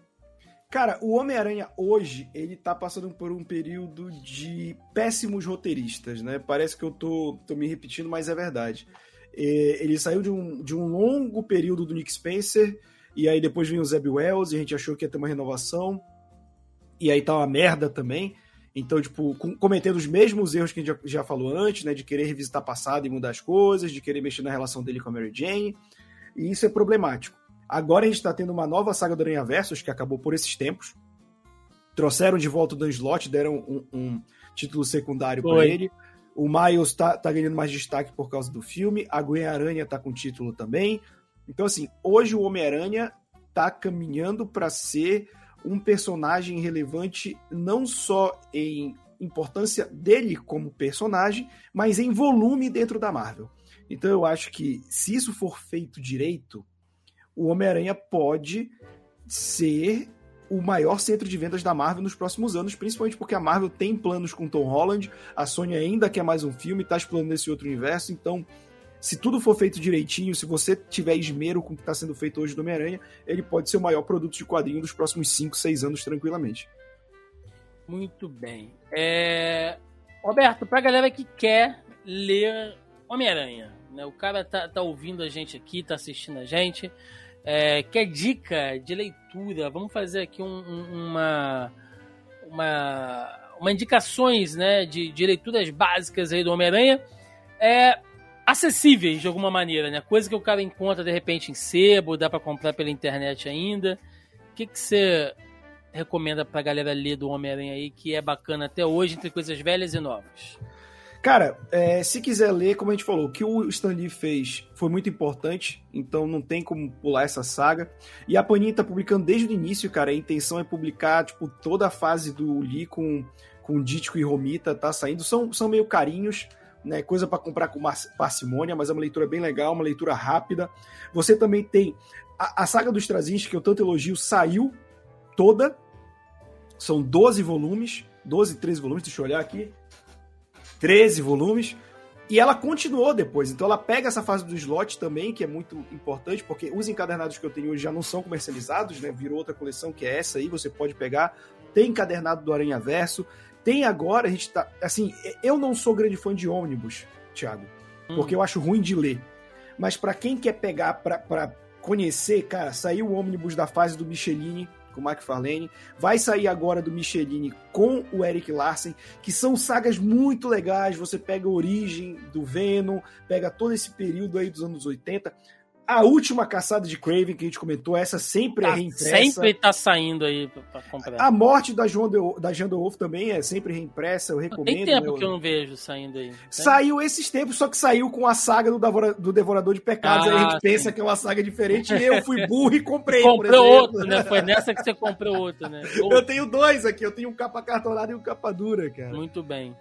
Cara, o Homem-Aranha hoje, ele tá passando por um período de péssimos roteiristas, né? Parece que eu tô, tô me repetindo, mas é verdade. Ele saiu de um, de um longo período do Nick Spencer, e aí depois veio o Zeb Wells, e a gente achou que ia ter uma renovação e aí tá uma merda também. Então, tipo, com, cometendo os mesmos erros que a gente já, já, falou antes, né? De querer revisitar passado e mudar as coisas, de querer mexer na relação dele com a Mary Jane. E isso é problemático. Agora a gente tá tendo uma nova saga do Aranha Versus, que acabou por esses tempos. Trouxeram de volta o Dan Slott, deram um, um título secundário para ele. O Miles tá, tá ganhando mais destaque por causa do filme. A Gwen Aranha tá com título também. Então, assim, hoje o Homem-Aranha tá caminhando para ser um personagem relevante não só em importância dele como personagem, mas em volume dentro da Marvel. Então eu acho que se isso for feito direito, o Homem-Aranha pode ser o maior centro de vendas da Marvel nos próximos anos, principalmente porque a Marvel tem planos com Tom Holland, a Sony ainda quer mais um filme, está explorando esse outro universo, então se tudo for feito direitinho, se você tiver esmero com o que está sendo feito hoje do Homem-Aranha, ele pode ser o maior produto de quadrinho dos próximos 5, 6 anos tranquilamente. Muito bem. É... Roberto, pra galera que quer ler Homem-Aranha, né? o cara tá, tá ouvindo a gente aqui, tá assistindo a gente, é, quer dica de leitura, vamos fazer aqui um, um, uma, uma, uma indicações né, de, de leituras básicas aí do Homem-Aranha. É, acessíveis de alguma maneira, né? Coisa que o cara encontra de repente em sebo, dá para comprar pela internet ainda. O que, que você recomenda pra galera ler do Homem-Aranha aí, que é bacana até hoje, entre coisas velhas e novas? Cara, é, se quiser ler, como a gente falou, o que o Stan Lee fez foi muito importante, então não tem como pular essa saga. E a Panini tá publicando desde o início, cara. A intenção é publicar, tipo, toda a fase do Lee com, com Dítico e Romita, tá saindo. São, são meio carinhos, né? Coisa para comprar com parcimônia, mas é uma leitura bem legal, uma leitura rápida. Você também tem a, a saga dos Straczynski, que eu tanto elogio, saiu toda. São 12 volumes, 12, 13 volumes, deixa eu olhar aqui. 13 volumes. E ela continuou depois. Então ela pega essa fase do slot também, que é muito importante, porque os encadernados que eu tenho hoje já não são comercializados, né? Virou outra coleção que é essa aí, você pode pegar. Tem encadernado do Aranha Verso. Tem agora, a gente tá. Assim, eu não sou grande fã de ônibus, Thiago, hum. porque eu acho ruim de ler. Mas para quem quer pegar para conhecer, cara, saiu o ônibus da fase do Michelini, com o McFarlane. Vai sair agora do Michelini com o Eric Larsen, que são sagas muito legais. Você pega a origem do Venom, pega todo esse período aí dos anos 80. A última caçada de Craven que a gente comentou, essa sempre é tá, é reimpressa. Sempre tá saindo aí pra comprar. A morte da Joan de, da Jean Wolf também é sempre reimpressa, eu recomendo. Tem tempo meu... que eu não vejo saindo aí. Saiu esses tempos, só que saiu com a saga do, Devora, do Devorador de Pecados. Ah, aí a gente sim. pensa que é uma saga diferente e eu fui burro e comprei. Comprou outro, né? Foi nessa que você comprou outro, né? Eu tenho dois aqui, eu tenho um capa cartonada e um capa dura, cara. Muito bem.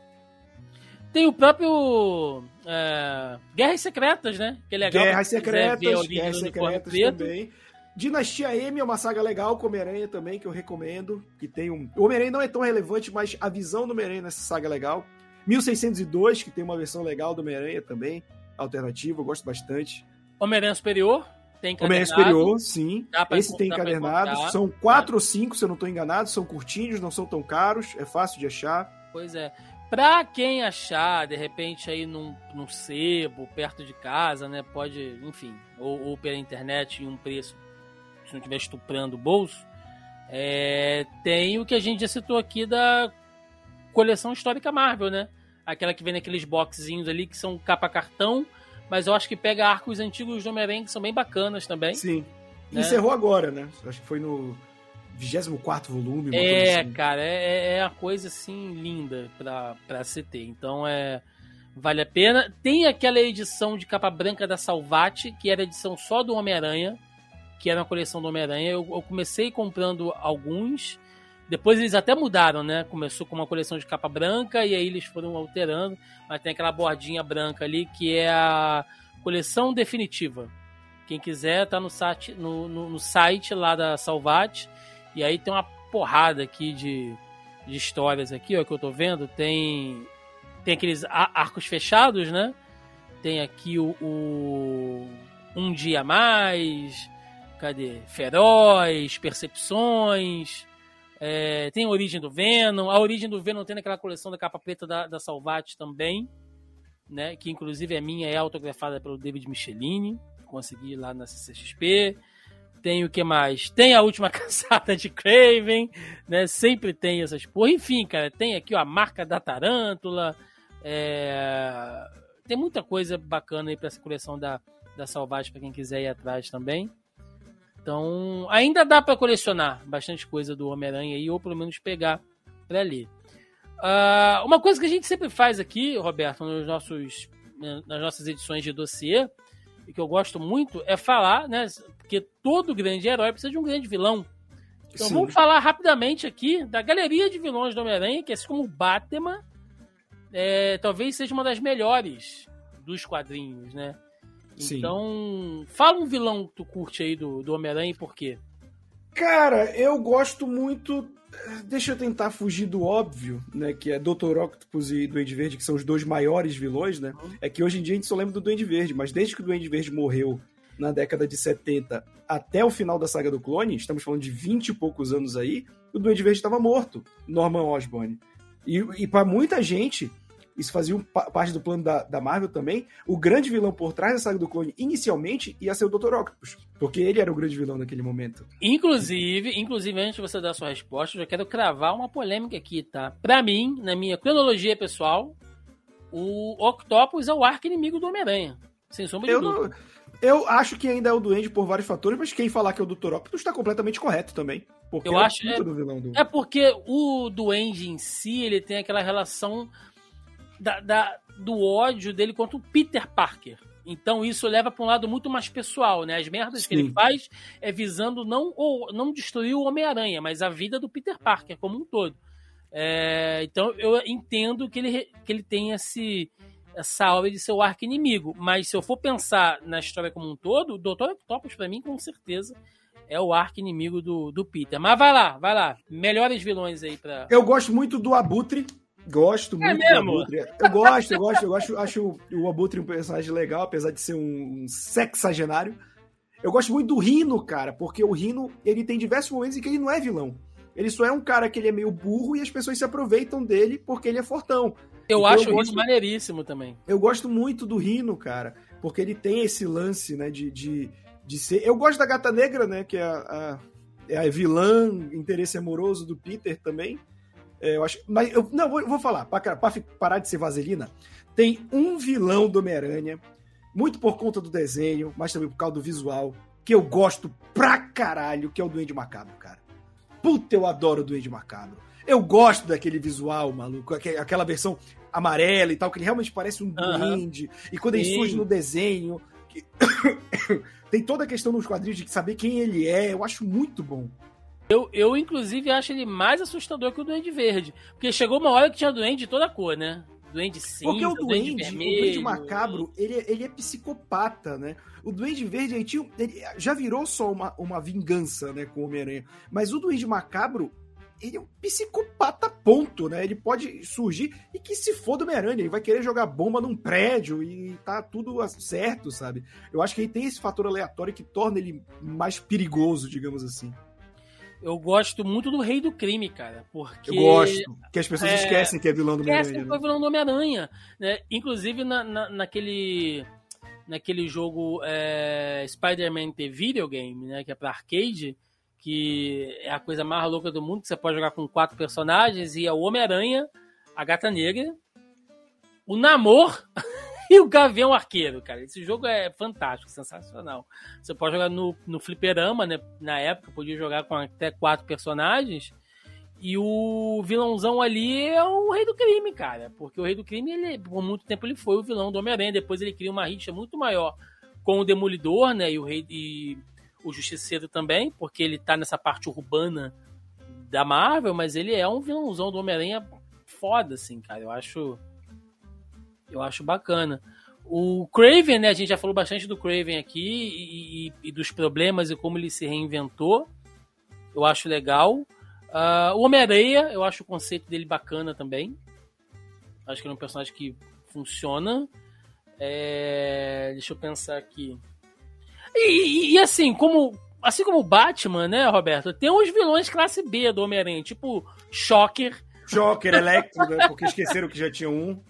Tem o próprio é, Guerras Secretas, né? Que é legal. Guerras Secretas, Guerras Secretas também. Dinastia M é uma saga legal com Homem-Aranha também, que eu recomendo. Que tem um. O Homem-Aranha não é tão relevante, mas a visão do Homem-Aranha nessa saga é legal. 1602, que tem uma versão legal do Homem-Aranha também, alternativa, eu gosto bastante. Homem-Aranha Superior, tem Homem-Aranha Superior, sim. Esse tem encadernado. São quatro é. ou cinco, se eu não estou enganado. São curtinhos, não são tão caros, é fácil de achar. Pois é. Pra quem achar, de repente, aí num, num sebo, perto de casa, né? Pode, enfim, ou, ou pela internet em um preço, se não estiver estuprando o bolso, é, tem o que a gente já citou aqui da coleção histórica Marvel, né? Aquela que vem naqueles boxzinhos ali que são capa cartão, mas eu acho que pega arcos antigos do Homem-Aranha que são bem bacanas também. Sim. Né? Encerrou agora, né? Acho que foi no 24 volume. é, assim. cara, é, é a coisa assim linda pra, pra se ter. Então é. Vale a pena. Tem aquela edição de capa branca da Salvati, que era edição só do Homem-Aranha, que era uma coleção do Homem-Aranha. Eu, eu, comecei comprando alguns. Depois eles até mudaram, né? Começou com uma coleção de capa branca e aí eles foram alterando. Mas tem aquela bordinha branca ali que é a coleção definitiva. Quem quiser tá no site, no, no, no site lá da Salvati e aí tem uma porrada aqui de, de histórias aqui, ó, que eu tô vendo. Tem tem aqueles arcos fechados, né? Tem aqui o, o Um Dia Mais, cadê? Feroz, Percepções, é, tem a Origem do Venom. A Origem do Venom tem naquela coleção da capa preta da, da Salvati também, né? Que inclusive é minha, é autografada pelo David Michelini. Consegui lá na CCXP. Tem o que mais? Tem a última caçada de Craven, né? Sempre tem essas porra. Enfim, cara, tem aqui ó, a marca da Tarântula. É... Tem muita coisa bacana aí pra essa coleção da, da Salvage para quem quiser ir atrás também. Então, ainda dá para colecionar bastante coisa do Homem-Aranha aí, ou pelo menos pegar para ler. Uh, uma coisa que a gente sempre faz aqui, Roberto, nos nossos, nas nossas edições de dossiê, e que eu gosto muito, é falar, né? Porque todo grande herói precisa de um grande vilão. Então Sim. vamos falar rapidamente aqui da galeria de vilões do Homem-Aranha, que assim como o Batman, é, talvez seja uma das melhores dos quadrinhos, né? Sim. Então, fala um vilão que tu curte aí do, do Homem-Aranha e por quê? Cara, eu gosto muito. Deixa eu tentar fugir do óbvio, né? Que é Dr. Octopus e Duende Verde, que são os dois maiores vilões, né? Uhum. É que hoje em dia a gente só lembra do Duende Verde, mas desde que o Duende Verde morreu na década de 70 até o final da saga do clone, estamos falando de 20 e poucos anos aí, o Duende Verde estava morto, Norman Osborn. E, e para muita gente, isso fazia parte do plano da, da Marvel também. O grande vilão por trás da saga do clone, inicialmente, ia ser o Dr. Octopus. Porque ele era o grande vilão naquele momento. Inclusive, inclusive, antes de você dar a sua resposta, eu já quero cravar uma polêmica aqui, tá? Pra mim, na minha cronologia pessoal, o Octopus é o arco inimigo do Homem-Aranha. Sem sombra de eu dúvida. eu acho que ainda é o Duende por vários fatores, mas quem falar que é o Dr. Octopus está completamente correto também. Porque eu é acho é, do vilão do... é porque o Duende em si, ele tem aquela relação da, da, do ódio dele contra o Peter Parker. Então isso leva para um lado muito mais pessoal, né? As merdas Sim. que ele faz é visando não ou não destruir o Homem-Aranha, mas a vida do Peter Parker como um todo. É, então eu entendo que ele, que ele tem esse, essa aura de ser o arco inimigo, mas se eu for pensar na história como um todo, o Dr. Octopus para mim com certeza é o arco inimigo do, do Peter. Mas vai lá, vai lá. Melhores vilões aí para Eu gosto muito do Abutre, Gosto é muito do Abutre. Eu gosto, eu gosto, eu gosto, acho o Abutre um personagem legal, apesar de ser um sexagenário. Eu gosto muito do Rino, cara, porque o Rino, ele tem diversos momentos em que ele não é vilão. Ele só é um cara que ele é meio burro e as pessoas se aproveitam dele porque ele é fortão. Eu então, acho eu gosto, o Rino maneiríssimo também. Eu gosto muito do Rino, cara, porque ele tem esse lance, né, de, de, de ser... Eu gosto da Gata Negra, né, que é a, a, é a vilã, interesse amoroso do Peter também. É, eu acho, mas eu não vou, vou falar, para parar de ser vaselina, tem um vilão do Homem-Aranha, muito por conta do desenho, mas também por causa do visual, que eu gosto pra caralho, que é o Duende Macabro, cara. Puta, eu adoro o Duende Macabro. Eu gosto daquele visual, maluco, aquela versão amarela e tal, que ele realmente parece um uhum. duende. E quando Sim. ele surge no desenho, que... tem toda a questão nos quadrinhos de saber quem ele é, eu acho muito bom. Eu, eu, inclusive, acho ele mais assustador que o Duende Verde. Porque chegou uma hora que tinha Duende de toda cor, né? Duende cinza, Porque o Duende, duende vermelho. o Duende Macabro, ele, é, ele é psicopata, né? O Duende Verde, ele, tinha, ele já virou só uma, uma vingança, né, com o Homem-Aranha. Mas o Duende Macabro, ele é um psicopata ponto, né? Ele pode surgir e que se for do Homem-Aranha, ele vai querer jogar bomba num prédio e tá tudo certo, sabe? Eu acho que ele tem esse fator aleatório que torna ele mais perigoso, digamos assim eu gosto muito do Rei do Crime, cara. Porque. Eu gosto. Que as pessoas é, esquecem que é vilão do Homem-Aranha. Esquecem que é vilão do Homem-Aranha. Né? Inclusive na, na, naquele. Naquele jogo é, Spider-Man The Video Game, né? Que é pra arcade. Que é a coisa mais louca do mundo. Que você pode jogar com quatro personagens. E é o Homem-Aranha, a Gata Negra, o Namor. e o Gavião Arqueiro, cara. Esse jogo é fantástico, sensacional. Você pode jogar no, no fliperama, né? Na época, podia jogar com até quatro personagens. E o vilãozão ali é o Rei do Crime, cara. Porque o Rei do Crime, ele, por muito tempo, ele foi o vilão do Homem-Aranha. Depois ele cria uma rixa muito maior com o Demolidor, né? E o Rei e o Justiceiro também, porque ele tá nessa parte urbana da Marvel, mas ele é um vilãozão do Homem-Aranha foda, assim, cara. Eu acho eu acho bacana. O Craven, né? A gente já falou bastante do Craven aqui e, e, e dos problemas e como ele se reinventou. Eu acho legal. Uh, o Homem-Areia, eu acho o conceito dele bacana também. Acho que ele é um personagem que funciona. É... Deixa eu pensar aqui. E, e, assim, como assim como o Batman, né, Roberto? Tem uns vilões classe B do Homem-Aranha, tipo Shocker. Shocker, Electro, né? Porque esqueceram que já tinha um.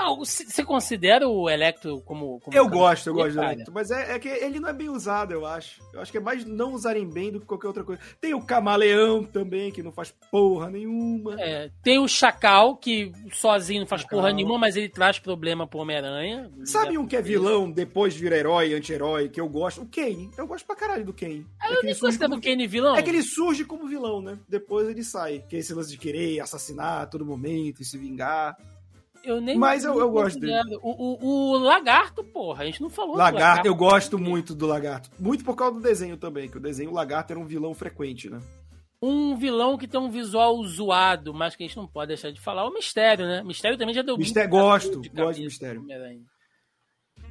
Ah, você considera o Electro como. como eu gosto, eu gosto do Electro. Mas é, é, que ele não é bem usado, eu acho. Eu acho que é mais não usarem bem do que qualquer outra coisa. Tem o Camaleão também, que não faz porra nenhuma. É, tem o Chacal, que sozinho não faz Chacal. porra nenhuma, mas ele traz problema pro Homem-Aranha. Sabe um que é vilão, depois vira herói, anti-herói, que eu gosto? O Kane. Eu gosto pra caralho do Kane. É, eu nem gostei do Kane vilão. É que ele surge como vilão, né? Depois ele sai. Que é esse lance de querer assassinar a todo momento e se vingar. Eu nem Mas eu, eu gosto dele. O, o, o Lagarto, porra, a gente não falou do Lagarto, eu gosto muito do Lagarto. Muito por causa do desenho também, que o desenho o Lagarto era um vilão frequente, né? Um vilão que tem um visual zoado, mas que a gente não pode deixar de falar, o Mistério, né? Mistério também já deu Mistério, gosto, de gosto de cabeça Mistério.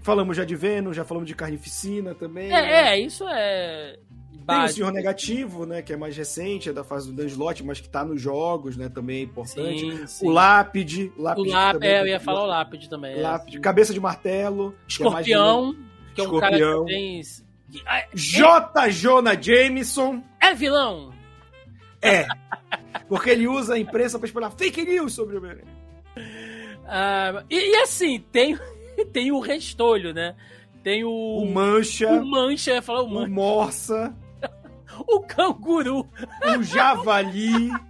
Falamos já de Venom, já falamos de Carnificina também. É, é, isso é. Tem o básico. Senhor Negativo, né? Que é mais recente, é da fase do Dan Slott, mas que tá nos jogos, né? Também é importante. Sim, sim. O Lápide. O Lápide Lápide, também é, eu ia falar o Lápide também. é. Lápide. Cabeça de Martelo. que é mais Escorpião, que é um cara Escorpião. que tem. ah, J. Jonah Jameson. É vilão! É. Porque ele usa a imprensa pra espalhar fake news sobre o. Ah, e, e assim, tem, tem o restolho, né? Tem o. O Mancha. o Mancha, falar o O Mancha. Morsa. O canguru. O Javali.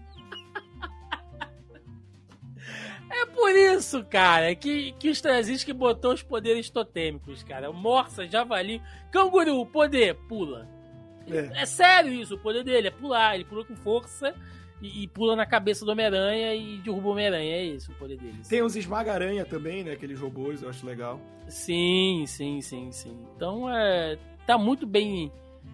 É por isso, cara, que, que o Straczynski botou os poderes totêmicos, cara. Morsa, javali, canguru, poder, pula. É. É sério isso, o poder dele é pular. Ele pula com força e, e pula na cabeça do Homem-Aranha e derruba o Homem-Aranha. É isso o poder dele. Tem os Esmaga-Aranha também, né? Aqueles robôs, eu acho legal. Sim, sim, sim, sim. Então é. Tá muito bem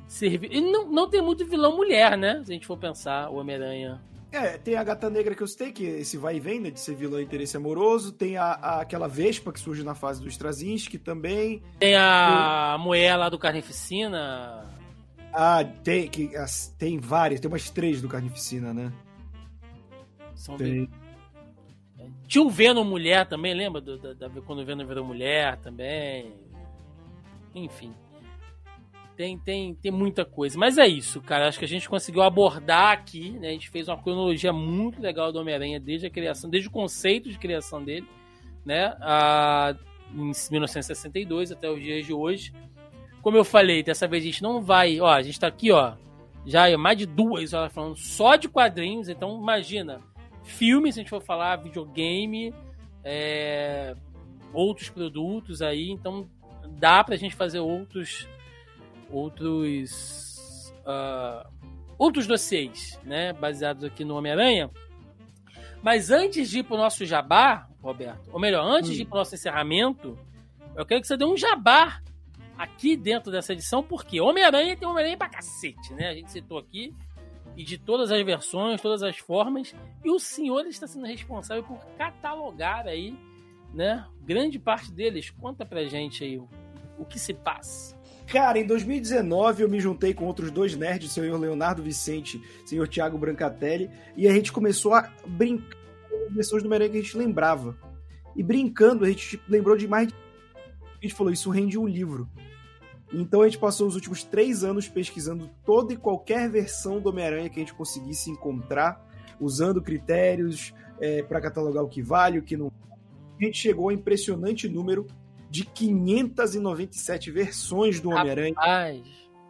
servido. E não, não tem muito vilão mulher, né? Se a gente for pensar, o Homem-Aranha. É, tem a Gata Negra que eu citei, que esse vai e vem, né? De ser vilão interesse amoroso. Tem a, a- aquela Vespa que surge na fase do Straczynski também. Tem a mulher lá do Carnificina. Ah, tem, que, as- tem várias, tem umas três do Carnificina, né? São Tem. Tinha o Venom mulher também, lembra? Do, da, da- quando o Venom virou mulher também. Enfim. Tem, tem, tem muita coisa. Mas é isso, cara. Acho que a gente conseguiu abordar aqui, né? A gente fez uma cronologia muito legal do Homem-Aranha desde a criação, desde o conceito de criação dele, né? A, em 1962 até os dias de hoje. Como eu falei, dessa vez a gente não vai. Ó, a gente tá aqui, ó. Já é mais de duas horas falando só de quadrinhos. Então, imagina filme, se a gente for falar, videogame, é, outros produtos aí, então dá pra gente fazer outros outros ah, outros dossiês, né, baseados aqui no Homem-Aranha. Mas antes de ir pro nosso jabá, Roberto, ou melhor, antes Hum. de ir pro nosso encerramento, eu quero que você dê um jabá aqui dentro dessa edição, porque Homem-Aranha tem Homem-Aranha pra cacete, né? A gente citou aqui, e de todas as versões, todas as formas, e o senhor está sendo responsável por catalogar aí, né? Grande parte deles. Conta pra gente aí o, que se passa. Cara, em 2019 eu me juntei com outros dois nerds, o senhor Leonardo Vicente, o senhor Thiago Brancatelli, e a gente começou a brincar com as versões do Homem-Aranha que a gente lembrava. E brincando, a gente lembrou de mais. de- A gente falou, isso rende um livro. Então a gente passou os últimos três anos pesquisando toda e qualquer versão do Homem-Aranha que a gente conseguisse encontrar, usando critérios para catalogar o que vale, o que não. A gente chegou ao impressionante número de 597 versões do Homem-Aranha.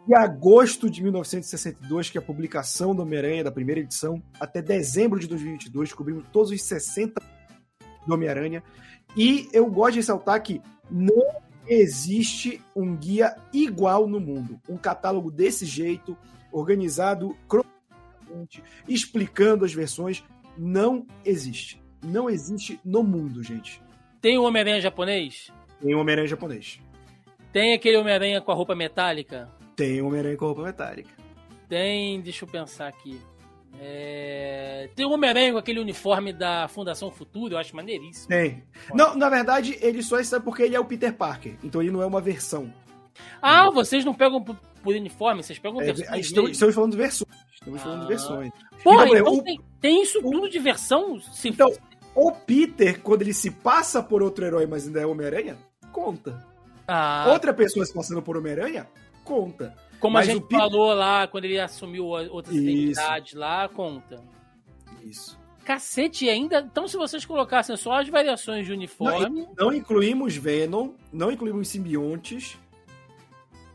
De agosto de 1962, que é a publicação do Homem-Aranha, da primeira edição, até dezembro de 2022, cobrimos todos os 60 do Homem-Aranha. E eu gosto de ressaltar que não existe um guia igual no mundo. Um catálogo desse jeito, organizado, cronologicamente, explicando as versões, não existe. Não existe no mundo, gente. tem o Homem-Aranha japonês? Tem um Homem-Aranha japonês. Tem aquele Homem-Aranha com a roupa metálica? Tem um Homem-Aranha com roupa metálica. Tem, deixa eu pensar aqui. É, Tem o Homem-Aranha com aquele uniforme da Fundação Futuro, eu acho maneiríssimo. Tem. Não, na verdade, ele só está porque ele é o Peter Parker. Então ele não é uma versão. Ah, vocês não pegam por, por uniforme, vocês pegam É, versões estamos, falando de versões. Estamos falando de Ah. versões. Porra, Então, então o- tem, tem isso tudo de versão? Se Então, o Peter, quando ele se passa por outro herói, mas ainda é Homem-Aranha, conta. Ah, Outra pessoa se passando por Homem-Aranha, conta. Como mas a gente falou lá, quando ele assumiu outras Isso. identidades lá, conta. Isso. Cacete, ainda. Então, se vocês colocassem só as variações de uniforme. Não incluímos Venom, não incluímos simbiontes.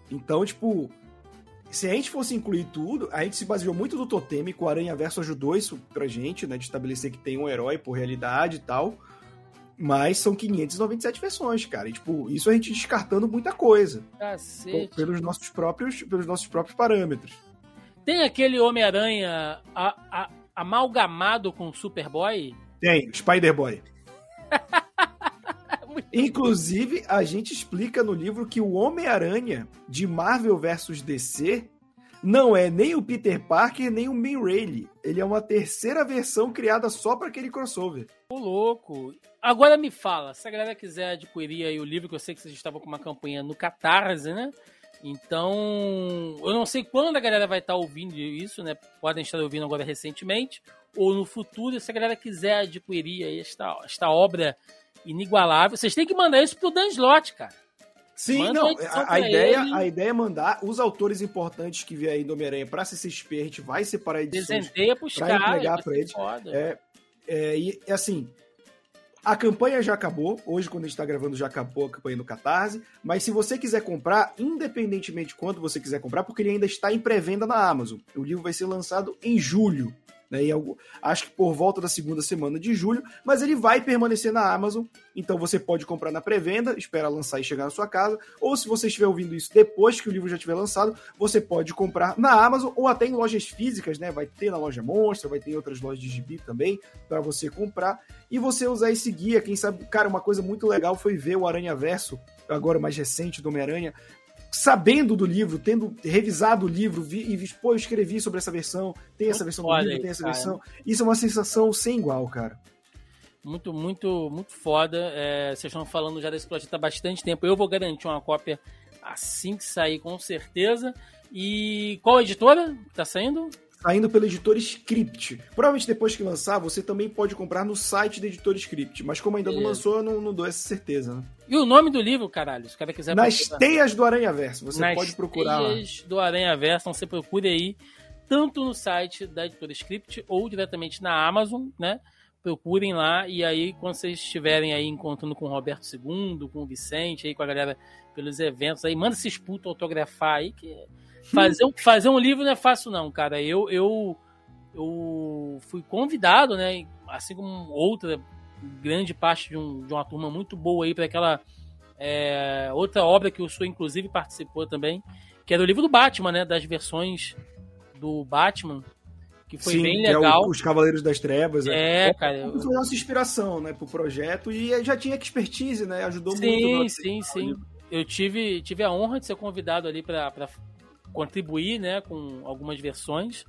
Então, tipo, se a gente fosse incluir tudo, a gente se baseou muito no totêmico, o Aranha Verso ajudou isso pra gente, né, de estabelecer que tem um herói por realidade e tal. Mas são 597 versões, cara. E, tipo, isso a gente descartando muita coisa. Cacete. Pelos nossos próprios, pelos nossos próprios parâmetros. Tem aquele Homem-Aranha amalgamado com o Superboy? Tem, Spider-Boy. Inclusive, a gente explica no livro que o Homem-Aranha de Marvel vs DC não é nem o Peter Parker, nem o Man Rayleigh. Ele é uma terceira versão criada só para aquele crossover. Ô, louco. Agora me fala, se a galera quiser adquirir aí o livro, que eu sei que vocês estavam com uma campanha no Catarse, né? Então, eu não sei quando a galera vai estar ouvindo isso, né? Podem estar ouvindo agora recentemente, ou no futuro, se a galera quiser adquirir esta, esta obra inigualável, vocês têm que mandar isso pro Dan Slott, cara. Sim, Manda não, a, a ideia, a ideia é mandar os autores importantes que vier aí do Homem-Aranha pra CCXP, a gente vai separar edições Desenteia pros caras, entregar pra eles. É, é, e assim, a campanha já acabou. Hoje, quando a gente está gravando, já acabou a campanha no Catarse. Mas se você quiser comprar, independentemente de quanto você quiser comprar, porque ele ainda está em pré-venda na Amazon. O livro vai ser lançado em julho né, em acho que por volta da segunda semana de julho, mas ele vai permanecer na Amazon, então você pode comprar na pré-venda, espera lançar e chegar na sua casa, ou se você estiver ouvindo isso depois que o livro já estiver lançado, você pode comprar na Amazon ou até em lojas físicas, né? Vai ter na loja Monstra, vai ter em outras lojas de gibi também para você comprar e você usar esse guia. Quem sabe, cara, uma coisa muito legal foi ver o Aranha Verso agora mais recente do Homem-Aranha, sabendo do livro, tendo revisado o livro vi, e pô, eu escrevi sobre essa versão, tem essa versão do livro, tem essa cara. versão. Isso é uma sensação sem igual, cara. Muito, muito, muito foda. É, vocês estão falando já desse projeto há bastante tempo. Eu vou garantir uma cópia assim que sair, com certeza. E qual editora que tá saindo? Saindo pela editora Script. Provavelmente depois que lançar, você também pode comprar no site da editora Script, mas como ainda não lançou, eu não, não dou essa certeza, né? E o nome do livro, caralho, se o cara quiser Nas procurar. Teias do Aranha Verso, você Nas pode procurar Teias lá. do Aranha Verso, então você procure aí, tanto no site da editora Script ou diretamente na Amazon, né? Procurem lá e aí, quando vocês estiverem aí encontrando com o Roberto II, com o Vicente, aí com a galera pelos eventos aí, manda esses putos autografar aí, que Fazer, um, fazer um livro não é fácil, não, cara. Eu, eu, eu fui convidado, né? Assim como outra grande parte de, um, de uma turma muito boa aí para aquela é, outra obra que o senhor, inclusive, participou também, que era o livro do Batman, né? Das versões do Batman. Que foi Sim, bem legal. É o, os Cavaleiros das Trevas. É, é cara. Foi nossa inspiração, né, pro projeto e já tinha expertise, né? Ajudou sim, muito. Sim, sim, sim. Eu tive, tive a honra de ser convidado ali para contribuir, né, com algumas versões.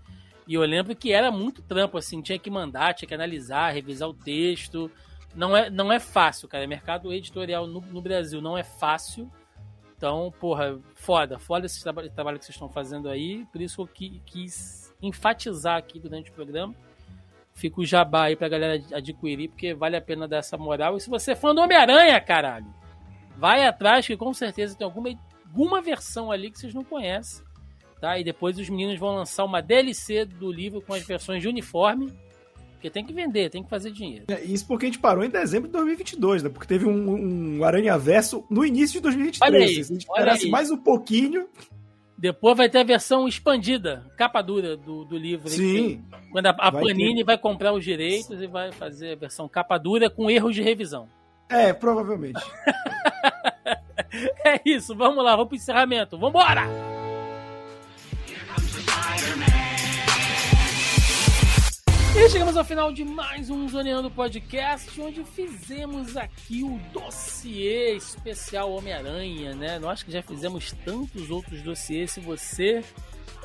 E eu lembro que era muito trampo, assim, tinha que mandar, tinha que analisar, revisar o texto. Não é, não é fácil, cara. Mercado editorial no, no Brasil não é fácil. Então, porra, foda, foda esse trabalho, trabalho que vocês estão fazendo aí. Por isso eu quis enfatizar aqui durante o programa. Fica o jabá aí pra galera adquirir, porque vale a pena dar essa moral. E se você é fã do Homem-Aranha, caralho, vai atrás, que com certeza tem alguma, alguma versão ali que vocês não conhecem tá? E depois os meninos vão lançar uma DLC do livro com as versões de uniforme, porque tem que vender, tem que fazer dinheiro. É, isso porque a gente parou em dezembro de 2022, né? Porque teve um, um Aranha Verso no início de 2023. Olha aí, Se a gente esperasse mais um pouquinho... Depois vai ter a versão expandida, capa dura do, do livro. Sim. Quando a, a vai Panini ter. vai comprar os direitos e vai fazer a versão capa dura com erros de revisão. É, provavelmente. é isso, vamos lá, vamos pro encerramento. Vambora! E chegamos ao final de mais um Zoneando Podcast, onde fizemos aqui o dossiê especial Homem-Aranha, né? Nós que já fizemos tantos outros dossiês. Se você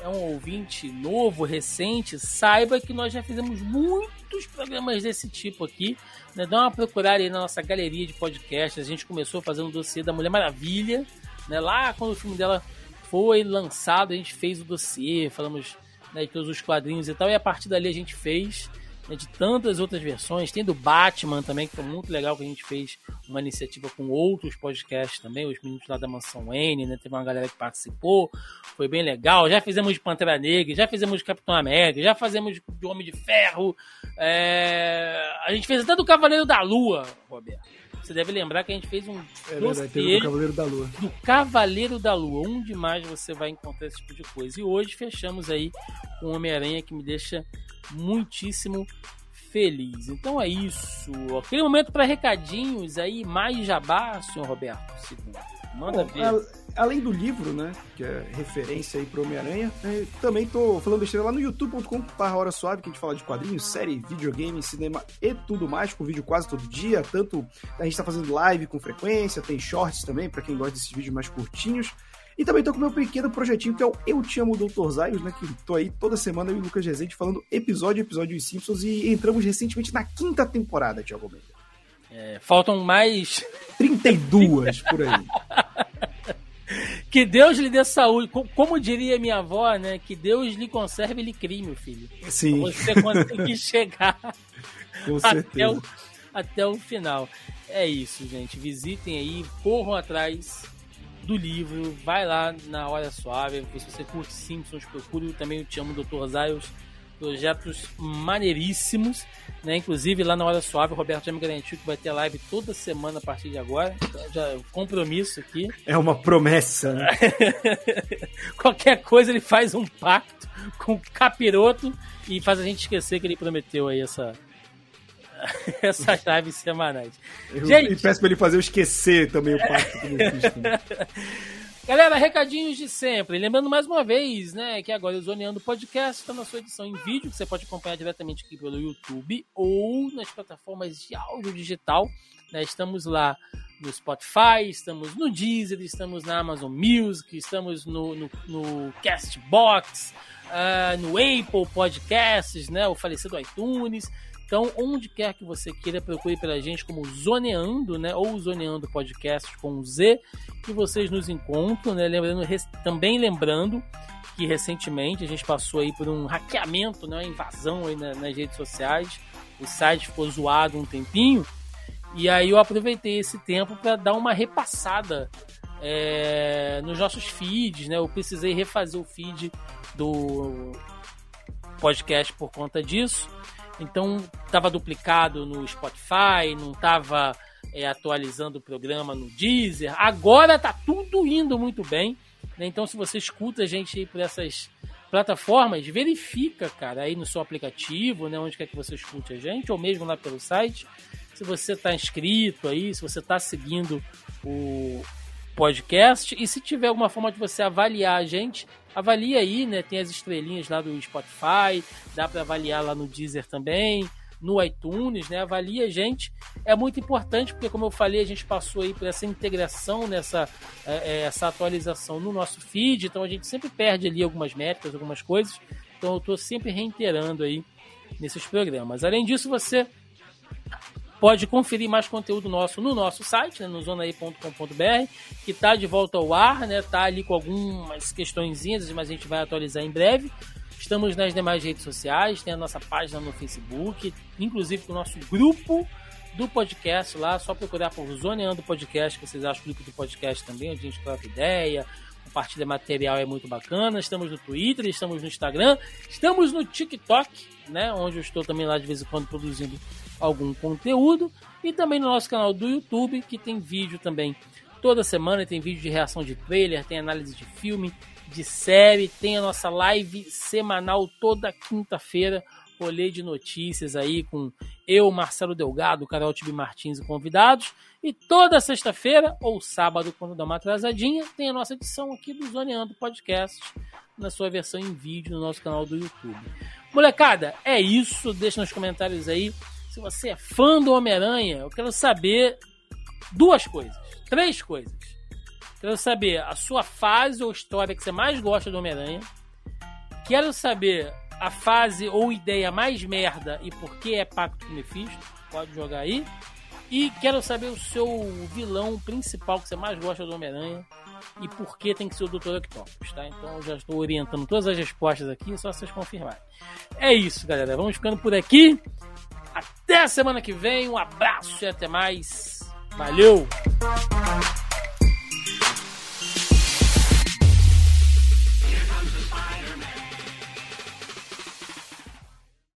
é um ouvinte novo, recente, saiba que nós já fizemos muitos programas desse tipo aqui. Né? Dá uma procurada aí na nossa galeria de podcasts. A gente começou fazendo o dossiê da Mulher Maravilha, né? Lá quando o filme dela foi lançado, a gente fez o dossiê, falamos né, todos os quadrinhos e tal, e a partir dali a gente fez né, de tantas outras versões. Tem do Batman também, que foi muito legal que a gente fez uma iniciativa com outros podcasts também, os meninos lá da Mansão N, né? Teve uma galera que participou, foi bem legal. Já fizemos de Pantera Negra, já fizemos de Capitão América, já fizemos de Homem de Ferro. É... A gente fez até do Cavaleiro da Lua, Roberto. Você deve lembrar que a gente fez um é verdade, do Cavaleiro da Lua. Do Cavaleiro da Lua. Onde mais você vai encontrar esse tipo de coisa? E hoje fechamos aí com Homem-Aranha que me deixa muitíssimo feliz. Então é isso. Aquele momento para recadinhos aí, mais jabá, senhor Roberto. Segundo. Manda Bom, ver. além do livro, né, que é referência aí pro Homem-Aranha, é, também tô falando besteira lá no youtube.com.br Hora Suave, que a gente fala de quadrinhos, série, videogame, cinema e tudo mais, com vídeo quase todo dia, tanto a gente tá fazendo live com frequência, tem shorts também, para quem gosta desses vídeos mais curtinhos, e também tô com meu pequeno projetinho que é o Eu Te Amo Dr. Zaios, né? Que tô aí toda semana eu e o Lucas Rezende falando episódio a episódio dos Simpsons e entramos recentemente na quinta temporada, Thiago Almeida. É, faltam mais 32 por aí. Que Deus lhe dê saúde. Como diria minha avó, né? Que Deus lhe conserve e lhe crie, meu filho. Sim. Pra você conseguir chegar Com certeza. até o, até o final. É isso, gente. Visitem aí, corram atrás do livro, vai lá na Hora Suave. Se você curte Simpsons, procure também o Te Amo Dr. Zayos projetos maneiríssimos, né? Inclusive lá na Hora Suave, o Roberto já me garantiu que vai ter live toda semana a partir de agora. Então, já compromisso aqui. É uma promessa, né? Qualquer coisa ele faz um pacto com o capiroto e faz a gente esquecer que ele prometeu aí essa essas lives semanais. Eu, gente... E peço pra ele fazer eu esquecer também o pacto que eu fiz. Galera, recadinhos de sempre. Lembrando mais uma vez, né, que agora o Zoneando Podcast está na sua edição em vídeo, que você pode acompanhar diretamente aqui pelo YouTube ou nas plataformas de áudio digital. Né? Estamos lá no Spotify, estamos no Deezer, estamos na Amazon Music, estamos no, no, no Castbox, uh, no Apple Podcasts, né, o falecido iTunes. Então, onde quer que você queira, procure pela gente como Zoneando, né? Ou Zoneando Podcast com Z, que vocês nos encontram, né? Lembrando, também lembrando que recentemente a gente passou aí por um hackeamento, né? Uma invasão aí nas redes sociais. O site ficou zoado um tempinho. E aí eu aproveitei esse tempo para dar uma repassada é, nos nossos feeds, né? Eu precisei refazer o feed do podcast por conta disso. Então estava duplicado no Spotify, não estava é, atualizando o programa no Deezer. Agora tá tudo indo muito bem. Né? Então se você escuta a gente por essas plataformas, verifica, cara, aí no seu aplicativo, né, onde quer que você escute a gente, ou mesmo lá pelo site, se você está inscrito aí, se você está seguindo o podcast, e se tiver alguma forma de você avaliar a gente, avalia aí, né? Tem as estrelinhas lá do Spotify, dá para avaliar lá no Deezer também, no iTunes, né? Avalia a gente. É muito importante porque, como eu falei, a gente passou aí por essa integração, nessa é, é, essa atualização no nosso feed, então a gente sempre perde ali algumas métricas, algumas coisas. Então eu estou sempre reiterando aí nesses programas. Além disso, você pode conferir mais conteúdo nosso no nosso site, né, no zonaí.com.br, que está de volta ao ar, né, tá ali com algumas questõezinhas, mas a gente vai atualizar em breve. Estamos nas demais redes sociais, tem a nossa página no Facebook, inclusive o nosso grupo do podcast lá, só procurar por Zoneando Podcast, que vocês acham o grupo do podcast também, onde a gente troca ideia, compartilha material, é muito bacana. Estamos no Twitter, estamos no Instagram, estamos no TikTok, né, onde eu estou também lá de vez em quando produzindo algum conteúdo e também no nosso canal do YouTube, que tem vídeo também toda semana, tem vídeo de reação de trailer, tem análise de filme, de série, tem a nossa live semanal toda quinta-feira, rolê de notícias aí com eu, Marcelo Delgado, Carol Tibi Martins e convidados. E toda sexta-feira ou sábado, quando dá uma atrasadinha, tem a nossa edição aqui do Zoneando Podcast na sua versão em vídeo no nosso canal do YouTube. Molecada, é isso. Deixa nos comentários aí se você é fã do Homem-Aranha, eu quero saber duas coisas, três coisas. Quero saber a sua fase ou história que você mais gosta do Homem-Aranha. Quero saber a fase ou ideia mais merda e por que é Pacto com Mephisto. Pode jogar aí. E quero saber o seu vilão principal que você mais gosta do Homem-Aranha e por que tem que ser o Dr. Octopus, tá? Então eu já estou orientando todas as respostas aqui, só vocês confirmarem. É isso, galera. Vamos ficando por aqui. Até a semana que vem. Um abraço e até mais. Valeu!